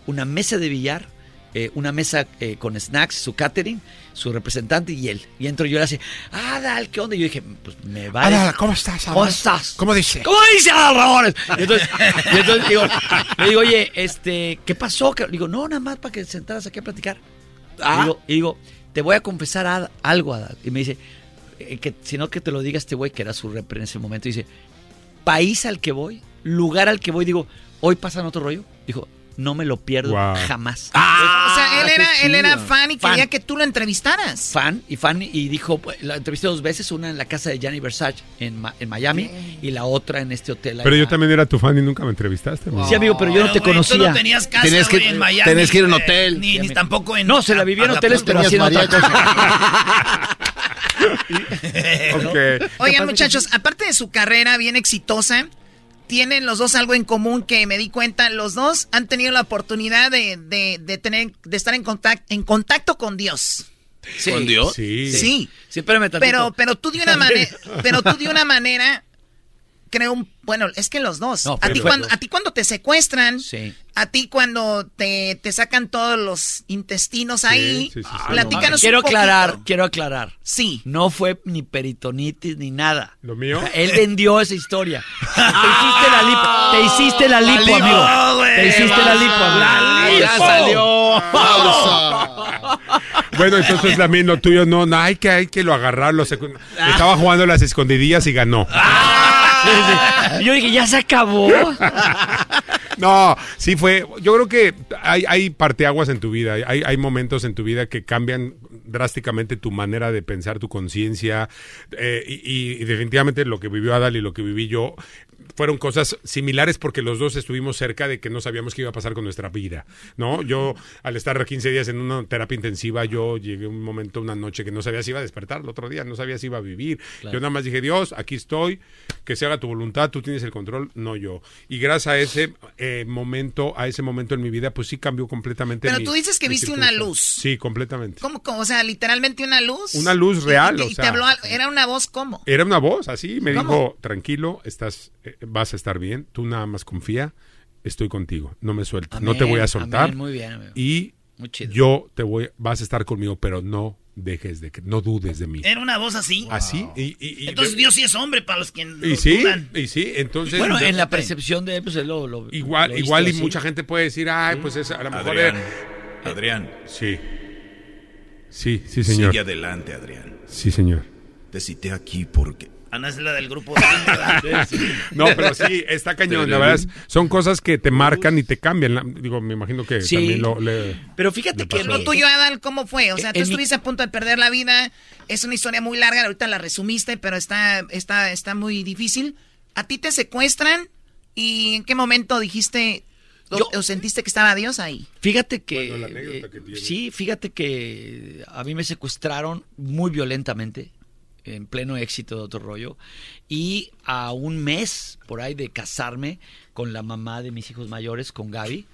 una mesa de billar, eh, una mesa eh, con snacks, su catering, su representante y él. Y entro yo y le hace, Adal, ¿qué onda? Y yo dije, pues me va.
Adal, ¿cómo estás,
¿Cómo estás?
¿Cómo dice?
¿Cómo dice Adal Ramones? Y entonces, y entonces digo, le digo, oye, este, ¿qué pasó? Le digo, no, nada más para que te sentaras aquí a platicar.
Ah.
Y, digo, y digo, te voy a confesar Ad- algo, Adal. Y me dice, eh, que si no que te lo diga este güey, que era su rep en ese momento, dice, país al que voy, lugar al que voy, digo, hoy pasa en otro rollo. Dijo, no me lo pierdo
Wow.
jamás.
o sea, él era, él era fan y
Fan.
quería que tú lo entrevistaras.
Fan y fan y dijo, pues, la entrevisté dos veces, una en la casa de Gianni Versace en, en Miami y la otra en este hotel.
Pero yo también era tu fan y nunca me entrevistaste. man.
Sí, amigo, pero yo no te conocía.
Tú no tenías casa
Tenías que-
güey, en Miami.
tenías que ir a un hotel.
Ni, ni tampoco en...
No, se la vivía en hoteles, pero
tenías
haciendo otra cosa.
Oigan, muchachos, aparte de su carrera bien exitosa, tienen los dos algo en común que me di cuenta. Los dos han tenido la oportunidad de, de- de tener, de estar en contacto, en contacto con Dios.
Sí.
¿Con Dios?
Sí.
Sí.
Sí, espérame tantito.
Pero, pero tú de una manera, pero tú de una manera, creo, un- bueno, es que los dos.
No,
a, ti cuando, a ti cuando te secuestran,
Sí.
a ti cuando te, te sacan todos los intestinos ahí,
sí, sí, sí.
platícanos
quiero
un poquito.
aclarar, quiero aclarar.
Sí.
No fue ni peritonitis ni nada.
¿Lo mío?
Él vendió esa historia. Te hiciste la lipo. Te hiciste la lipo, amigo. Te hiciste la lipo, amigo.
Ya salió.
Bueno, entonces también lo tuyo no, no, hay que, hay que lo agarrar. Lo secu- Estaba jugando las escondidillas y ganó.
Yo dije, ya se acabó.
No, sí fue. Yo creo que hay, hay parteaguas en tu vida. Hay, hay momentos en tu vida que cambian drásticamente tu manera de pensar, tu conciencia. eh, y, y definitivamente lo que vivió Adal y lo que viví yo fueron cosas similares porque los dos estuvimos cerca de que no sabíamos qué iba a pasar con nuestra vida, ¿no? Yo, al estar 15 días en una terapia intensiva, yo llegué a un momento, una noche que no sabía si iba a despertar el otro día, no sabía si iba a vivir. Yo nada más dije, Dios, aquí estoy, que se haga tu voluntad, tú tienes el control, no yo. Y gracias a ese eh, momento, a ese momento en mi vida, pues sí cambió completamente.
Pero
mi-
tú dices que viste una luz.
Sí, completamente.
¿Cómo, cómo? O sea, literalmente una luz.
Una luz real,
Y,
o
y te habló, era una voz, ¿cómo?
Era una voz así, me
¿Cómo?
dijo, tranquilo, estás, vas a estar bien, tú nada más confía, estoy contigo, no me sueltes, no te voy a soltar.
amén, muy bien, amigo.
Y
Muy chido.
yo te voy, vas a estar conmigo, pero no dejes de, que- no dudes de mí.
Era una voz así.
Así, y, y- y-
Entonces Dios sí es hombre para los que
y sí,
dudan.
y sí, entonces.
Bueno, en la percepción de él, pues él lo, lo-
Igual,
lo
igual y
así.
mucha gente puede decir, ay, pues es a lo mejor.
Adrián,
era-
Adrián,
Sí. Sí, sí, señor.
sigue adelante, Adrián.
Sí, señor.
te cité aquí porque...
Ana es la del grupo.
No, pero sí, está cañón, la verdad. es- Son cosas que te marcan y te cambian. la- Digo, me imagino que
Sí.
también lo... le-
Pero fíjate
que
Lo tuyo, Adal, ¿cómo fue? O sea, tú
En mi-
estuviste a punto de perder la vida. Es una historia muy larga. Ahorita la resumiste, pero está, está, está muy difícil. ¿A ti te secuestran? ¿Y en qué momento dijiste o, o sentiste que estaba Dios ahí?
Fíjate que, eh, sí, fíjate que a mí me secuestraron muy violentamente, en pleno éxito de otro rollo, y a un mes por ahí de casarme con la mamá de mis hijos mayores, con Gaby,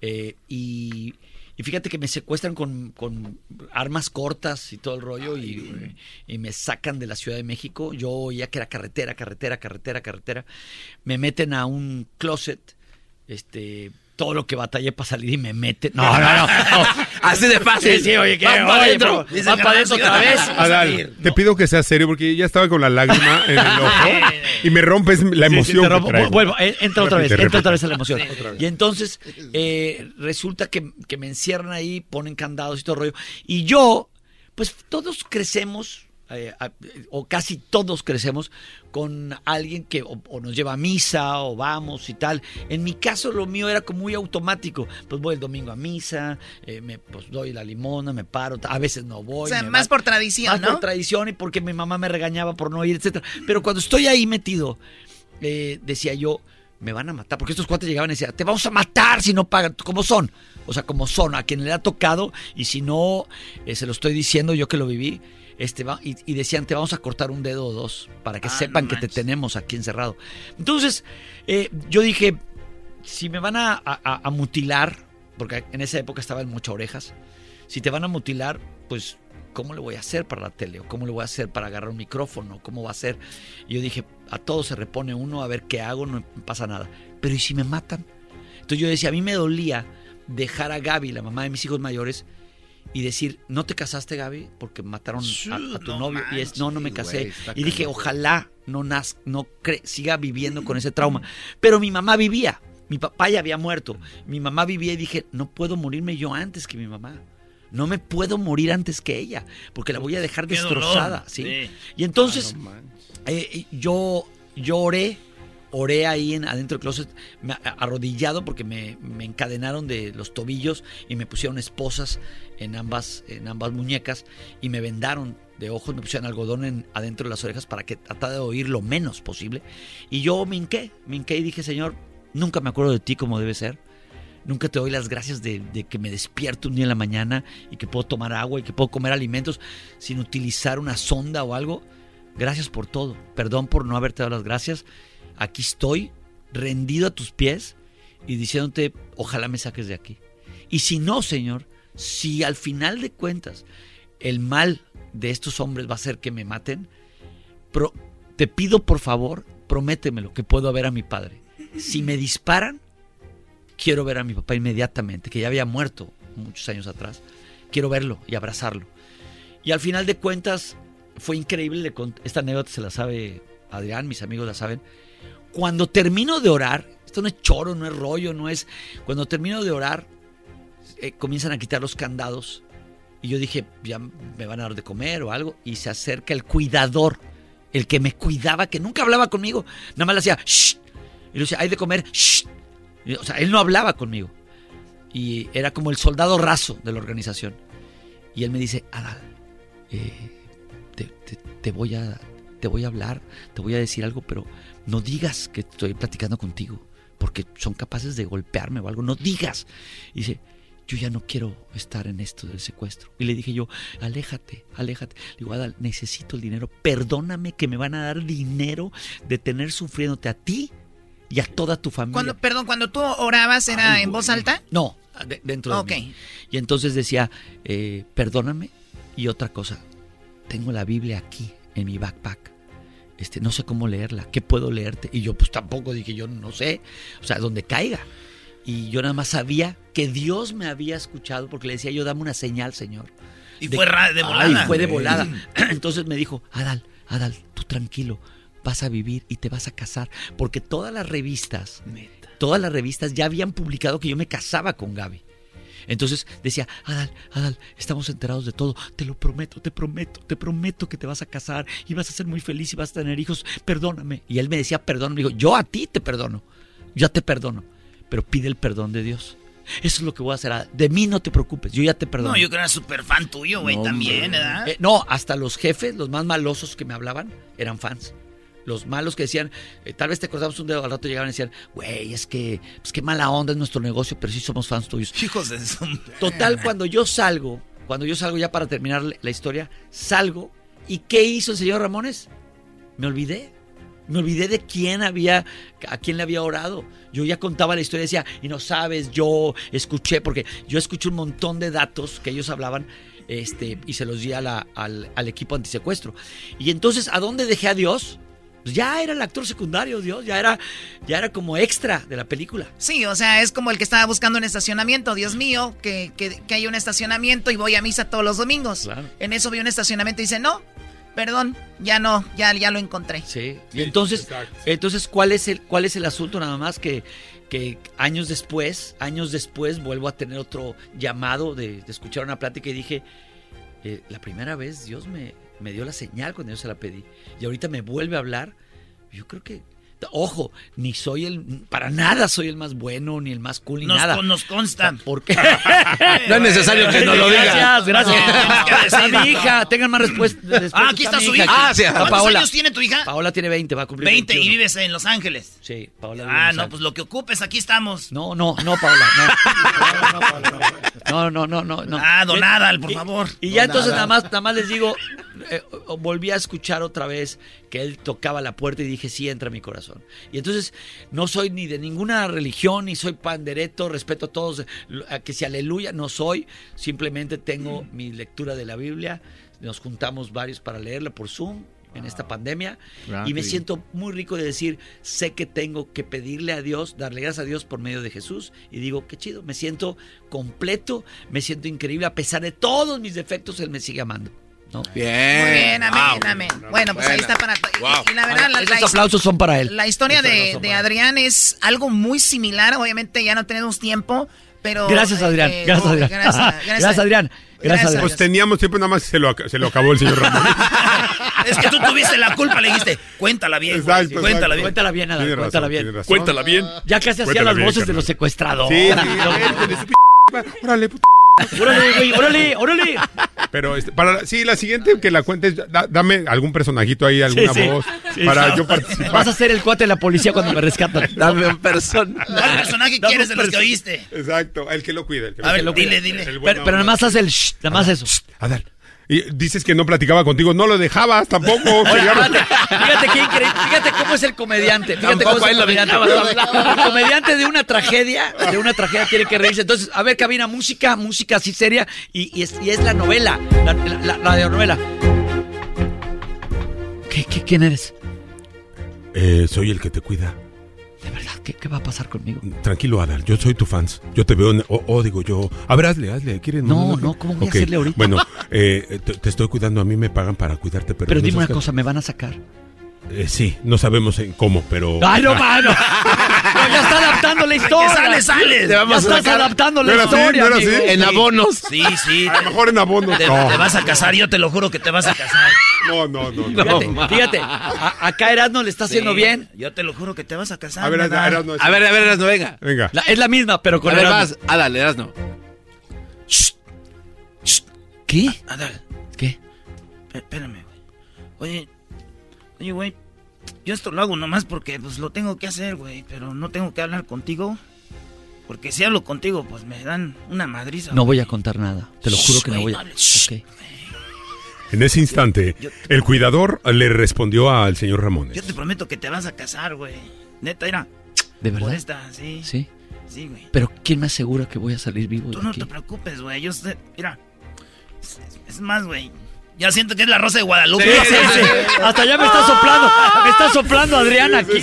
eh, y, y fíjate que me secuestran con, con armas cortas y todo el rollo y, y me sacan de la Ciudad de México. Yo oía que era carretera, carretera, carretera, carretera. Me meten a un closet, este, todo lo que batallé para salir y me meten. No, no, no.
Así de fácil.
Sí, sí, oye, ¿qué?
Van pa'
Oye,
adentro.
van para adentro otra vez.
Adal, te pido que seas serio porque ya estaba con la lágrima en el ojo y me rompes la
Sí, sí,
emoción. que.
Vuelvo, eh, entra otra vez, entra otra vez a la emoción. Y entonces eh, resulta que, que me encierran ahí, ponen candados y todo el rollo. Y yo, pues todos crecemos, eh, a- o casi todos crecemos, con alguien que o, o nos lleva a misa o vamos y tal. En mi caso lo mío era como muy automático. Pues voy el domingo a misa, eh, me pues doy la limona, me paro, a veces no voy.
O sea, más
va-
por tradición,
más
¿no?
por tradición y porque mi mamá me regañaba por no ir, etcétera. Pero cuando estoy ahí metido, eh, decía yo, me van a matar. Porque estos cuates llegaban y decían, te vamos a matar si no pagan. como son? O sea, como son, a quien le ha tocado. Y si no, eh, se lo estoy diciendo yo que lo viví. Este, va, y, y decían, te vamos a cortar un dedo o dos para que
Ah,
sepan
no
que te tenemos aquí encerrado. Entonces, eh, yo dije, si me van a, a- a mutilar, porque en esa época estaba en muchas orejas, si te van a mutilar, pues, ¿cómo le voy a hacer para la tele? ¿O cómo le voy a hacer para agarrar un micrófono? ¿Cómo va a ser? Y yo dije, a todo se repone uno, a ver qué hago, no pasa nada. Pero ¿y si me matan? Entonces yo decía, a mí me dolía dejar a Gaby, la mamá de mis hijos mayores, y decir, ¿no te casaste, Gaby? Porque mataron a, a tu novio. y es, no, no me casé. y dije, ojalá no, naz, no cre- siga viviendo con ese trauma. Pero mi mamá vivía. Mi papá ya había muerto. Mi mamá vivía y dije, no puedo morirme yo antes que mi mamá. No me puedo morir antes que ella, porque la voy a dejar
Qué
destrozada. ¿sí?
Sí.
Y entonces eh, yo, yo oré, oré ahí en, adentro del closet, me- arrodillado porque me, me encadenaron de los tobillos y me pusieron esposas en ambas, en ambas muñecas y me vendaron de ojos, me pusieron algodón en, adentro de las orejas para que tratara de oír lo menos posible. Y yo me hinqué, me hinqué y dije, Señor, nunca me acuerdo de ti como debe ser. Nunca te doy las gracias de, de que me despierto un día en la mañana y que puedo tomar agua y que puedo comer alimentos sin utilizar una sonda o algo. Gracias por todo. Perdón por no haberte dado las gracias. Aquí estoy, rendido a tus pies y diciéndote, ojalá me saques de aquí. Y si no, Señor, si al final de cuentas el mal de estos hombres va a ser que me maten, pro- te pido por favor, prométemelo que puedo ver a mi padre. Si me disparan, quiero ver a mi papá inmediatamente, que ya había muerto muchos años atrás. Quiero verlo y abrazarlo. Y al final de cuentas, fue increíble. Esta anécdota se la sabe Adrián, mis amigos la saben. Cuando termino de orar, esto no es choro, no es rollo, no es. Cuando termino de orar, eh, comienzan a quitar los candados. Y yo dije, ya me van a dar de comer o algo. Y se acerca el cuidador, el que me cuidaba, que nunca hablaba conmigo. Nada más le hacía, "Shh". Y le decía, hay de comer, "Shh". Y, O sea, él no hablaba conmigo. Y era como el soldado raso de la organización. Y él me dice, Adal, eh, te, te- te voy a, te voy a hablar, te voy a decir algo, pero no digas que estoy platicando contigo, porque son capaces de golpearme o algo. No digas. Y dice, yo ya no quiero estar en esto del secuestro. Y le dije yo, aléjate, aléjate. Le digo, Adal, necesito el dinero. Perdóname que me van a dar dinero de tener sufriéndote a ti y a toda tu familia.
Cuando, perdón, cuando tú orabas, ¿era
Ay,
en voz alta?
No, de- dentro de
Ok.
mí. Y entonces decía, eh, perdóname. Y otra cosa, tengo la Biblia aquí, en mi backpack. Este, no sé cómo leerla, ¿qué puedo leerte? Y yo pues tampoco dije, yo no sé, o sea, donde caiga. Y yo nada más sabía que Dios me había escuchado porque le decía yo, dame una señal, Señor.
Y fue de volada.
Ay, fue de volada. Entonces me dijo, Adal, Adal, tú tranquilo, vas a vivir y te vas a casar. Porque todas las revistas, todas las revistas ya habían publicado que yo me casaba con Gaby. Entonces decía, Adal, Adal, estamos enterados de todo. Te lo prometo, te prometo, te prometo que te vas a casar y vas a ser muy feliz y vas a tener hijos. Perdóname. Y él me decía, perdóname. Me dijo, yo a ti te perdono. Ya te perdono. Pero pide el perdón de Dios. Eso es lo que voy a hacer. De mí no te preocupes. Yo ya te perdono.
No, yo que era súper fan tuyo, güey,
No,
también. ¿verdad?
Eh, no, hasta los jefes, los más malosos que me hablaban, eran fans. Los malos que decían, eh, tal vez te cortamos un dedo, al rato llegaban y decían, güey, es que, pues qué mala onda es nuestro negocio, pero sí somos fans tuyos.
Hijos de su...
Total, cuando yo salgo, cuando yo salgo ya para terminar la- la historia, salgo, ¿y qué hizo el señor Ramones? Me olvidé. Me olvidé de quién había, a quién le había orado. Yo ya contaba la historia, decía, y no sabes, yo escuché, porque yo escuché un montón de datos que ellos hablaban, este, y se los di a la- al, al equipo antisecuestro. Y entonces, ¿a dónde dejé a Dios? Pues ya era el actor secundario, Dios, ya era, ya era como extra de la película.
Sí, o sea, es como el que estaba buscando un estacionamiento. Dios mío, que, que, que hay un estacionamiento y voy a misa todos los domingos.
Claro.
En eso vi un estacionamiento y dice, no, perdón, ya no, ya, ya lo encontré.
Sí. Y entonces, entonces ¿cuál es el cuál es el asunto nada más que que años después, años después vuelvo a tener otro llamado de, de escuchar una plática y dije, eh, la primera vez Dios me, me dio la señal cuando yo se la pedí y ahorita me vuelve a hablar. Yo creo que Ojo, ni soy el, para nada soy el más bueno, ni el más cool, ni
Nos,
nada.
nos consta.
¿Por qué?
No es necesario que nos lo diga.
Gracias, gracias.
No,
a mi hija, tengan más respuesta.
Ah, aquí está su hija.
Ah, sí.
¿Cuántos
Paola.
años tiene tu hija?
Paola tiene 20, va a cumplir
20 y
21.
vives en Los Ángeles.
Sí, Paola. vive en
Ah,
Los
no, pues lo que ocupes, aquí estamos.
No, no, no, Paola, no. No, no, no, no, no.
Ah, don Adal, por favor.
Y ya
Don
entonces
Adal.
nada más, nada más les digo, eh, volví a escuchar otra vez que él tocaba la puerta y dije, sí, entra a mi corazón. Y entonces no soy ni de ninguna religión, ni soy pandereto, respeto a todos, a que si aleluya, no soy, simplemente tengo mi lectura de la Biblia, nos juntamos varios para leerla por Zoom en esta pandemia
Ah,
y me siento muy rico de decir, sé que tengo que pedirle a Dios, darle gracias a Dios por medio de Jesús y digo, qué chido, me siento completo, me siento increíble, a pesar de todos mis defectos, Él me sigue amando. ¿No?
Bien.
Muy bien, amén,
Wow.
amén. Bueno, pues ahí está para...
Wow.
Y, la verdad, la,
Esos
la-
aplausos son para él.
La historia de, de. Adrián es algo muy similar. Obviamente ya no tenemos tiempo, pero...
Gracias, Adrián.
eh,
gracias, Adrián.
Gracias,
Gracias, Adrián. Gracias, Adrián.
Pues teníamos tiempo, nada más se lo, se lo acabó el señor Ramón.
Es que tú tuviste la culpa, le dijiste, cuéntala bien. güey, cuéntala bien.
Cuéntala bien, Adán, cuéntala bien.
Cuéntala bien.
Ya casi hacía las voces de los secuestradores.
Sí, sí, Órale, puta.
Órale, güey, órale, órale.
Pero este, para la- sí, la siguiente que la cuentes, da- dame algún personajito ahí, alguna
Sí, sí.
voz
Sí,
para
sí.
yo participar.
Vas a ser el cuate de la policía cuando me rescatan.
Dame un persona.
¿Cuál personaje
Dame
quieres
un
de los que
perso-
oíste?
Exacto, el que lo cuida. El que
A
lo
ver, dile, dile.
El
Pero, pero nada más haz el shh, nada más eso.
Adal. Y dices que no platicaba contigo, no lo dejabas tampoco.
Fíjate, fíjate qué increíble, fíjate cómo es el comediante. Fíjate
Tampoco
cómo es el comediante. El comediante de una tragedia, de una tragedia tiene que reírse. Entonces, a ver, cabina, música, música así seria y, y es, y es la novela, la, la, la radionovela. ¿Qué, qué, quién eres?
Eh, soy el que te cuida.
¿Qué, qué va a pasar conmigo?
Tranquilo, Adal, yo soy tu fans. Yo te veo, en- o digo yo. A ver, hazle, hazle. ¿Quieres?
No, no, ¿cómo voy a hacerle ahorita?
Bueno, eh, te, te estoy cuidando, a mí me pagan para cuidarte, pero.
Pero
no
dime una cosa, ¿me van a sacar?
Eh, sí, no sabemos en cómo, pero.
¡Ay, no, mano! No, ya está adaptando la historia.
sale, sale.
Te vamos
Ya
a
estás
sacar
adaptando la
¿No era así?
historia,
¿No era
amigo.
así?
en abonos.
Sí, sí.
A lo mejor en abono.
Te,
no.
te vas a casar, yo te lo juro que te vas a casar.
No, no, no. no.
Fíjate,
ma.
fíjate, a- acá Erasmo le está haciendo
Sí,
bien.
Yo te lo juro que te vas a casar.
A ver. Erasmo,
A ver, a ver, Erasno, venga.
Venga.
La- es la misma, pero con Erasmo.
vas. Ah, dale, Erasno.
¿Qué?
Adal,
¿Qué?
espé- espérame, güey. Oye, oye, güey. Yo esto lo hago nomás porque pues lo tengo que hacer, güey. Pero no tengo que hablar contigo. Porque si hablo contigo, pues me dan una madriza.
No
güey.
voy a contar nada. Te lo juro que no
Shh,
voy a.
no hables.
Ok.
En ese instante, el cuidador le respondió al señor Ramón.
Yo te prometo que te vas a casar, güey. Neta, era.
¿De
Por
verdad?
esta, sí.
Sí.
Sí, güey.
Pero ¿quién me asegura que voy a salir vivo
Tú
de
no
aquí?
te preocupes, güey. Yo sé. Mira. Es, es más, güey. Ya siento que es la rosa de Guadalupe.
Sí, sí, sí. Hasta ya me está soplando. Me está soplando Adriana aquí.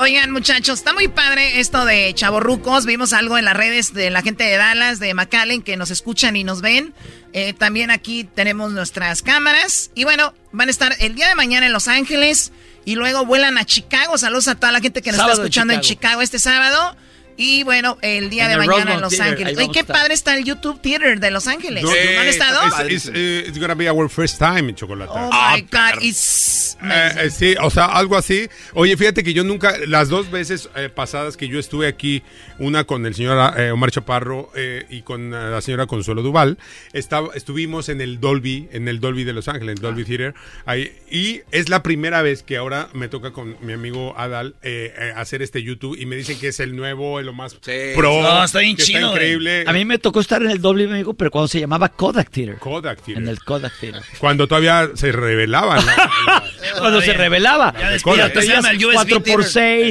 Oigan, muchachos, está muy padre esto de chavorrucos. Vimos algo en las redes de la gente de Dallas, de McAllen, que nos escuchan y nos ven. Eh, también aquí tenemos nuestras cámaras. Y bueno, van a estar el día de mañana en Los Ángeles y luego vuelan a Chicago. Saludos a toda la gente que nos
Sábado
está escuchando en
Chicago.
Chicago este sábado. Y bueno, el día
En
de
el
mañana
Rosemont
en Los
Theater,
Ángeles. Oye, qué padre está el YouTube Theater de Los Ángeles.
No,
¿No han
eh,
estado?
It's, it's, eh, it's gonna be our first time en chocolate.
Oh my God, it's
Eh, eh, sí, o sea, algo así. Oye, fíjate que yo nunca, las dos veces eh, pasadas que yo estuve aquí, una con el señor eh, Omar Chaparro eh, y con eh, la señora Consuelo Duval, estaba, estuvimos en el Dolby, en el Dolby de Los Ángeles, el Dolby Theater, ahí, y es la primera vez que ahora me toca con mi amigo Adal eh, eh, hacer este YouTube y me dicen que es el nuevo, lo más pro,
No, está bien
está
chido,
increíble.
A mí me tocó estar en el doble, amigo, pero cuando se llamaba Kodak Theater.
Kodak Theater.
En el Kodak Theater.
Cuando todavía se revelaban.
Cuando se revelaba.
Ya
después
Kodak.
te llamas
el USB
4 por
Theater.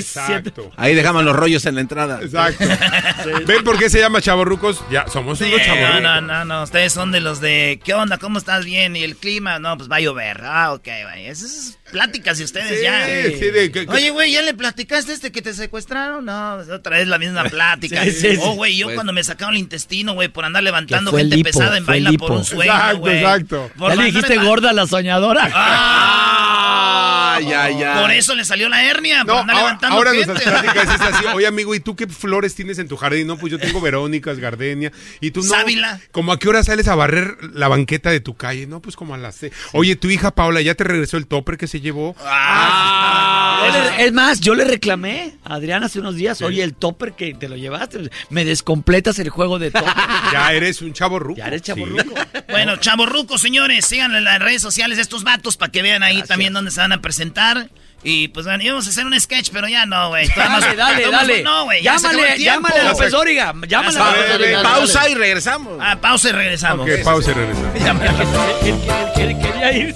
6
Exacto.
Ahí dejamos los rollos en la entrada.
Exacto. ¿Ven por qué se llama chavorrucos? Ya, somos unos
Sí, no,
chavorrucos.
no, no, no, ustedes son de los de, ¿qué onda? ¿Cómo estás? Bien, ¿y el clima? No, pues va a llover. Ah, ok, güey. Esas es pláticas de ustedes
Sí,
ya.
sí, de que-
Oye, güey, ¿ya le platicaste este que te secuestraron? No, otra vez la misma plática.
Sí.
Oh, güey, yo
Pues-
cuando me sacaron el intestino, güey, por andar levantando gente
lipo,
pesada en baila por un sueño,
Exacto, exacto.
Por
¿Ya le dijiste gorda a la soñadora?
Ah,
ya, ya.
Por eso le salió la hernia, por
No,
andar
ahora,
levantando
ahora
gente.
nuestras pláticas es así. Oye, amigo, ¿y tú qué flores tienes en tu jardín? No, pues yo tengo verónicas, gardenia. ¿Y tú no?
Sábila.
¿Cómo a qué hora sales a barrer la banqueta de tu calle? No, pues como a las seis. Oye, tu hija Paula, ¿ya te regresó el topper que se llevó?
Le- es más, yo le reclamé a Adrián hace unos días, oye, el topper que te lo llevaste, me descompletas el juego de topper.
Ya eres un chavo ruco.
Ya eres chavorruco.
Bueno, chavorrucos, señores, síganle en las redes sociales de estos vatos para que vean ahí también dónde se van a presentar. Y pues bueno, íbamos a hacer un sketch, pero ya no, güey.
Dale, dale, dale.
No, güey.
Llámale, a López Dóriga. Llámale a López Dóriga.
Pausa y regresamos.
Ah, pausa y regresamos.
Ok, pausa y regresamos.
Él- quería ir.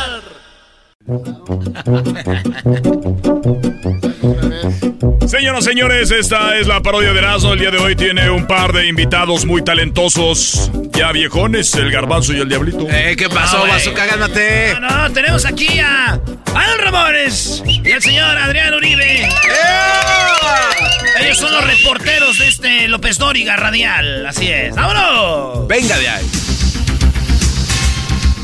Señoras, señores, esta es la parodia de Erasmo. El día de hoy tiene un par de invitados muy talentosos, ya viejones, el garbanzo y el diablito.
Eh, ¿qué pasó. Bazooka? Gánate.
No, no, tenemos aquí a Adán Ramones y el señor Adrián Uribe. Ellos son los reporteros de este López Dóriga Radial. Así es. ¡Vámonos!
Venga de ahí.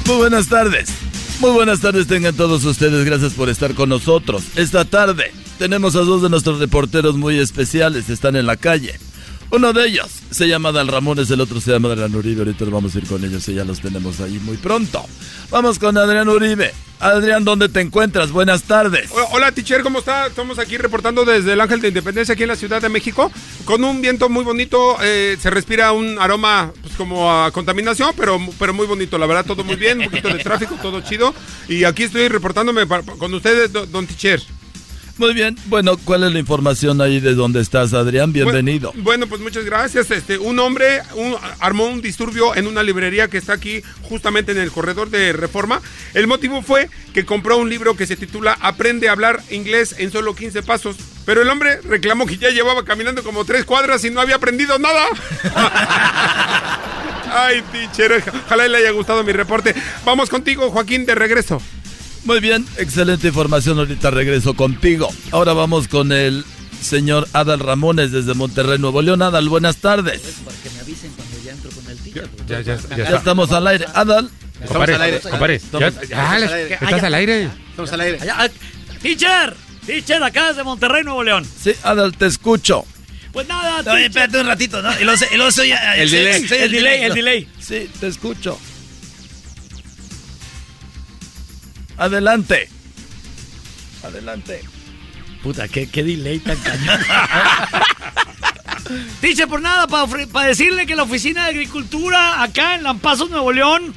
Muy buenas tardes. Muy buenas tardes tengan todos ustedes. Gracias por estar con nosotros. Esta tarde tenemos a dos de nuestros reporteros muy especiales. Están en la calle. Uno de ellos se llama Dal Ramones, el otro se llama Adrián Uribe. Ahorita vamos a ir con ellos y ya los tenemos ahí muy pronto. Vamos con Adrián Uribe. Adrián, ¿dónde te encuentras? Buenas tardes.
Hola, teacher, ¿cómo está? Estamos aquí reportando desde el Ángel de Independencia, aquí en la Ciudad de México, con un viento muy bonito. eh, se respira un aroma pues, como a contaminación, pero, pero muy bonito. La verdad, todo muy bien, un poquito de tráfico, todo chido. Y aquí estoy reportándome pa- con ustedes, do- don teacher.
Muy bien. Bueno, ¿cuál es la información ahí de dónde estás, Adrián? Bienvenido.
Bueno, bueno, pues muchas gracias. Este, un hombre un- armó un disturbio en una librería que está aquí justamente en el corredor de Reforma. El motivo fue que compró un libro que se titula Aprende a hablar inglés en solo 15 pasos. Pero el hombre reclamó que ya llevaba caminando como tres cuadras y no había aprendido nada. Ay, teacher, ojalá le haya gustado mi reporte. Vamos contigo, Joaquín, de regreso.
Muy bien, excelente información. Ahorita regreso contigo. Ahora vamos con el señor Adal Ramones desde Monterrey, Nuevo León. Adal, buenas tardes.
Para que me avisen cuando ya entro con el teacher.
Ya, ya,
Ya, estamos al aire. Adal.
Estamos al aire.
Estás al aire.
Estamos al aire.
Ah, teacher, teacher, acá desde Monterrey, Nuevo León.
Sí, Adal, te escucho.
Pues nada,
Oye,
teacher.
espérate un ratito, ¿no?
El delay.
el delay, el delay.
Sí, te escucho. Adelante. Adelante.
Puta, qué, qué delay tan cañón. Dice por nada, para decirle que la Oficina de Agricultura acá en Lampazos, Nuevo León,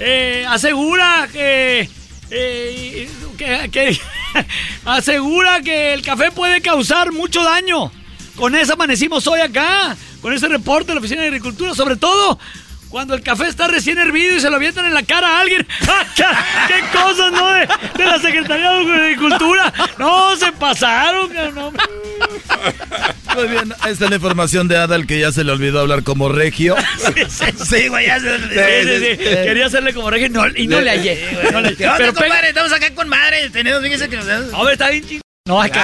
eh, asegura que, eh, que, que- asegura que el café puede causar mucho daño. Con eso amanecimos hoy acá, con ese reporte de la Oficina de Agricultura, sobre todo cuando el café está recién hervido y se lo avientan en la cara a alguien. ¡Qué cosas, no! De, de la Secretaría de Agricultura. No, se pasaron, cabrón.
Muy bien, esta es la información de Adal que ya se le olvidó hablar como regio.
Sí, güey, ya se...
Sí, sí, sí. Quería hacerle como reggae y no, y no le hallé. No le-
¿Qué onda,
Pero
compadre? Estamos acá con madre. Tenemos, fíjese que nos...
A ver, está bien ching- No, hay que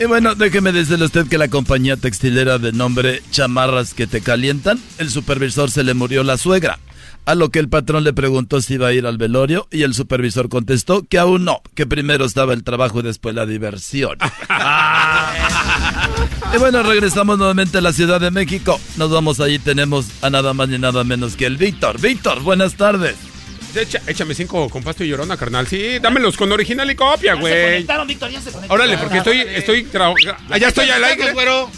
Y bueno, déjeme decirle a usted que la compañía textilera de nombre Chamarras que te calientan, el supervisor se le murió la suegra. A lo que el patrón le preguntó si iba a ir al velorio y el supervisor contestó que aún no, que primero estaba el trabajo y después la diversión. y bueno, regresamos nuevamente a la Ciudad de México. Nos vamos allí, tenemos a nada más ni nada menos que el Víctor. Víctor, buenas tardes.
Echa- échame cinco con pasto y llorona, carnal. Sí, dámelos con original y copia, güey.
conectaron, Víctor, ya se conectaron.
Órale, porque estoy, estoy, tra- allá estoy al aire.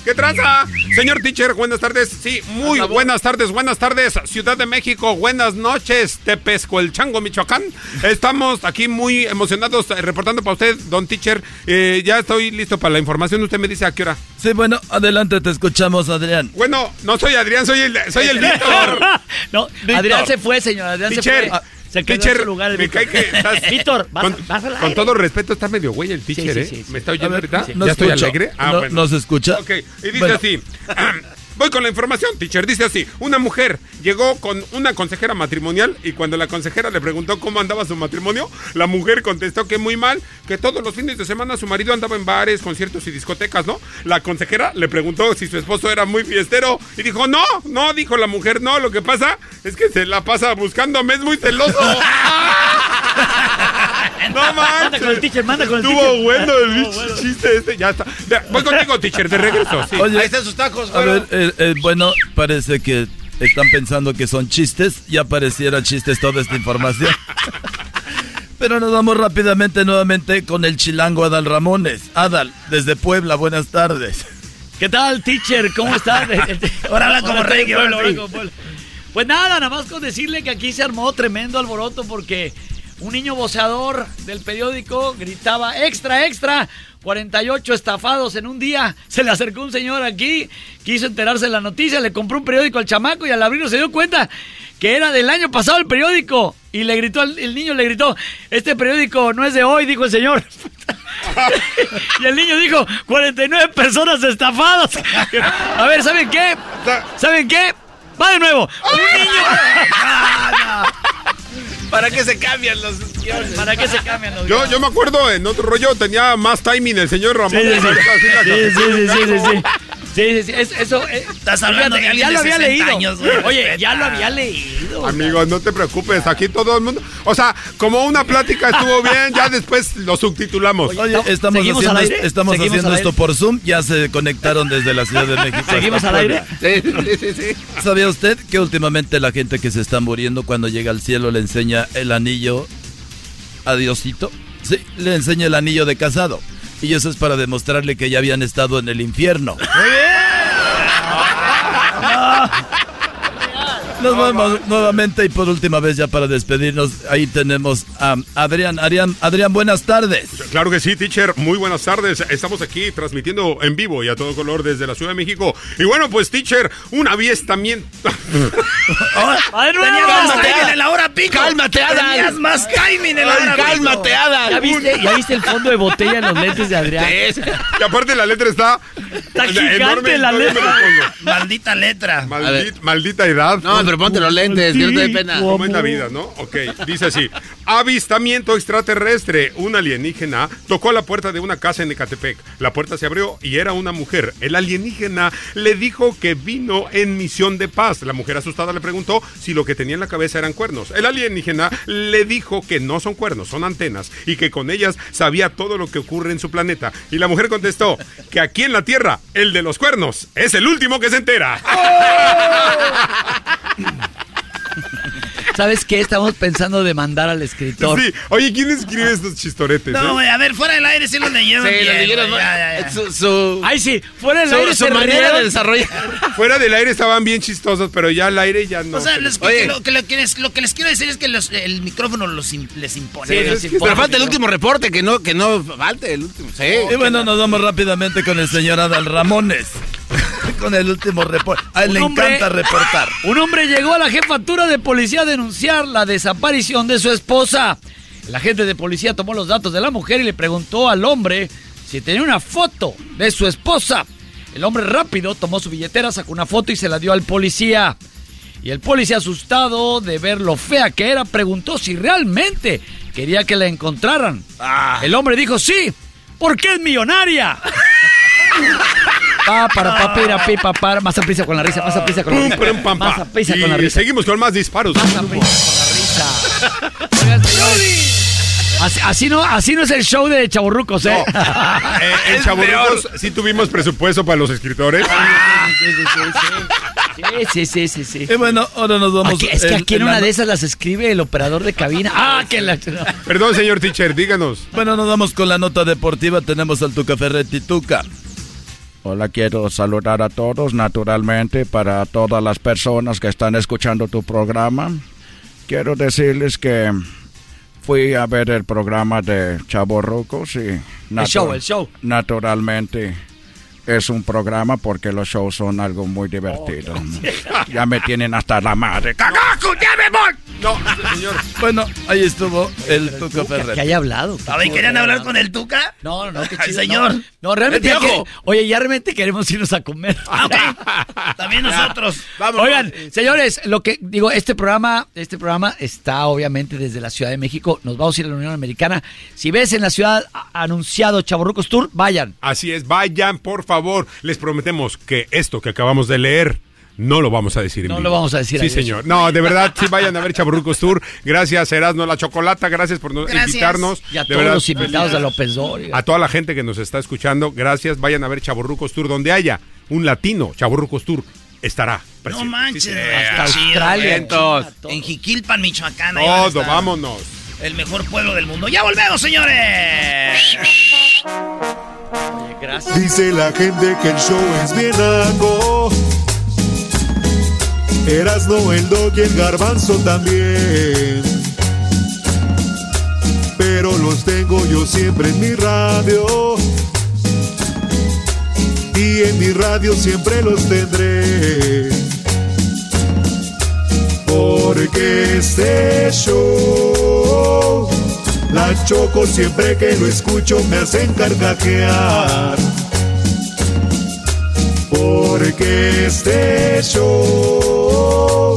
¿Qué tranza? Señor teacher, buenas tardes. Sí, muy buenas tardes, buenas tardes. Ciudad de México, buenas noches. Tepesco, el Chango, Michoacán. Estamos aquí muy emocionados eh, reportando para usted, don teacher. Eh, ya estoy listo para la información. Usted me dice a qué hora.
Sí, bueno, adelante, te escuchamos, Adrián.
Bueno, no soy Adrián, soy el, soy el Víctor.
no, Adrián se fue, señor. Adrián
Teacher,
se fue. Se quedó
teacher,
en su lugar. el
me
Víctor.
cae que estás-
Víctor, vas,
con,
vas al
con todo respeto, está medio güey el teacher,
sí,
¿eh?
sí, sí.
¿Me está oyendo
ver,
ahorita? ¿Ya estoy alegre? Ah,
No-
bueno.
¿nos escucha?
Ok, y dice
Bueno.
así. Voy con la información, teacher. Dice así: Una mujer llegó con una consejera matrimonial y cuando la consejera le preguntó cómo andaba su matrimonio, la mujer contestó que muy mal, que todos los fines de semana su marido andaba en bares, conciertos y discotecas, ¿no? La consejera le preguntó si su esposo era muy fiestero y dijo: No, no, dijo la mujer, no. Lo que pasa es que se la pasa buscándome, es muy celoso. No
Manda con el teacher, manda con el
Estuvo
teacher.
bueno el bicho chiste este, ya está. Ya, voy contigo, teacher, de regreso. Sí.
Oye,
sus tacos,
A ver, eh, eh, bueno, parece que están pensando que son chistes. Ya pareciera chistes toda esta información. Pero nos vamos rápidamente nuevamente con el chilango Adal Ramones. Adal, desde Puebla, buenas tardes.
¿Qué tal, teacher? ¿Cómo estás?
Ahora habla como rey.
Pues nada, nada más con decirle que aquí se armó tremendo alboroto porque un niño voceador del periódico gritaba extra, extra, 48 estafados en un día. Se le acercó un señor aquí, quiso enterarse de la noticia, le compró un periódico al chamaco y al abrirlo se dio cuenta que era del año pasado el periódico. Y le gritó, al- el niño le gritó, este periódico no es de hoy, dijo el señor. y el niño dijo, 49 personas estafadas. A ver, ¿saben qué? ¿Saben qué? Va de nuevo. Un niño...
¿Para qué se cambian los guiones?
¿Para qué se cambian los
Yo, yo me acuerdo en otro rollo tenía más timing el señor Ramón.
Sí, sí, sí. Sí, sí, sí, sí, sí, sí. Sí, sí, sí, es- eso... eh,
Estás hablando de alguien
ya lo
de
había
60
leído.
años, güey,
Oye,
respeta.
ya lo había leído.
Amigo, no te preocupes, aquí todo el mundo. O sea, como una plática estuvo bien, ya después lo subtitulamos.
Oye, estamos
¿Seguimos
haciendo,
al aire?
estamos
¿Seguimos
haciendo
al
esto
aire?
por Zoom. Ya se conectaron desde la Ciudad de México.
¿Seguimos al aire?
Puebla. ¿Sabía usted que últimamente la gente que se está muriendo cuando llega al cielo le enseña el anillo a Diosito? Sí, le enseña el anillo de casado. Y eso es para demostrarle que ya habían estado en el infierno. Nos vemos nuevamente y por última vez ya para despedirnos. Ahí tenemos a Adrián. Adrián, Adrián, buenas tardes.
Claro que sí, teacher. Muy buenas tardes. Estamos aquí transmitiendo en vivo y a todo color desde la Ciudad de México. Y bueno, pues, teacher, un aviestamiento.
¡Va de nuevo! Tenías más timing en la hora pico.
Cálmate.
Tenías más timing en la hora pico.
cálmate.
¿Ya viste, ¿Ya viste el fondo de botella en los lentes de Adrián?
Y aparte la letra está.
Está gigante la letra.
Maldita letra.
Maldita, maldita edad.
No, pero ponte los lentes, que no te dé pena.
¿Cómo es la vida, no? Ok, dice así. Avistamiento extraterrestre. Un alienígena tocó a la puerta de una casa en Ecatepec. La puerta se abrió y era una mujer. El alienígena le dijo que vino en misión de paz. La mujer asustada le preguntó si lo que tenía en la cabeza eran cuernos. El alienígena le dijo que no son cuernos, son antenas y que con ellas sabía todo lo que ocurre en su planeta. Y la mujer contestó que aquí en la Tierra, el de los cuernos es el último que se entera.
¿Sabes qué? Estamos pensando de mandar al escritor.
Sí. Oye, ¿quién escribe estos chistoretes?
No,
eh?
güey, a ver, fuera del aire sí lo leyeron
Sí,
bien,
lo leyeron,
güey, ya, ya, ya.
Su, su,
Ay, sí, fuera del
su-
aire
su
se
manera de desarrollar.
Fuera del aire estaban bien chistosos, pero ya al aire ya no.
O sea, que lo, que lo que les, lo que les quiero decir es que los- el micrófono los les impone.
Sí, impone.
Pero falta el último reporte, que no, que no falte el último. Sí.
Y bueno, nos vamos rápidamente con el señor Adal Ramones. Con el último reporte. A él
Un
le
hombre-
encanta reportar.
Un hombre llegó a la jefatura de policía a denunciar la desaparición de su esposa. El agente de policía tomó los datos de la mujer y le preguntó al hombre si tenía una foto de su esposa. El hombre rápido tomó su billetera, sacó una foto y se la dio al policía. Y el policía asustado de ver lo fea que era, preguntó si realmente quería que la encontraran. El hombre dijo sí, porque es millonaria. Pa, para, pa, pira, pi, pa, para. Más aprisa con la risa, más aprisa con la risa.
pum, pam,
Más
pa.
aprisa
Y
con la risa.
seguimos con más disparos.
Más aprisa con la risa. Oigan, señores. Así, así no, así no es el show de Chaburrucos, ¿eh?
Eh, en Chaburrucos sí tuvimos presupuesto para los escritores.
Sí, sí, sí, sí, sí.
Y bueno, ahora nos vamos.
Aquí- es que
en-
aquí en
en
una
la-
de esas las escribe el operador de cabina. Ah, que la...
Perdón, señor teacher, díganos.
Bueno, nos vamos con la nota deportiva. Tenemos al Tuca Ferretti. Tuca. Hola, quiero saludar a todos, naturalmente, para todas las personas que están escuchando tu programa. Quiero decirles que fui a ver el programa de Chavo Rucos y...
El show, el show.
Naturalmente es un programa porque los shows son algo muy divertido. ya me tienen hasta la madre. ¡Cagaco, ya me voy!
No, señor.
Bueno, ahí estuvo el Tuca Ferretti.
Que haya hablado.
Ver, ¿querían hablar con el Tuca?
No, no, no, qué
Ay, señor.
No, No, realmente.
El
ya
piojo.
que- oye, ya realmente queremos irnos a comer.
También nosotros.
Oigan, señores, lo que digo, este programa, este programa está obviamente desde la Ciudad de México. Nos vamos a ir a la Unión Americana. Si ves en la ciudad anunciado Chaborrucos Tour, vayan.
Así es, vayan, por favor. Les prometemos que esto que acabamos de leer no lo vamos a decir en
No
vivo.
lo vamos a decir
Sí, señor. No, de verdad, sí vayan a ver Chaburrucos Tour. Gracias, Erasmo La Chocolata. Gracias por no-
Gracias.
invitarnos.
Y a
De
todos
verdad,
los invitados de López Dóriga.
A toda la gente que nos está escuchando, gracias. Vayan a ver Chaburrucos Tour. Donde haya un latino, Chaburrucos Tour estará
No
presente.
manches.
Sí,
Hasta
sí.
Australia. En Jiquilpan, Michoacán.
Todo, vámonos.
El mejor pueblo del mundo. ¡Ya volvemos, señores!
Gracias.
Dice la gente que el show es bien algo. Erasno, el dog y el garbanzo también. Pero los tengo yo siempre en mi radio. Y en mi radio siempre los tendré. Porque este show, la choco siempre que lo escucho me hacen carcajear. Porque este show,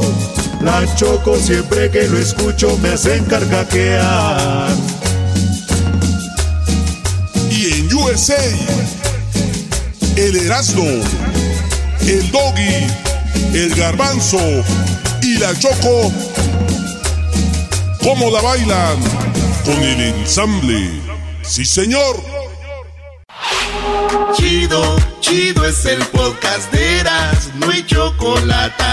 la choco siempre que lo escucho me hacen carcajear.
Y en USA, el Erasmo, el Doggy, el Garbanzo y la Choco, ¿cómo la bailan? Con el ensamble. Sí, señor.
Chido, chido es el podcast de Eras, no hay chocolate.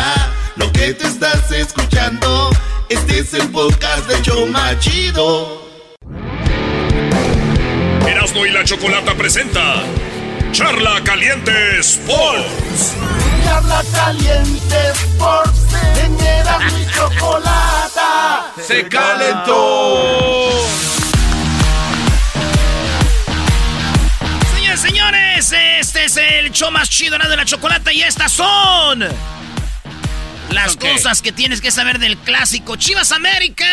Lo que te estás escuchando, este es el podcast de Choma Chido.
Erasmo y la Chocolata presenta Charla Caliente Sports.
Charla caliente Sports, en Eras mi chocolata.
Se calentó.
Señores, señores, este es el show más chido de la chocolata y estas son las cosas que tienes que saber del clásico Chivas América.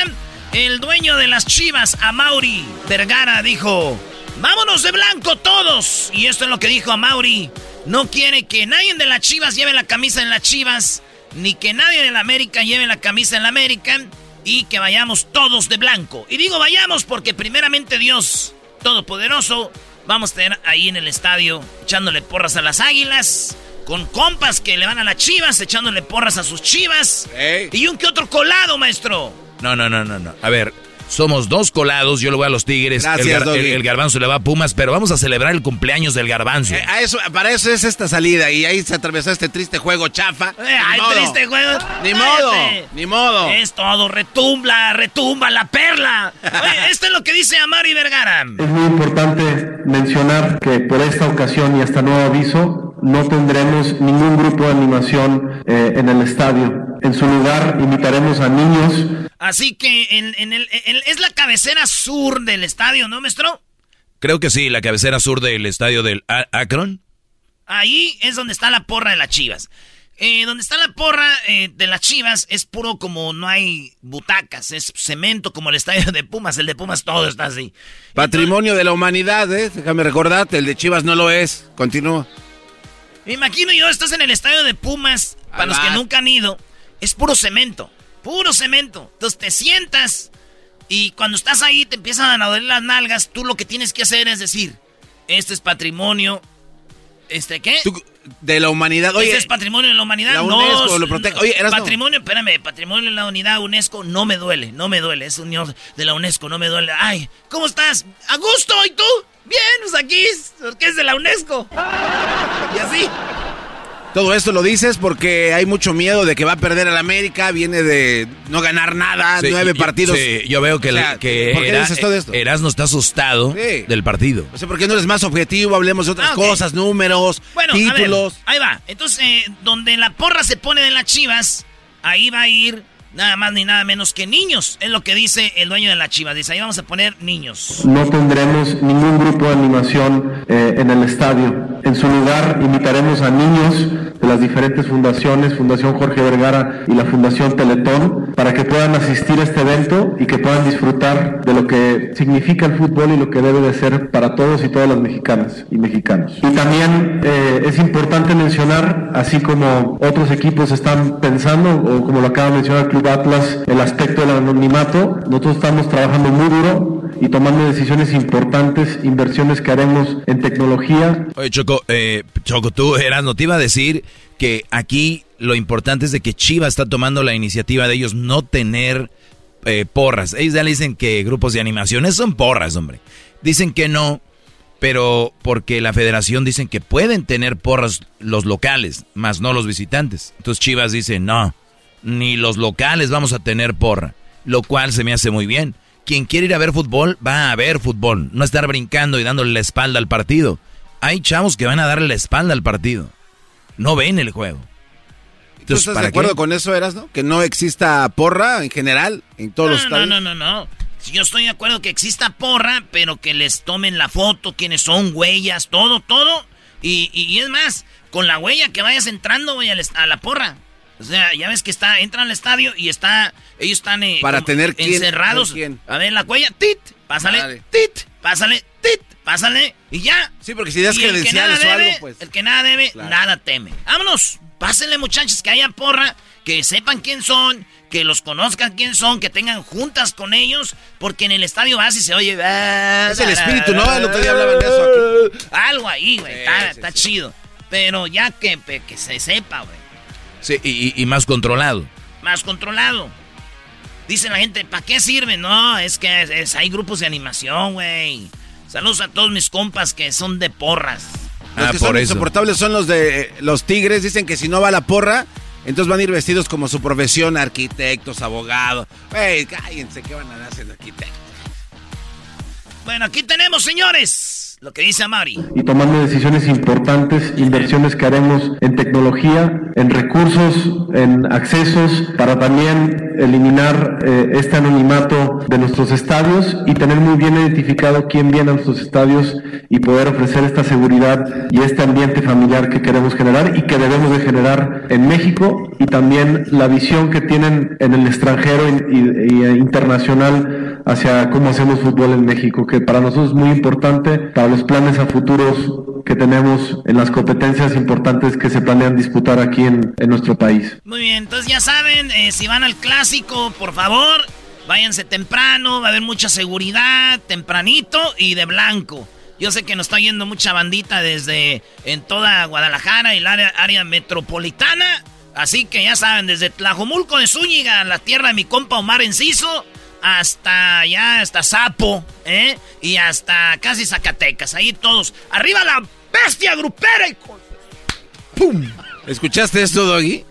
El dueño de las Chivas, Amauri Vergara, dijo: Vámonos de blanco todos. Y esto es lo que dijo Amauri. No quiere que nadie de las Chivas lleve la camisa en las Chivas, ni que nadie de la América lleve la camisa en la América, y que vayamos todos de blanco. Y digo vayamos porque primeramente Dios Todopoderoso vamos a tener ahí en el estadio echándole porras a las águilas. Con compas que le van a las chivas, echándole porras a sus chivas. Y un que otro colado, maestro.
No, no, no, no, no. A ver, somos dos colados. Yo le voy a los Tigres.
Gracias,
el, gar-
Doggy.
el- el garbanzo le va a Pumas, pero vamos a celebrar el cumpleaños del garbanzo.
Eh, a eso, para eso es esta salida y ahí se atravesó este triste juego chafa.
Eh, ay, triste juego.
Ni
Cállate.
modo, ni modo.
Es todo, retumba, retumba la perla. Oye, esto es lo que dice Amari Vergara.
Es muy importante mencionar que por esta ocasión y hasta nuevo aviso no tendremos ningún grupo de animación eh, en el estadio. En su lugar invitaremos a niños
Así que en, en el, en- es la cabecera sur del estadio, ¿no, maestro?
Creo que sí, la cabecera sur del estadio del A- Akron.
Ahí es donde está la porra de las chivas. Eh, donde está la porra eh, de las chivas es puro como no hay butacas, es cemento como el estadio de Pumas. El de Pumas todo está así.
Patrimonio de la humanidad, ¿eh? Déjame recordarte, el de Chivas no lo es. Continúa.
Me imagino yo, estás en el estadio de Pumas, para los que nunca han ido, es puro cemento, puro cemento. Entonces te sientas y cuando estás ahí te empiezan a doler las nalgas, tú lo que tienes que hacer es decir, este es patrimonio ¿Este qué?
de la humanidad. Oye,
¿Ese es patrimonio de la humanidad?
la
no.
UNESCO lo protege. Oye,
patrimonio, espérame, patrimonio de la unidad UNESCO no me duele, no me duele. Es unión de la UNESCO, no me duele. Ay, ¿cómo estás? ¿A gusto? ¿Y tú? Bien, pues aquí, porque es de la UNESCO. Y así.
Todo esto lo dices porque hay mucho miedo de que va a perder el América, viene de no ganar nada,
Sí,
nueve
yo-
partidos.
sí, yo veo que,
O sea,
que
¿por qué
Era-
dices todo esto?
Erasmo está asustado
Sí.
del partido.
O sea, ¿por qué no eres más objetivo? Hablemos de otras
Ah,
cosas, números,
Bueno,
títulos.
a ver, ahí va. Entonces, eh, donde la porra se pone de las chivas, ahí va a ir nada más ni nada menos que niños. Es lo que dice el dueño de las chivas. Dice, ahí vamos a poner niños.
No tendremos ningún grupo de animación eh, en el estadio. En su lugar, invitaremos a niños de las diferentes fundaciones, Fundación Jorge Vergara y la Fundación Teletón, para que puedan asistir a este evento y que puedan disfrutar de lo que significa el fútbol y lo que debe de ser para todos y todas las mexicanas y mexicanos. Y también eh, es importante mencionar, así como otros equipos están pensando, o como lo acaba de mencionar el Club Atlas, el aspecto del anonimato, nosotros estamos trabajando muy duro y tomando decisiones importantes, inversiones que haremos en tecnología,
Oye, Choco, eh, Choco, tú, Erasmo, te iba a decir que aquí lo importante es de que Chivas está tomando la iniciativa de ellos no tener eh, porras. Ellos ya le dicen que grupos de animaciones son porras, hombre. Dicen que no, pero porque la federación dicen que pueden tener porras los locales, más no los visitantes. Entonces Chivas dice, no, ni los locales vamos a tener porra, lo cual se me hace muy bien. Quien quiere ir a ver fútbol, va a ver fútbol, no estar brincando y dándole la espalda al partido. Hay chavos que van a darle la espalda al partido. No ven el juego.
¿Tú
Entonces,
estás
¿para
de acuerdo
qué?
con eso, Eras, no? Que no exista porra en general en todos los
No, no,
estadios.
no, no, no. Si Yo estoy de acuerdo que exista porra, pero que les tomen la foto, quiénes son, huellas, todo, todo. Y, y- y es más, con la huella que vayas entrando, al est- a la porra. O sea, ya ves que está, entran al estadio y está, ellos están eh,
Para tener quién-
encerrados.
quién.
A ver, la huella, tit, pásale,
Dale.
tit, pásale, tit, pásale, y ya.
Sí, porque si das
que
credenciales o algo, pues.
El que nada debe,
Claro.
nada teme. Vámonos, pásenle muchachos que haya porra, que sepan quién son, que los conozcan quién son, que tengan juntas con ellos, porque en el estadio vas y se oye...
Es el espíritu, ¿no? El otro día hablaban de eso aquí.
Algo ahí, güey, está,
sí,
está chido. Pero ya que, que se sepa, güey,
Sí, y, más controlado.
más controlado. Dice la gente, ¿para qué sirve? No, es que es- es- hay grupos de animación, güey. Saludos a todos mis compas que son de porras.
Los
Ah,
que
por
son
eso.
insoportables son los de eh, los tigres. Dicen que si no va la porra, entonces van a ir vestidos como su profesión, arquitectos, abogados. Güey, cállense, ¿qué van a hacer arquitectos?
Bueno, aquí tenemos, señores, lo que dice Amari.
y tomando decisiones importantes, inversiones que haremos en tecnología, en recursos, en accesos, para también eliminar eh, este anonimato de nuestros estadios y tener muy bien identificado quién viene a nuestros estadios y poder ofrecer esta seguridad y este ambiente familiar que queremos generar y que debemos de generar en México y también la visión que tienen en el extranjero y, y- y, internacional hacia cómo hacemos fútbol en México, que para nosotros es muy importante para los planes a futuros que tenemos en las competencias importantes que se planean disputar aquí en, en nuestro país.
Muy bien, entonces ya saben, eh, si van al clásico, por favor, váyanse temprano, va a haber mucha seguridad, tempranito y de blanco. Yo sé que nos está yendo mucha bandita desde en toda Guadalajara y el área, área metropolitana. Así que ya saben, desde Tlajomulco de Zúñiga, la tierra de mi compa Omar Enciso, hasta ya, hasta Sapo, ¿eh? Y hasta casi Zacatecas, ahí todos. ¡Arriba la bestia grupera! hijo!
¡Pum! ¿Escuchaste esto, Doggy?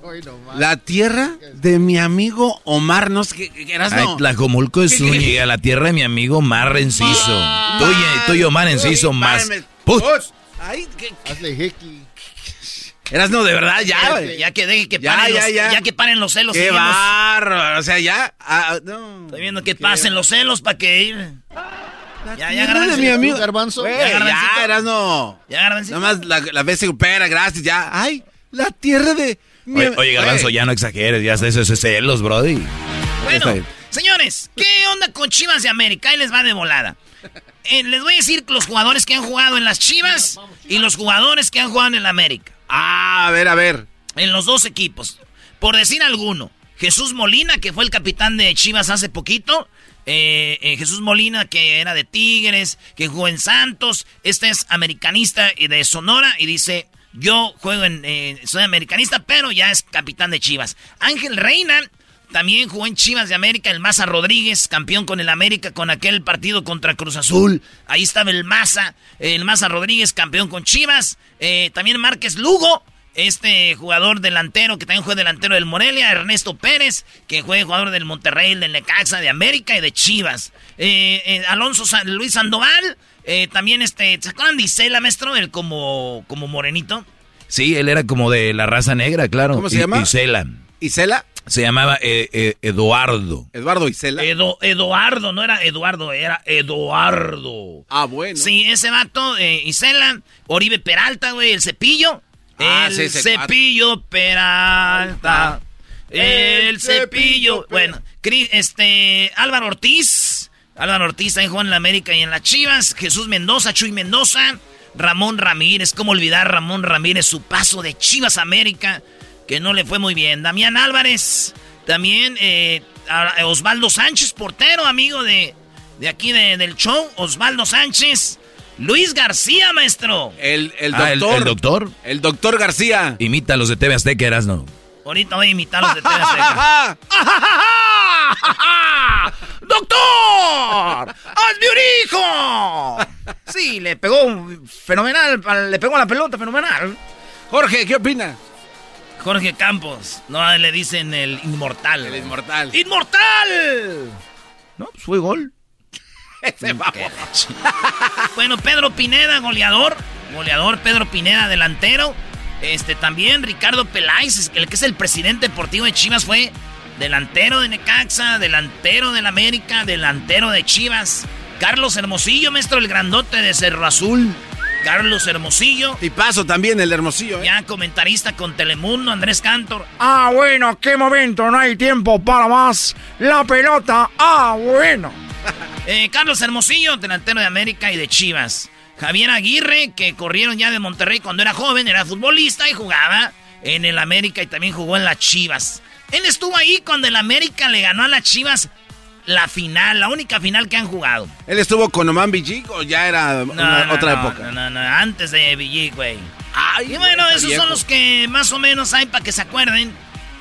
La tierra de mi amigo Omar, no sé qué, qué eras, no.
Tlajomulco es. Zúñiga, la tierra de mi amigo Mar Enciso. Tú y, tú y Omar Enciso más.
Párame.
Put.
Ay, ¿qué-
Hazle jequi.
Eras no, de verdad, ya,
Ya,
güey.
ya que deje que
Ya,
paren
ya,
los,
ya.
ya que paren los celos.
Qué bárbaro. O sea, ya. ah, no.
Estoy viendo que pasen los celos para que ir. Ya, ya,
Tierra de mi
Garbanzo.
amigo.
Garbanzo.
Ya,
ya,
Garbancito.
eras no.
Ya, Garbancito.
Nada más la, la vez supera, gracias, ya. Ay, la tierra de. mi
Oye, Garbanzo, ya no exageres, ya haces esos celos, brody.
Bueno, señores, ¿qué onda con Chivas de América? Ahí les va de volada. Eh, les voy a decir los jugadores que han jugado en las Chivas y los jugadores que han jugado en el América.
Ah, a ver, a ver.
En los dos equipos. Por decir alguno, Jesús Molina, que fue el capitán de Chivas hace poquito, eh, eh, Jesús Molina, que era de Tigres, que jugó en Santos. Este es americanista de Sonora y dice, yo juego en, eh, soy americanista, pero ya es capitán de Chivas. Ángel Reina también jugó en Chivas de América, el Maza Rodríguez, campeón con el América con aquel partido contra Cruz Azul. Ahí estaba el Maza, el Maza Rodríguez, campeón con Chivas. también Márquez Lugo, este jugador delantero que también juega delantero del Morelia, Ernesto Pérez, que juega jugador del Monterrey, del Necaxa, de América y de Chivas. Eh, eh, Alonso Luis Sandoval, eh, también este, ¿se acuerdan de Isela, maestro? El como, como morenito.
Sí, él era como de la raza negra, claro.
¿Cómo se llama?
Isela.
¿Isela?
Se llamaba Eduardo.
Eduardo Isela.
Eduardo, no era Eduardo, era Eduardo.
Ah, bueno.
Sí, ese vato, Isela, Oribe Peralta, güey, el cepillo. Ah, el cepillo Peralta. El cepillo. Bueno, este. Álvaro Ortiz. Álvaro Ortiz ahí jugó en la América y en las Chivas. Jesús Mendoza, Chuy Mendoza. Ramón Ramírez. ¿Cómo olvidar Ramón Ramírez su paso de Chivas América? Que no le fue muy bien. Damián Álvarez. También eh, Osvaldo Sánchez, portero, amigo de, de aquí del show. Osvaldo Sánchez. Luis García, maestro.
El, el
ah,
doctor.
el, doctor?
El doctor García.
Imita a los de TV Azteca, eras, ¿no?
Ahorita voy a imitar a los de TV Azteca. ¡Doctor! ¡Hazme un hijo! Sí, le pegó fenomenal, le pegó a la pelota fenomenal.
Jorge, ¿qué opina?
Jorge Campos. No, le dicen el inmortal.
El inmortal.
¡Inmortal! No, pues fue gol. bueno, Pedro Pineda, goleador. Goleador Pedro Pineda, delantero. Este también Ricardo Peláez, el que es el presidente deportivo de Chivas, fue delantero de Necaxa, delantero del América, delantero de Chivas. Carlos Hermosillo, maestro, el grandote de Cerro Azul. Carlos Hermosillo.
Y paso también el Hermosillo. ¿eh?
Ya comentarista con Telemundo, Andrés Cantor.
Ah, bueno, qué momento, no hay tiempo para más. La pelota, ah, bueno.
Eh, Carlos Hermosillo, delantero de América y de Chivas. Javier Aguirre, que corrieron ya de Monterrey cuando era joven, era futbolista y jugaba en el América y también jugó en las Chivas. Él estuvo ahí cuando el América le ganó a las Chivas la final, la única final que han jugado.
¿Él estuvo con Oman Villig o ya era otra época?
No, no, no, antes de Villig, güey. y bueno, esos son los que más o menos hay para que se acuerden.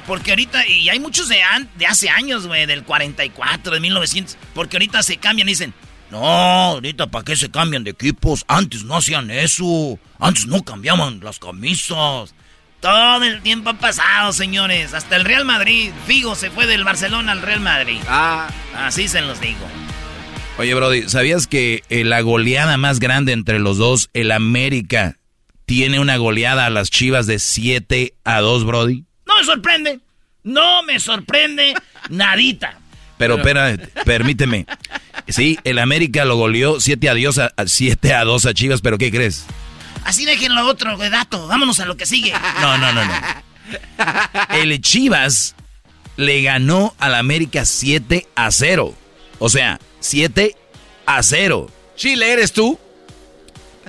Porque ahorita, y hay muchos de, de hace años, güey, del 44, de 1900. Porque ahorita se cambian y dicen, no, ahorita para qué se cambian de equipos. Antes no hacían eso. Antes no cambiaban las camisas. Todo el tiempo ha pasado, señores. Hasta el Real Madrid. Figo se fue del Barcelona al Real Madrid.
Ah.
Así se los digo.
Oye, Brody, ¿sabías que eh, la goleada más grande entre los dos, el América, tiene una goleada a las Chivas de 7 a 2, Brody?
No me sorprende. No me sorprende nadita.
Pero, espera, permíteme. Sí, el América lo goleó 7 a, Dios a, 7 a 2 a Chivas, pero ¿qué crees?
Así déjenlo otro dato. Vámonos a lo que sigue.
No, no, no, no. El Chivas le ganó al América 7 a 0. O sea, 7 a 0.
Chile, ¿eres tú?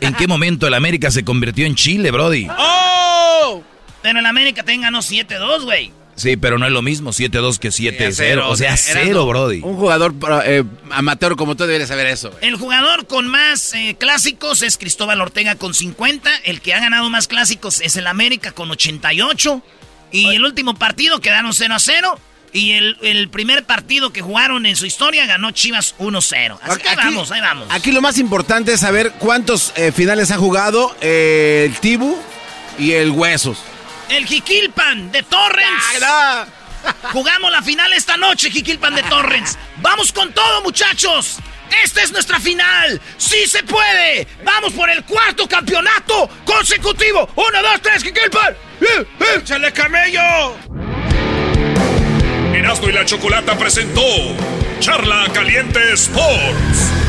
¿En qué momento el América se convirtió en Chile, Brody?
¡Oh! Pero el América te ganó 7-2, güey.
Sí, pero no es lo mismo 7-2 que 7-0. O sea, 0, Brody.
Un jugador eh, amateur como tú deberías saber eso.
El jugador con más eh, clásicos es Cristóbal Ortega con 50. El que ha ganado más clásicos es el América con 88. Y el último partido quedaron 0-0. Y el, primer partido que jugaron en su historia ganó Chivas 1-0. Así que ahí vamos, ahí vamos.
Aquí lo más importante es saber cuántos eh, finales ha jugado el Tibu y el Huesos.
El Jiquilpan de Torrens. Jugamos la final esta noche, Jiquilpan de Torrens. Vamos con todo, muchachos. Esta es nuestra final. ¡Sí se puede! ¡Vamos por el cuarto campeonato consecutivo! ¡Uno, dos, tres, Jiquilpan! ¡Eh, eh! ¡Échale camello!
Erasmo y la Chocolata presentó Charla Caliente Sports.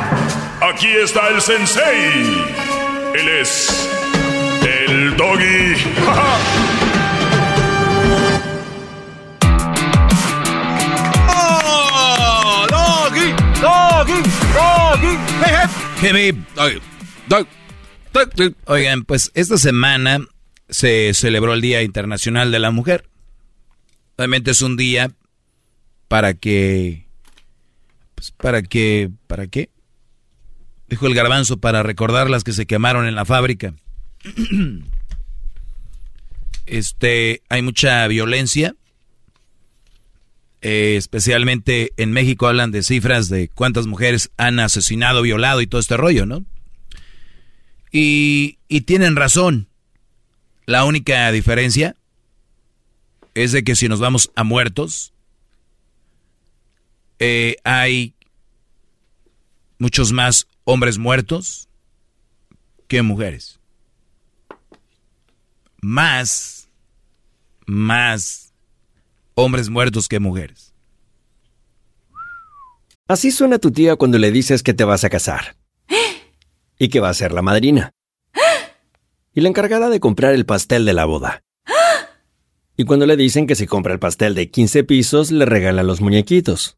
Aquí está el sensei. Él es el doggy.
¡Oh! ¡Doggy! ¡Doggy! ¡Doggy! Oigan, pues esta semana se celebró el Día Internacional de la Mujer. Obviamente es un día para que... Pues para que... ¿Para qué? Dijo el garbanzo, para recordar las que se quemaron en la fábrica. Este, hay mucha violencia. Eh, especialmente en México hablan de cifras de cuántas mujeres han asesinado, violado y todo este rollo, ¿no? Y, y tienen razón. La única diferencia es de que si nos vamos a muertos, eh, hay muchos más hombres muertos que mujeres. Más, más hombres muertos que mujeres.
Así suena tu tía cuando le dices que te vas a casar. Y que va a ser la madrina. Y la encargada de comprar el pastel de la boda. Y cuando le dicen que si compra el pastel de 15 pisos, le regalan los muñequitos.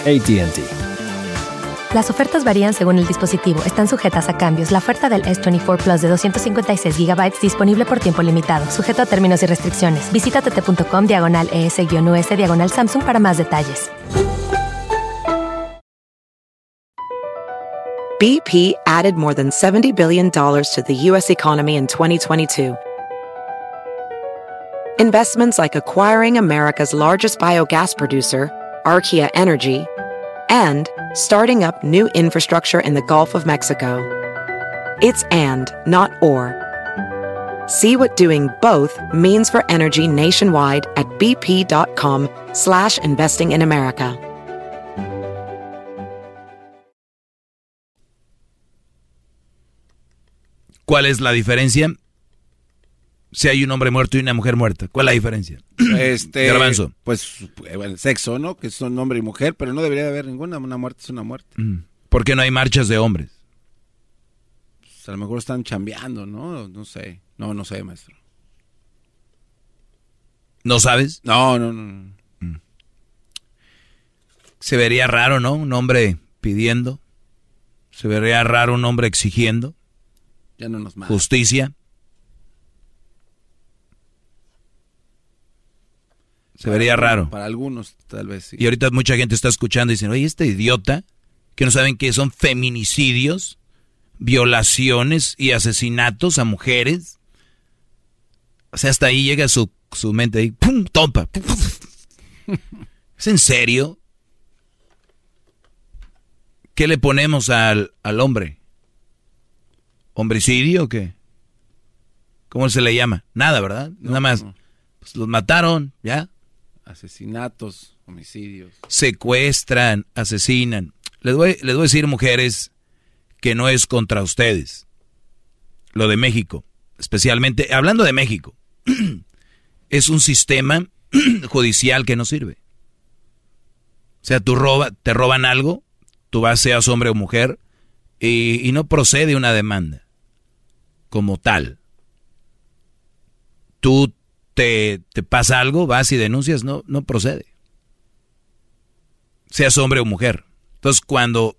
ATT.
Las ofertas varían según el dispositivo. Están sujetas a cambios. La oferta del S24 Plus de 256 GB disponible por tiempo limitado, sujeto a términos y restricciones. Visita tt.com diagonal ES-US diagonal Samsung para más detalles.
BP added more than $70 billion to the U.S. economy in 2022. Investments like acquiring America's largest biogas producer, Archaea Energy, and starting up new infrastructure in the Gulf of Mexico. It's and, not or. See what doing both means for energy nationwide at bp.com slash investing in America.
¿Cuál es la diferencia? Si hay un hombre muerto y una mujer muerta. ¿Cuál es la diferencia?
Este,
Garbanzo.
Pues eh, el sexo, ¿no? Que son hombre y mujer, pero no debería haber ninguna. Una muerte es una muerte.
Mm. ¿Por qué no hay marchas de hombres?
Pues a lo mejor están chambeando, ¿no? No sé. No, no sé, maestro.
¿No sabes?
No, no, no.
Mm. Se vería raro, ¿no? Un hombre pidiendo. Se vería raro un hombre exigiendo.
Ya no nos mata.
Justicia. Se vería raro.
Para algunos, tal vez sí.
Y ahorita mucha gente está escuchando y dicen, oye, este idiota, que no saben que son feminicidios, violaciones y asesinatos a mujeres. O sea, hasta ahí llega su, su mente ahí, ¡pum! ¡Tompa! ¿Es en serio? ¿Qué le ponemos al, al hombre? ¿Homicidio o qué? ¿Cómo se le llama? Nada, ¿verdad? Nada más. Pues los mataron, ¿ya?
Asesinatos, homicidios.
secuestran, asesinan. Les voy, les voy a decir, mujeres, que no es contra ustedes. Lo de México, especialmente, hablando de México, es un sistema judicial que no sirve. O sea, tú roba, te roban algo, tú vas, seas hombre o mujer, y, y no procede una demanda como tal. Tú te, pasa algo, vas y denuncias, no, no procede. Seas hombre o mujer. Entonces, cuando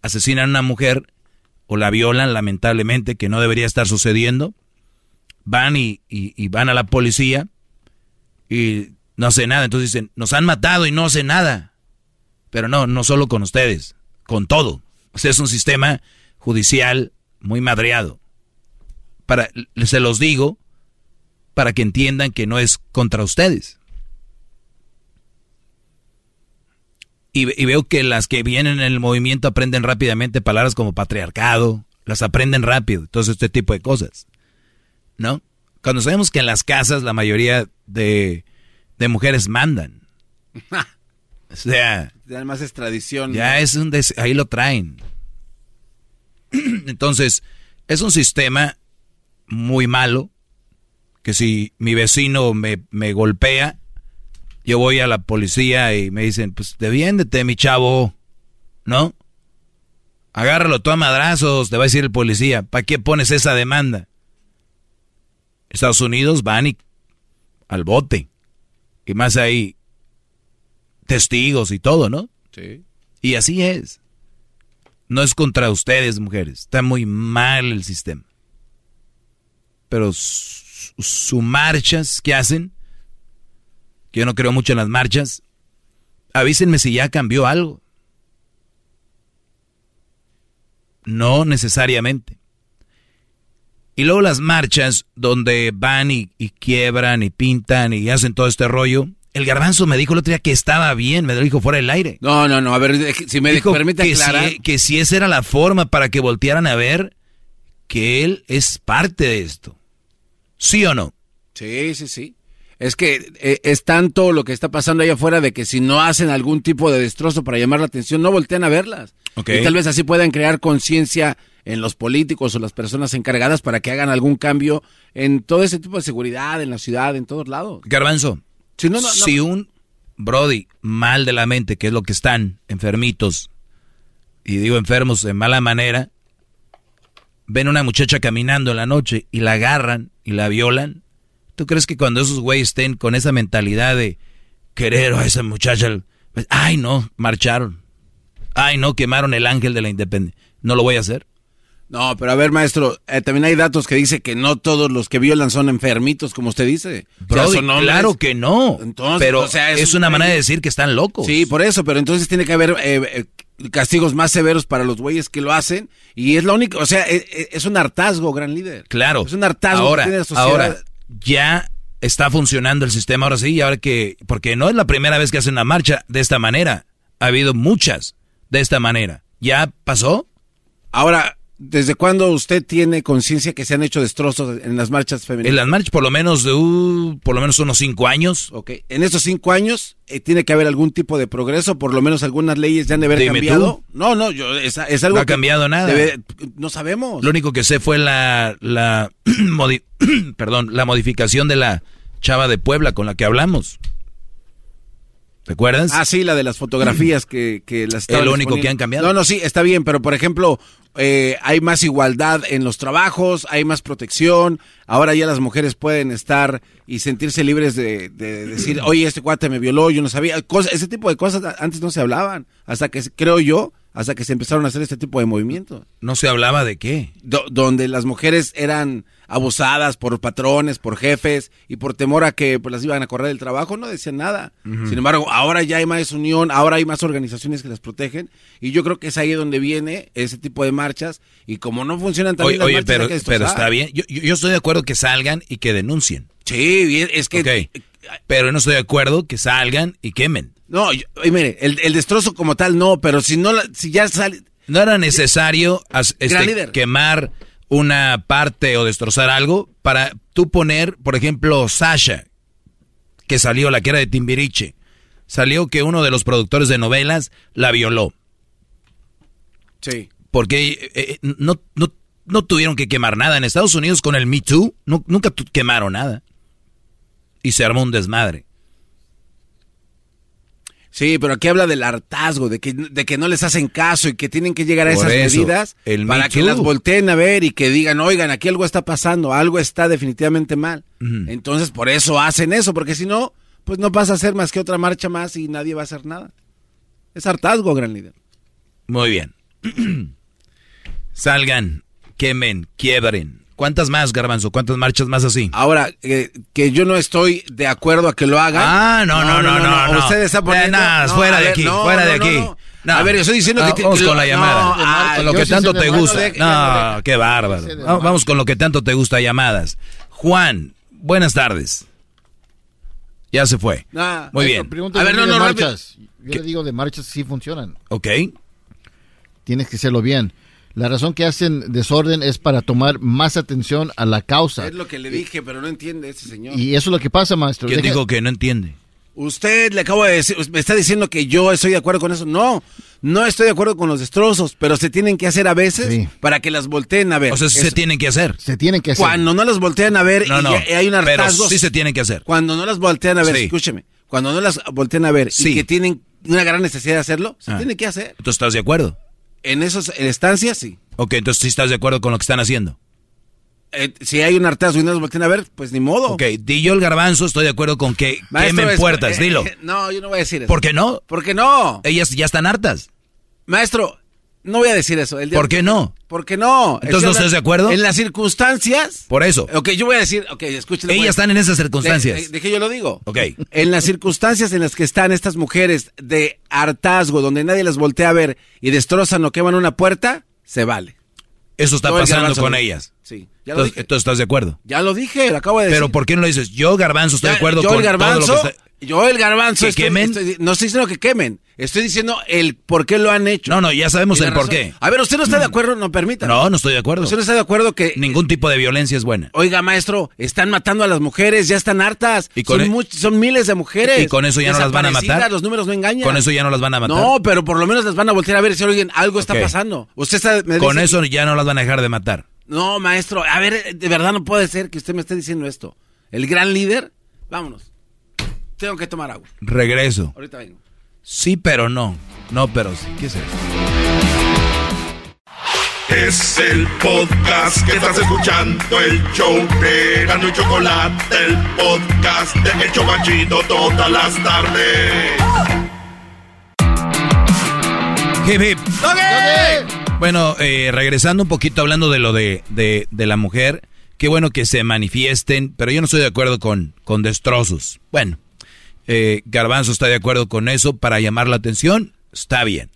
asesinan a una mujer o la violan, lamentablemente, que no debería estar sucediendo, van y van a la policía y no hace nada. Entonces dicen, nos han matado y no hace nada. Pero no, no solo con ustedes, con todo. O sea, es un sistema judicial muy madreado. Para, se los digo para que entiendan que no es contra ustedes. y, y veo que las que vienen en el movimiento aprenden rápidamente palabras como patriarcado, las aprenden rápido, todo este tipo de cosas. ¿No? Cuando sabemos que en las casas la mayoría de, de mujeres mandan. o sea,
Además es tradición.
ya
¿no?
es un des- ahí lo traen. Entonces, es un sistema muy malo que si mi vecino me, me golpea, yo voy a la policía y me dicen, pues defiéndete, mi chavo, ¿no? Agárralo tú a madrazos, te va a decir el policía, ¿para qué pones esa demanda? Estados Unidos van y al bote. Y más ahí, testigos y todo, ¿no?
Sí.
Y así es. No es contra ustedes, mujeres. Está muy mal el sistema. Pero sus su marchas que hacen, que yo no creo mucho en las marchas, avísenme si ya cambió algo. No necesariamente. Y luego las marchas donde van y, y quiebran y pintan y hacen todo este rollo. El garbanzo me dijo el otro día que estaba bien, me lo dijo fuera del aire.
No, no, no, a ver, si me
Dijo
permite
que
aclarar.
Si, que si esa era la forma para que voltearan a ver que él es parte de esto. ¿Sí o no?
Sí, sí, sí. Es que eh, es tanto lo que está pasando allá afuera de que si no hacen algún tipo de destrozo para llamar la atención, no voltean a verlas.
Ok.
Y tal vez así puedan crear conciencia en los políticos o las personas encargadas para que hagan algún cambio en todo ese tipo de seguridad, en la ciudad, en todos lados.
Garbanzo,
Si no, no, no.
si un Brody mal de la mente, que es lo que están, enfermitos, y digo enfermos de mala manera, ven una muchacha caminando en la noche y la agarran y la violan, ¿tú crees que cuando esos güeyes estén con esa mentalidad de querer a esa muchacha, pues, ay no, marcharon, ay no, quemaron el ángel de la independencia, no lo voy a hacer?
No, pero a ver, maestro, eh, también hay datos que dice que no todos los que violan son enfermitos, como usted dice. O sea,
Brody,
son hombres.
claro que no,
Entonces,
pero
o sea,
es,
un-
una manera de decir que están locos.
Sí, por eso, pero entonces tiene que haber eh, eh, castigos más severos para los güeyes que lo hacen y es la única, o sea, eh, eh, es, un hartazgo, gran líder.
Claro.
Es un hartazgo
ahora,
que tiene la sociedad.
ahora ya está funcionando el sistema ahora sí, y ahora que porque no es la primera vez que hacen una marcha de esta manera. Ha habido muchas de esta manera. ¿Ya pasó?
Ahora, ¿desde cuándo usted tiene conciencia que se han hecho destrozos en las marchas femeninas?
En las marchas por lo menos de uh, por lo menos unos cinco años.
Ok, en estos cinco años eh, tiene que haber algún tipo de progreso, por lo menos algunas leyes ya han de haber
Dime
cambiado.
tú.
No, no, yo, es, es algo
No ha
que
cambiado nada.
debe- no sabemos.
Lo único que sé fue la la modi- perdón, la modificación de la chava de Puebla con la que hablamos. ¿Recuerdas?
Ah, sí, la de las fotografías que, que las estaban
El único que han cambiado.
No, no, sí, está bien, pero por ejemplo, eh, hay más igualdad en los trabajos, hay más protección, ahora ya las mujeres pueden estar y sentirse libres de, de decir, oye, este cuate me violó, yo no sabía, Cosa- ese tipo de cosas antes no se hablaban, hasta que, creo yo, hasta que se empezaron a hacer este tipo de movimientos.
No se hablaba de qué.
Do- donde las mujeres eran abusadas por patrones, por jefes y por temor a que pues, las iban a correr del trabajo, no decían nada. Sin embargo, ahora ya hay más unión, ahora hay más organizaciones que las protegen y yo creo que es ahí donde viene ese tipo de marchas y como no funcionan tan bien las
oye,
marchas,
pero,
hay que
pero está bien. Yo, yo- estoy de acuerdo que salgan y que denuncien.
Sí, es que...
Pero no estoy de acuerdo que salgan y quemen.
No, yo- mire, el, el destrozo como tal no, pero si no, si ya sale...
No era necesario este, quemar una parte o destrozar algo para tú poner, por ejemplo, Sasha, que salió, la que era de Timbiriche, salió que uno de los productores de novelas la violó.
Sí.
Porque eh, eh, no, no, no tuvieron que quemar nada. En Estados Unidos con el Me Too nu- nunca quemaron nada. Y se armó un desmadre.
Sí, pero aquí habla del hartazgo, de que, de que no les hacen caso y que tienen que llegar a
Por
esas
eso,
medidas
el
para que las volteen a ver y que digan, oigan, aquí algo está pasando, algo está definitivamente mal. Entonces, por eso hacen eso, porque si no, pues no pasa a ser más que otra marcha más y nadie va a hacer nada. Es hartazgo, gran líder.
Muy bien. Salgan, quemen, quiebren. ¿Cuántas más, Garbanzo? ¿Cuántas marchas más así?
Ahora, eh, que yo no estoy de acuerdo a que lo hagan.
Ah, no, no, no, no. no,
Usted está
Eh,
poniendo...
nada,
no,
fuera de
ver,
aquí,
no,
fuera de
no,
aquí.
no.
No.
A ver, yo estoy diciendo
Ah,
que...
Vamos
que
con
lo-
la llamada.
no, ah,
con lo que
sí
tanto te gusta.
de-
No, qué bárbaro. Va- Vamos con lo que tanto te gusta, llamadas. Juan, buenas tardes. Ya se fue.
Ah,
Muy bien.
A ver, no, no,
marchas. Yo le digo de marchas que sí funcionan.
Ok.
Tienes que hacerlo bien. La razón que hacen desorden es para tomar más atención a la causa.
Es lo que le dije, pero no entiende ese señor.
Y eso es lo que pasa, maestro.
¿Quién
Deja-
dijo que no entiende?
Usted le acabo de decir, me está diciendo que yo estoy de acuerdo con eso. No, no estoy de acuerdo con los destrozos, pero se tienen que hacer a veces para que las volteen a ver.
O sea, sí se tienen que hacer.
Se tienen que
Cuando no las voltean a ver
No,
y
no.
hay un
Pero
hartazgo.
sí se tienen que hacer.
Cuando no las voltean a ver,
Sí.
escúcheme. Cuando no las voltean a ver
Sí.
y que tienen una gran necesidad de hacerlo, se
Ah.
tiene que hacer.
¿Tú estás de acuerdo?
En esas estancias, sí.
Ok, entonces sí estás de acuerdo con lo que están haciendo.
Eh, si hay un hartazgo y no voltean a ver, pues ni modo.
Ok, di yo el garbanzo, estoy de acuerdo con que
Maestro,
quemen
es-
puertas,
eh,
dilo.
eh, no, yo no voy a decir eso.
¿Por qué no?
¿Por qué no?
Ellas ya están hartas.
Maestro, no voy a decir eso. El día-
¿Por qué no?
¿Por qué no?
Entonces, ¿no estás de acuerdo?
En las circunstancias.
Por eso.
Ok, yo voy a decir, ok, escúchale.
Ellas
a-
están en esas circunstancias.
De, de- de que yo lo digo.
Ok.
En las circunstancias en las que están estas mujeres de hartazgo, donde nadie las voltea a ver y destrozan o queman una puerta, se vale.
Eso está pasando con ellas.
Sí, ya lo
Entonces,
dije.
entonces, ¿estás de acuerdo?
Ya lo dije, lo acabo de decir.
Pero ¿por qué no lo dices? Yo, garbanzo, estoy de acuerdo
yo
con
el garbanzo,
todo lo que está...
Yo el garbanzo.
¿Que
estoy-
quemen?
estoy- no estoy diciendo que quemen. Estoy diciendo el por qué lo han hecho.
No, no, ya sabemos el por qué.
A ver, ¿usted no está de acuerdo? No, permítame.
No, no estoy de acuerdo.
¿Usted no está de acuerdo que...
Ningún tipo de violencia es buena.
Oiga, maestro, están matando a las mujeres, ya están hartas.
Y con
son,
e-
much- son miles de mujeres.
Y con eso ya no las van a matar.
Los números no engañan.
Con eso ya no las van a matar.
No, pero por lo menos las van a voltear a ver si oigan, algo está pasando. Usted está... me
Con
dice-
eso ya no las van a dejar de matar.
No, maestro, a ver, de verdad no puede ser que usted me esté diciendo esto. El gran líder, vámonos. Tengo que tomar agua.
Regreso.
Ahorita vengo.
Sí, pero no. No, pero sí. ¿Qué es eso?
Es el podcast que estás escuchando, el show de Gano y Chocolate, el podcast de El Chocachito todas las tardes.
Hip, hip. Bueno, eh, regresando un poquito hablando de lo de, de, de la mujer, qué bueno que se manifiesten, pero yo no estoy de acuerdo con, con destrozos. Bueno, eh, Garbanzo está de acuerdo con eso para llamar la atención, está bien.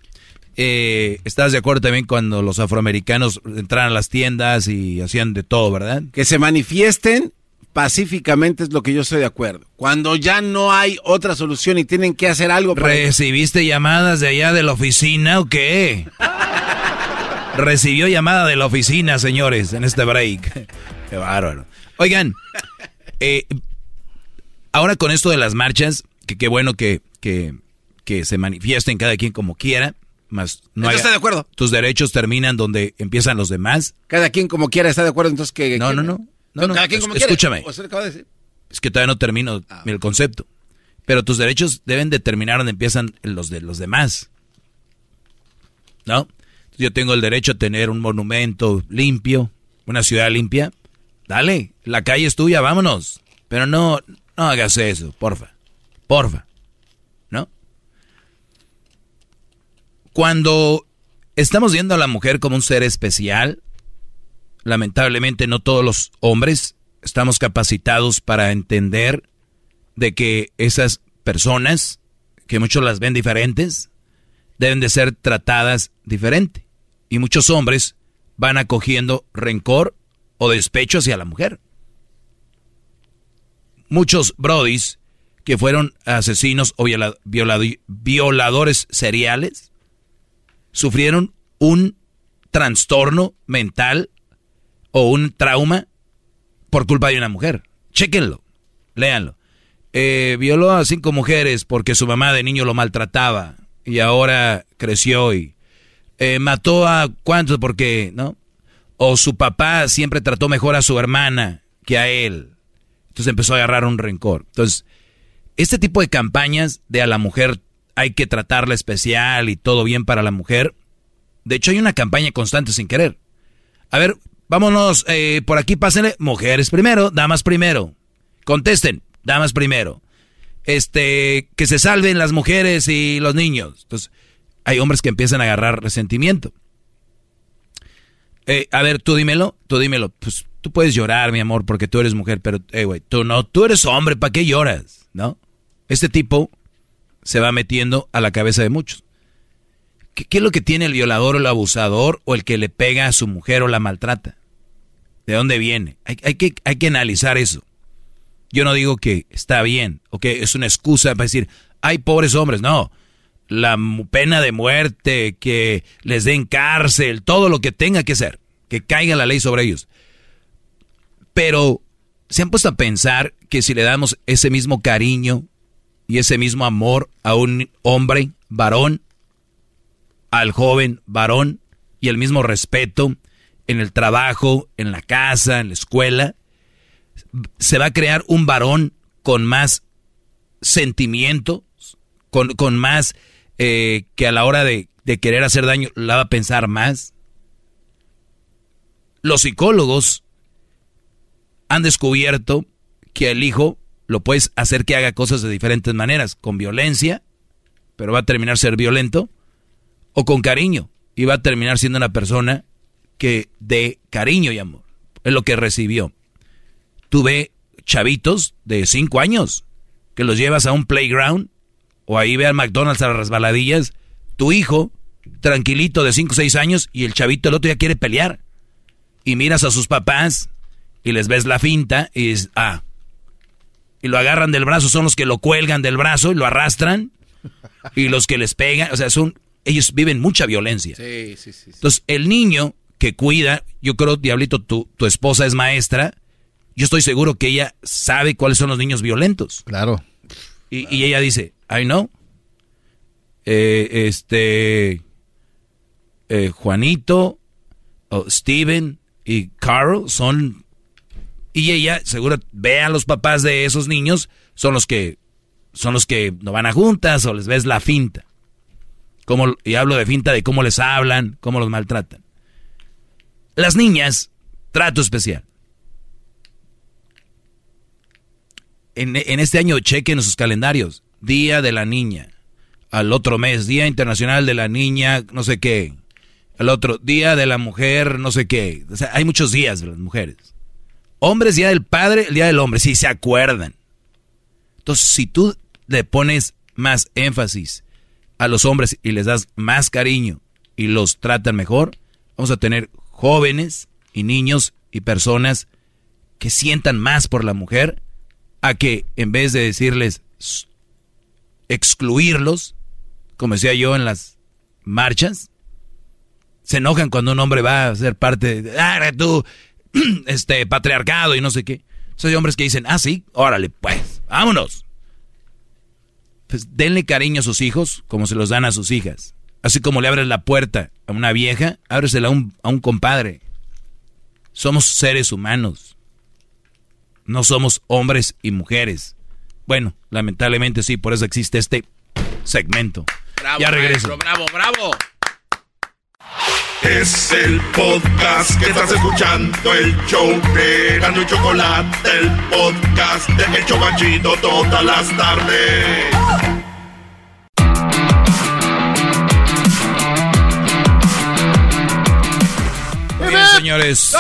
Eh, ¿Estás de acuerdo también cuando los afroamericanos entraron a las tiendas y hacían de todo, verdad?
Que se manifiesten pacíficamente es lo que yo estoy de acuerdo. Cuando ya no hay otra solución y tienen que hacer algo para...
¿Recibiste llamadas de allá de la oficina o qué? Recibió llamada de la oficina, señores, en este break. Qué bárbaro. Oigan, eh, ahora con esto de las marchas, que qué bueno que, que, que se manifiesten cada quien como quiera, más no
estoy de acuerdo.
Tus derechos terminan donde empiezan los demás.
Cada quien como quiera está de acuerdo, entonces que...
No, no, no. No, no,
Cada quien como
escúchame.
quiera. Usted acaba de decir.
Es que todavía no termino el concepto. Pero tus derechos deben determinar donde empiezan los de los demás. ¿No? Yo tengo el derecho a tener un monumento limpio, una ciudad limpia. Dale, la calle es tuya, vámonos. Pero no, no hagas eso, porfa. Porfa. ¿No? Cuando estamos viendo a la mujer como un ser especial, lamentablemente no todos los hombres estamos capacitados para entender de que esas personas, que muchos las ven diferentes, deben de ser tratadas diferente. Y muchos hombres van acogiendo rencor o despecho hacia la mujer. Muchos brodis que fueron asesinos o viola- violado- violadores seriales sufrieron un trastorno mental o un trauma por culpa de una mujer. Chéquenlo, léanlo. Eh, violó a cinco mujeres porque su mamá de niño lo maltrataba y ahora creció y eh, mató a cuántos porque, ¿no? O su papá siempre trató mejor a su hermana que a él. Entonces empezó a agarrar un rencor. Entonces, este tipo de campañas de a la mujer hay que tratarla especial y todo bien para la mujer. De hecho, hay una campaña constante sin querer. A ver, vámonos eh, por aquí, pásenle. Mujeres primero, damas primero. Contesten, damas primero. Este, que se salven las mujeres y los niños. Entonces, hay hombres que empiezan a agarrar resentimiento. Eh, a ver, tú dímelo, tú dímelo. Pues tú puedes llorar, mi amor, porque tú eres mujer, pero, eh, güey, tú no, tú eres hombre, ¿para qué lloras? ¿No? Este tipo se va metiendo a la cabeza de muchos. ¿Qué, es lo que tiene el violador o el abusador o el que le pega a su mujer o la maltrata? ¿De dónde viene? Hay, hay que, hay que analizar eso. Yo no digo que está bien o que es una excusa para decir, hay pobres hombres. No. la pena de muerte, que les den cárcel, todo lo que tenga que ser, que caiga la ley sobre ellos. Pero se han puesto a pensar que si le damos ese mismo cariño y ese mismo amor a un hombre, varón, al joven, varón, y el mismo respeto en el trabajo, en la casa, en la escuela, se va a crear un varón con más sentimientos, con, con más eh, que a la hora de, de querer hacer daño la va a pensar más. Los psicólogos han descubierto que el hijo lo puedes hacer que haga cosas de diferentes maneras, con violencia, pero va a terminar ser violento, o con cariño, y va a terminar siendo una persona que de cariño y amor, es lo que recibió. Tuve chavitos de 5 años que los llevas a un playground o ahí ve al McDonald's a las resbaladillas, tu hijo, tranquilito de 5 o 6 años, y el chavito el otro ya quiere pelear. Y miras a sus papás y les ves la finta y dices, ah. Y lo agarran del brazo, son los que lo cuelgan del brazo y lo arrastran. Y los que les pegan, o sea, son, ellos viven mucha violencia.
Sí, sí, sí.
Entonces, el niño que cuida, yo creo, Diablito, tu, tu esposa es maestra, yo estoy seguro que ella sabe cuáles son los niños violentos.
Claro.
Y, y ella dice, I know. Eh, este, eh, Juanito, Steven y Carl son... Y ella seguro ve a los papás de esos niños, son los que son los que no van a juntas o les ves la finta. Como, y hablo de finta de cómo les hablan, cómo los maltratan. Las niñas, trato especial. En, en este año chequen sus calendarios. Día de la niña. Al otro mes, Día Internacional de la Niña, no sé qué. Al otro, Día de la Mujer, no sé qué. O sea, hay muchos días de las mujeres. Hombres, Día del Padre, el Día del Hombre, si se acuerdan. Entonces, si tú le pones más énfasis a los hombres y les das más cariño y los tratan mejor, vamos a tener jóvenes y niños y personas que sientan más por la mujer a que en vez de decirles "S- excluirlos, como decía yo en las marchas, se enojan cuando un hombre va a ser parte de ah, tú, este patriarcado y no sé qué. Hay hombres que dicen, ah, sí, órale, pues, vámonos. Pues denle cariño a sus hijos como se los dan a sus hijas. Así como le abres la puerta a una vieja, ábresela a un, a un compadre. Somos seres humanos. No somos hombres y mujeres. Bueno, lamentablemente sí, por eso existe este segmento.
Bravo,
ya regreso.
maestro, bravo, bravo. Es el podcast que estás escuchando, el show de Gano y Chocolate, el podcast de El Chobachito todas las tardes.
Muy bien, señores.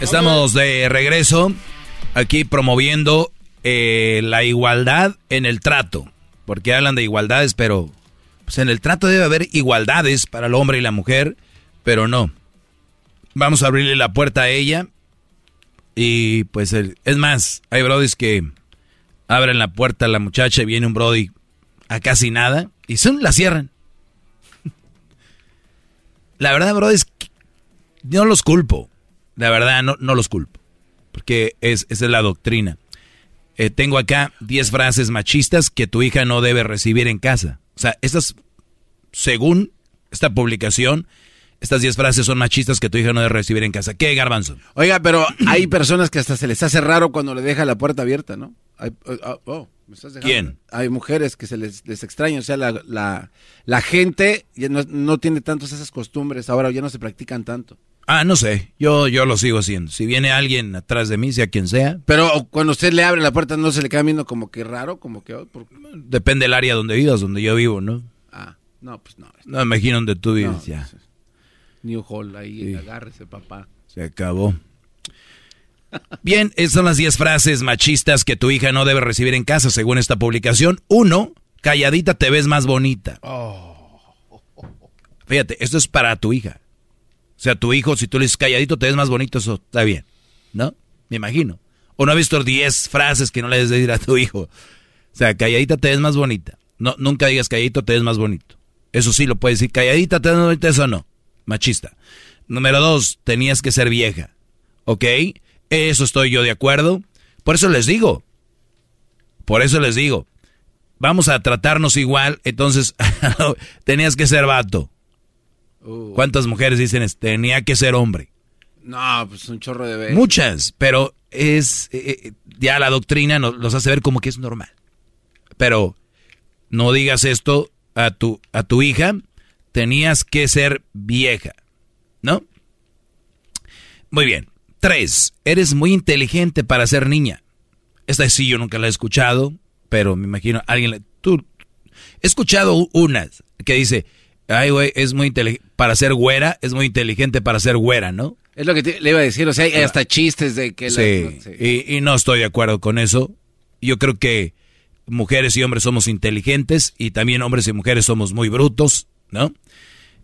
Estamos de regreso aquí promoviendo eh, la igualdad en el trato. Porque hablan de igualdades, pero pues en el trato debe haber igualdades para el hombre y la mujer, pero no. Vamos a abrirle la puerta a ella. Y pues es más, hay brodis que abren la puerta a la muchacha y viene un brody a casi nada y son la cierran. La verdad, brodis, no los culpo. La verdad, no, no los culpo. Porque es, esa es la doctrina. Eh, tengo acá 10 frases machistas que tu hija no debe recibir en casa. O sea, estas, según esta publicación, estas 10 frases son machistas que tu hija no debe recibir en casa. ¿Qué, Garbanzo?
Oiga, pero hay personas que hasta se les hace raro cuando le deja la puerta abierta, ¿no? Hay- oh, oh, ¿me estás dejando?
¿Quién?
Hay mujeres que se les, les extraña, o sea, la, la, la gente ya no, no tiene tantas esas costumbres, ahora ya no se practican tanto.
Ah, no sé. Yo, yo lo sigo haciendo. Si viene alguien atrás de mí, sea quien sea,
Pero cuando usted le abre la puerta, ¿no se le queda viendo como que raro? Como que... oh, por-
depende del área donde vivas, donde yo vivo, ¿no?
Ah, no, pues no.
No me imagino donde tú vives,
No,
ya.
New Hall, ahí, agárrese, papá.
Se acabó. Bien, esas son las 10 frases machistas que tu hija no debe recibir en casa, según esta publicación. Uno, calladita te ves más bonita. Fíjate, esto es para tu hija. O sea, tu hijo, si tú le dices calladito te ves más bonito, eso está bien. ¿No? Me imagino. O no has visto 10 frases que no le debes decir a tu hijo. O sea, calladita te ves más bonita. No, nunca digas calladito te ves más bonito. Eso sí lo puedes decir. Calladita te ves más bonito, eso no. Machista. Número dos, tenías que ser vieja. ¿Ok? Eso estoy yo de acuerdo. Por eso les digo. Por eso les digo. Vamos a tratarnos igual. Entonces, tenías que ser vato.
Uh.
¿Cuántas mujeres dicen es, tenía que ser hombre?
No, pues un chorro de veces.
Muchas, pero es eh, eh, ya la doctrina nos los hace ver como que es normal. Pero no digas esto a tu a tu hija, tenías que ser vieja, ¿no? Muy bien. Tres, eres muy inteligente para ser niña. Esta sí yo nunca la he escuchado, pero me imagino alguien tú he escuchado unas que dice, "Ay, güey, es muy inteligente para ser güera, es muy inteligente para ser güera, ¿no?"
Es lo que te- le iba a decir, o sea, hay hasta chistes de que... la-
Sí,
sí.
Y, y no estoy de acuerdo con eso. Yo creo que mujeres y hombres somos inteligentes y también hombres y mujeres somos muy brutos, ¿no?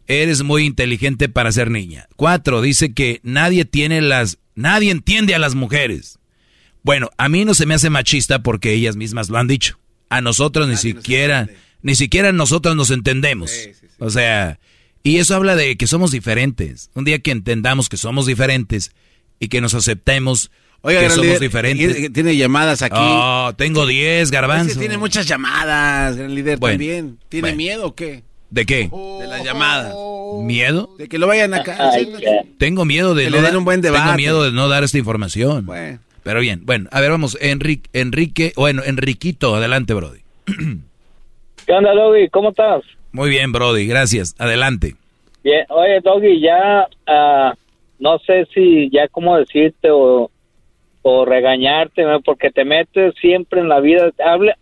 Eres muy inteligente para ser niña. Cuatro, dice que nadie tiene las, nadie entiende a las mujeres. Bueno, a mí no se me hace machista porque ellas mismas lo han dicho. A nosotros ni siquiera, ni siquiera nosotros nos entendemos. O sea, y eso habla de que somos diferentes. Un día que entendamos que somos diferentes y que nos aceptemos
Oiga,
que somos
líder,
diferentes.
Tiene llamadas aquí.
Oh, tengo 10,
Es
garbanzo.
que tiene muchas llamadas, gran líder,
Bueno,
también. ¿Tiene
bueno.
miedo o qué?
¿De qué?
De las llamadas.
¿Miedo?
De que lo vayan acá.
Tengo miedo de
Que
no
le den
dar-
un buen
Tengo
debate.
miedo de no dar esta información.
Bueno.
Pero bien, bueno, a ver, vamos, Enrique, Enrique, bueno, Enriquito, adelante, Brody.
¿Qué onda, Doggy? ¿Cómo estás?
Muy bien, Brody, gracias. Adelante.
Bien. Oye, Doggy, ya ah, no sé si ya cómo decirte o, o regañarte, ¿no? porque te metes siempre en la vida. Habla,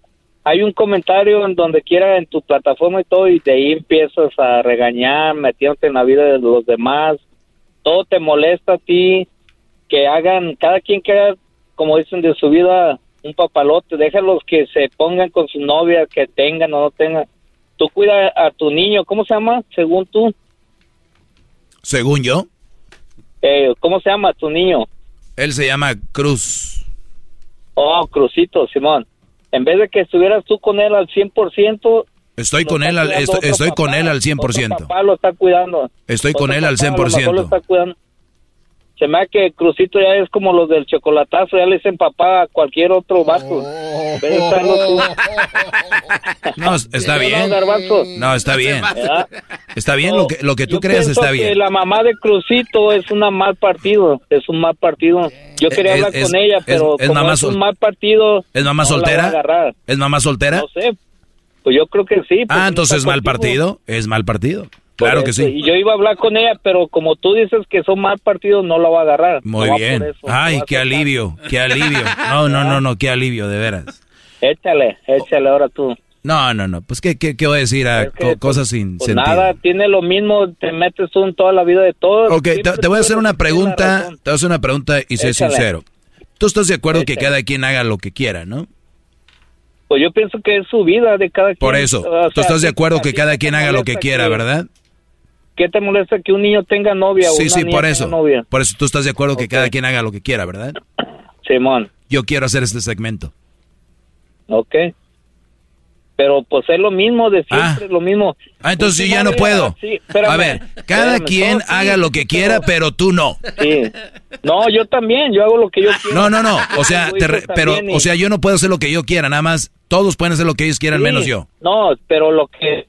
hay un comentario en donde quiera en tu plataforma y todo, y de ahí empiezas a regañar, metiéndote en la vida de los demás. Todo te molesta a ti, que hagan, cada quien que haga, como dicen, de su vida un papalote. Déjalos que se pongan con su novia, que tengan o no tengan. Tú cuida a tu niño, ¿cómo se llama? Según tú.
Según yo,
Eh, ¿Cómo se llama tu niño?
él se llama Cruz.
Oh, Crucito, Simón. En vez de que estuvieras tú con él al 100%,
Estoy con él al, estoy, estoy con
papá,
él al
otro
100%.
papá lo está cuidando.
Estoy con él al
papá a lo
100%.
está cuidando. Se me da que Crucito ya es como los del chocolatazo, ya le dicen papá a cualquier otro estarlo tú.
No, está bien. No, está bien.
¿Verdad?
Está bien, lo que, lo que tú
Yo
creas está
que
bien.
la mamá de Crucito es una mal partido, es un mal partido. Yo quería
Es-
hablar
es-
con ella, pero
es
como
mamá
es
sol-
un mal partido,
¿Es mamá
no
soltera? ¿Es mamá soltera?
No sé. Pues yo creo que sí.
ah,
pues,
entonces es mal partido. Es mal partido.
Por
Claro que sí.
Y yo iba a hablar con ella, pero como tú dices que son mal partidos, no la va a agarrar.
Muy
No
bien.
por eso,
Ay,
no
qué alivio, qué alivio. No, no, no, no, qué alivio, de veras.
Échale, échale ahora tú.
No, no, no. Pues, ¿qué, qué, qué voy a decir? a co- cosas sin
Pues
sentido.
nada, tiene lo mismo, te metes tú en toda la vida de todos.
Ok, te, te voy a hacer una pregunta. Te voy a hacer una pregunta y sé
Échale.
sincero. Tú estás de acuerdo que
Échale.
cada quien haga lo que quiera, ¿no?
Pues yo pienso que es su vida de cada quien.
Por eso.
O
Tú
sea,
estás de
¿a
acuerdo que cada quien haga lo que quiera,
que-
¿verdad?
¿Qué te molesta que un niño tenga novia o una
sí,
niña
por
tenga
eso.
novia?
Por eso tú estás de acuerdo que cada quien haga lo que quiera, ¿verdad?
Simón.
Yo quiero hacer este segmento.
Ok. Pero pues es lo mismo de siempre, lo mismo.
Ah, entonces
Pues,
yo ya no puedo.
sí, espérame,
A ver, cada
espérame,
quien
no, sí,
haga lo que quiera, pero tú no.
Sí. No, yo también, yo hago lo que yo quiero.
No, no, no. O sea, te re- pero,
y-
o sea, yo no puedo hacer lo que yo quiera, nada más. Todos pueden hacer lo que ellos quieran, menos yo.
No, pero lo que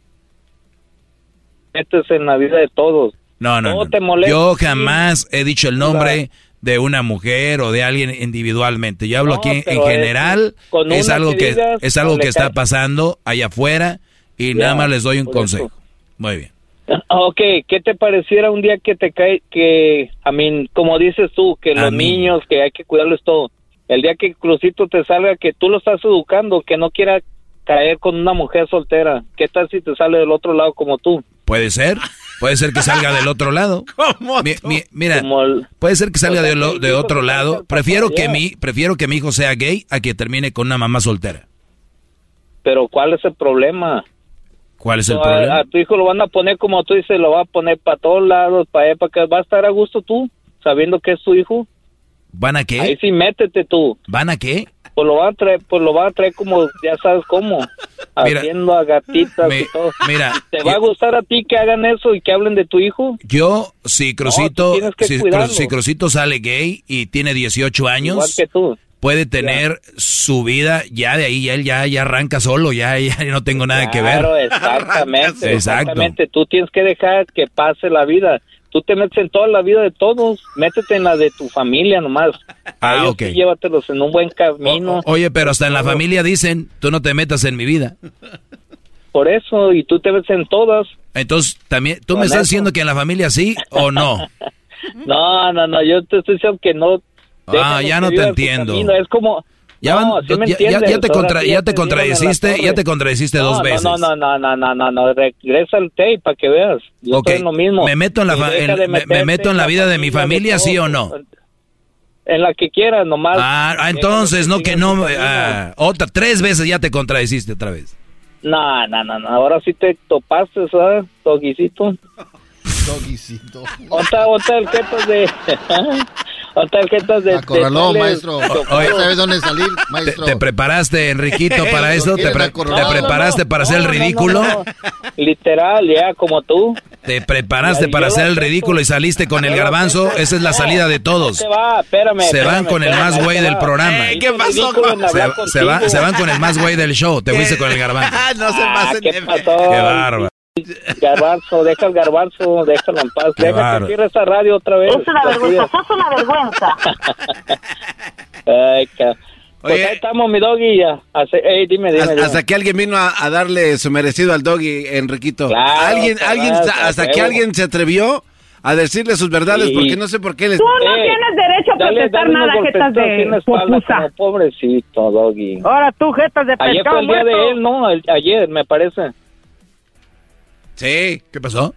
metes en la vida de todos.
No, no.
Todo
no.
te
Yo jamás he dicho el nombre de una mujer o de alguien individualmente. Yo hablo
No,
aquí en
es-
general.
con
Es
una
algo
que digas,
es algo
no
que está pasando allá afuera y
Ya,
nada más les doy un consejo.
eso.
Muy bien.
Ok, ¿qué te pareciera un día que te cae, que, a mí, como dices tú, que
A
los
mí.
niños, que hay que cuidarlos todo, el día que Crucito te salga, que tú lo estás educando, que no quiera caer con una mujer soltera, ¿qué tal si te sale del otro lado como tú?
Puede ser. Puede ser que salga del otro lado. Mi- mi- mira, puede ser que salga de, lo- de otro lado. Prefiero que mi prefiero que mi hijo sea gay a que termine con una mamá soltera.
Pero ¿cuál es el problema?
¿Cuál es el
a,
problema?
a tu hijo lo van a poner como tú dices, lo va a poner para todos lados, para allá, para que va a estar a gusto tú, sabiendo que es tu hijo.
¿Van a
Ahí
qué?
sí métete tú.
¿Van a qué?
Pues lo va a traer, pues lo va a traer como, ya sabes cómo.
Mira,
haciendo a gatitas
mi-
y todo.
mira,
¿Te va a gustar a ti que hagan eso y que hablen de tu hijo?
Yo, si
tienes que
si, si Crucito sale gay y tiene 18 años,
Igual que tú.
puede tener su vida, ya de ahí, ya él ya, ya arranca solo, ya, ya no tengo nada que ver.
Claro, exactamente. Exactamente. Tú tienes que dejar que pase la vida. Tú te metes en toda la vida de todos. Métete en la de tu familia nomás.
Ah,
Ellos
ok.
sí llévatelos en un buen camino.
Oye, pero hasta en la familia dicen, tú no te metas en mi vida.
Por eso, y tú te metes en todas.
Entonces, también, ¿tú me estás
eso.
diciendo que en la familia sí o no?
No, no, no, yo te estoy diciendo que no.
Ah, ya no te entiendo.
camino. Es como.
Ya,
no,
van-
sí me
ya- ya- te contra-
sí
ya te contradeciste, ya te contradeciste
No,
dos
no,
veces.
No, no, no, no, no, no, no, regresa el tape para que veas. Yo
Ok,
estoy en lo mismo.
¿Me meto en la, en- me- meto en la vida de mi familia, sí o no?
En la que quieras, nomás.
Ah, ah, entonces, no, que no, ah, otra, tres veces ya te contradeciste otra vez.
No, no, no, no, ahora sí te topaste, ¿sabes? Toguicito.
Toguicito.
Otra, otra el de... otra el jetas de...
Acorraló,
de-
maestro.
Oye.
¿No sabes dónde salir,
¿Te,
maestro?
te preparaste, Enriquito, para eso? ¿Te, pre-
acorralar.
te preparaste para hacer el
No, no, no,
ridículo?
no. Literal, ya, como tú.
¿Te preparaste para hacer el ridículo y saliste con el garbanzo? Esa es la
No,
salida de todos.
Se va, espérame.
Se van
espérame,
con el más güey
te
del programa.
En hablar
Se, se va- se van con el más güey del show. Te fuiste con el garbanzo.
no se
Ah,
pasen
¿qué
de
pasó?
Qué bárbaro.
Garbanzo, deja el garbanzo, déjalo en paz.
Qué
Deja
bárbaro.
que cierre esa radio otra vez.
Es una
Lo
vergüenza, sos una vergüenza.
Ay, ca- Pues
Oye.
ahí estamos, mi doggy. Ya. Hace- ey, dime, dime,
Hasta,
dime.
hasta que alguien vino a, a darle su merecido al doggy, Enriquito.
Claro,
alguien,
claro,
alguien,
claro,
hasta que alguien se atrevió a decirle sus verdades,
Sí.
porque no sé por qué les...
Tú no
Ey,
tienes derecho a
Dale,
protestar
dale
nada, jetas de
espalda, pobrecito, doggy.
Ahora tú, jetas de
Ayer
pescado
fue el día
muerto.
de él, ¿no? El- ayer, me parece.
Sí.
¿Qué pasó?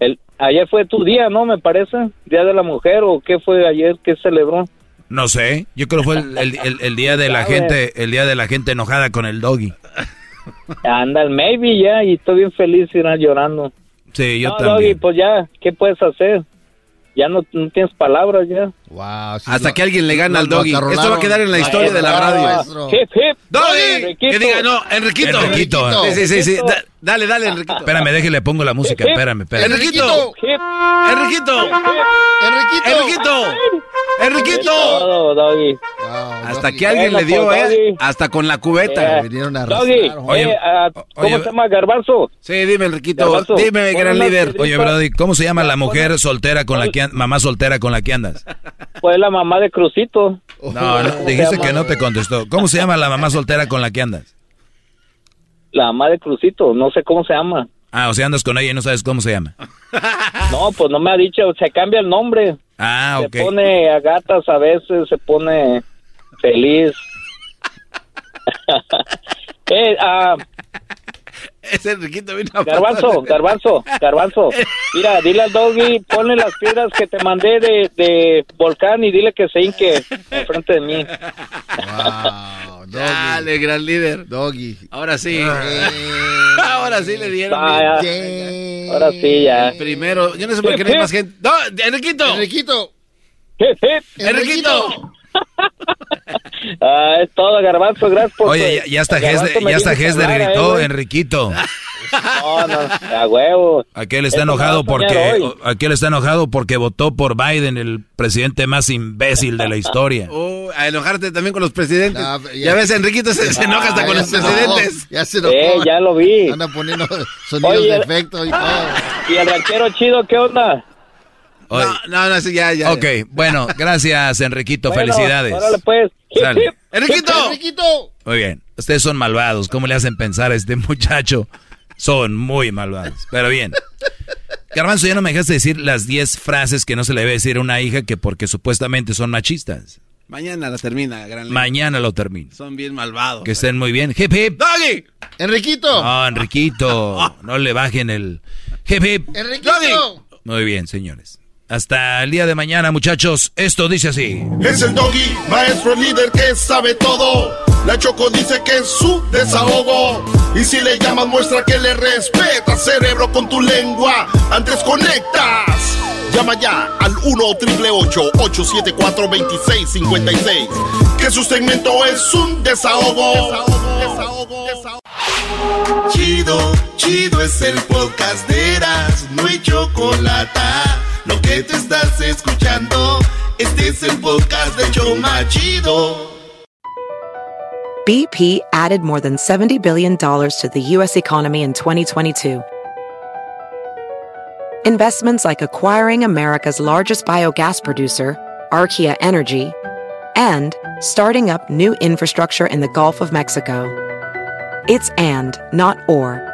El, ayer fue tu día, ¿no? Me parece. Día de la mujer, ¿o qué fue ayer? ¿Qué celebró?
No sé. Yo creo que fue el, el- el- el día de la gente, el día de la gente enojada con el doggy.
Anda, el maybe ya, y estoy bien feliz ir llorando.
Sí, yo
no,
también.
Doggy, pues ya, ¿qué puedes hacer? Ya no, no tienes palabras ya.
Wow, sí,
Hasta
lo-
que alguien le gana
lo-
al doggy. Esto va a quedar en la historia de la radio.
Maestro.
Hip, hip.
¡Doggy! Que diga, no, Enriquito.
Enriquito.
Sí, sí, sí, sí. Da- dale, dale, Enriquito.
Espérame, déjale, pongo la música. Espérame, espérame.
Enriquito. Enriquito.
Enriquito.
Enriquito.
Doggy.
Hasta que alguien le dio, ¿eh? Hasta con la cubeta.
Eh,
Vinieron a
Doggy,
arrastrar.
Oye,
eh, ah, ¿cómo se llama? Garbanzo.
Sí, dime, Enriquito. Dime, gran líder.
Oye, Brody, ¿cómo se llama la mujer soltera con la que mamá soltera con la que andas?
Fue la mamá de Crucito.
No, no,
¿Cómo
dijiste
se llama?
que no te contestó. ¿Cómo se llama la mamá soltera con la que andas?
La mamá de Crucito, no sé cómo se llama.
Ah, o sea, andas con ella y no sabes cómo se llama.
No, pues no me ha dicho, se cambia el nombre.
Ah, ok.
Se pone a gatas a veces, se pone feliz. eh, ah,
Ese Enriquito vino a
garbanzo, garbanzo, garbanzo. Mira, dile al doggy, ponle las piedras que te mandé de, de volcán y dile que se hinque enfrente de mí.
Wow, doggy.
Dale, gran líder.
Doggy.
Ahora sí.
Eh,
Ahora sí le dieron.
Ah,
yeah.
Ahora sí, ya.
Primero, yo no sé por qué no hay más gente. ¡No! ¡Enriquito!
Enriquito.
¡Enriquito!
Ah, es todo, garbanzo, gracias por
Oye, ya, ya hasta
hablara,
gritó,
eh.
Enriquito.
No, no, a huevo.
Aquel está enojado porque aquel está enojado porque votó por Biden, el presidente más imbécil de la historia.
Oh, a enojarte también con los presidentes.
No,
ya,
ya-
ves, Enriquito se, se enoja hasta
Ah,
con los presidentes.
Ya se enojó.
Eh, ya lo vi.
Anda poniendo sonidos
Oye.
de efecto y todo.
¿Y el ranchero chido qué onda?
Oye,
No, no, no, sí, ya, ya.
ok, bueno, gracias Enriquito,
Bueno,
felicidades.
Órale, pues. Hip,
Sale.
hip.
¡Enriquito!
Enriquito.
Muy bien, ustedes son malvados, ¿cómo le hacen pensar a este muchacho? Son muy malvados, pero bien. Garbanzo, ya no me dejaste decir las 10 frases que no se le debe decir a una hija que porque supuestamente son machistas.
Mañana la termina, gran.
Mañana lo termino.
Son bien malvados.
Que estén muy bien. Hip hip.
¡Doggy!
Enriquito.
No, Enriquito, no le bajen el hip hip.
Enriquito.
Muy bien, señores. Hasta el día de mañana, muchachos. Esto dice así.
Es el doggy, maestro líder que sabe todo. La Choco dice que es su desahogo. Y si le llamas, muestra que le respeta, cerebro, con tu lengua. Antes conectas. Llama ya al 1 triple 874 2656. Que su segmento es un desahogo. Desahogo, desahogo, desahogo. Chido, chido es el podcast de Eras, no hay chocolate. Lo que te estás escuchando, este es el podcast de Choma Chido.
BP added more than $70 billion to the U.S. economy in 2022. Investments like acquiring America's largest biogas producer, Archaea Energy, and starting up new infrastructure in the Gulf of Mexico. It's and, not or.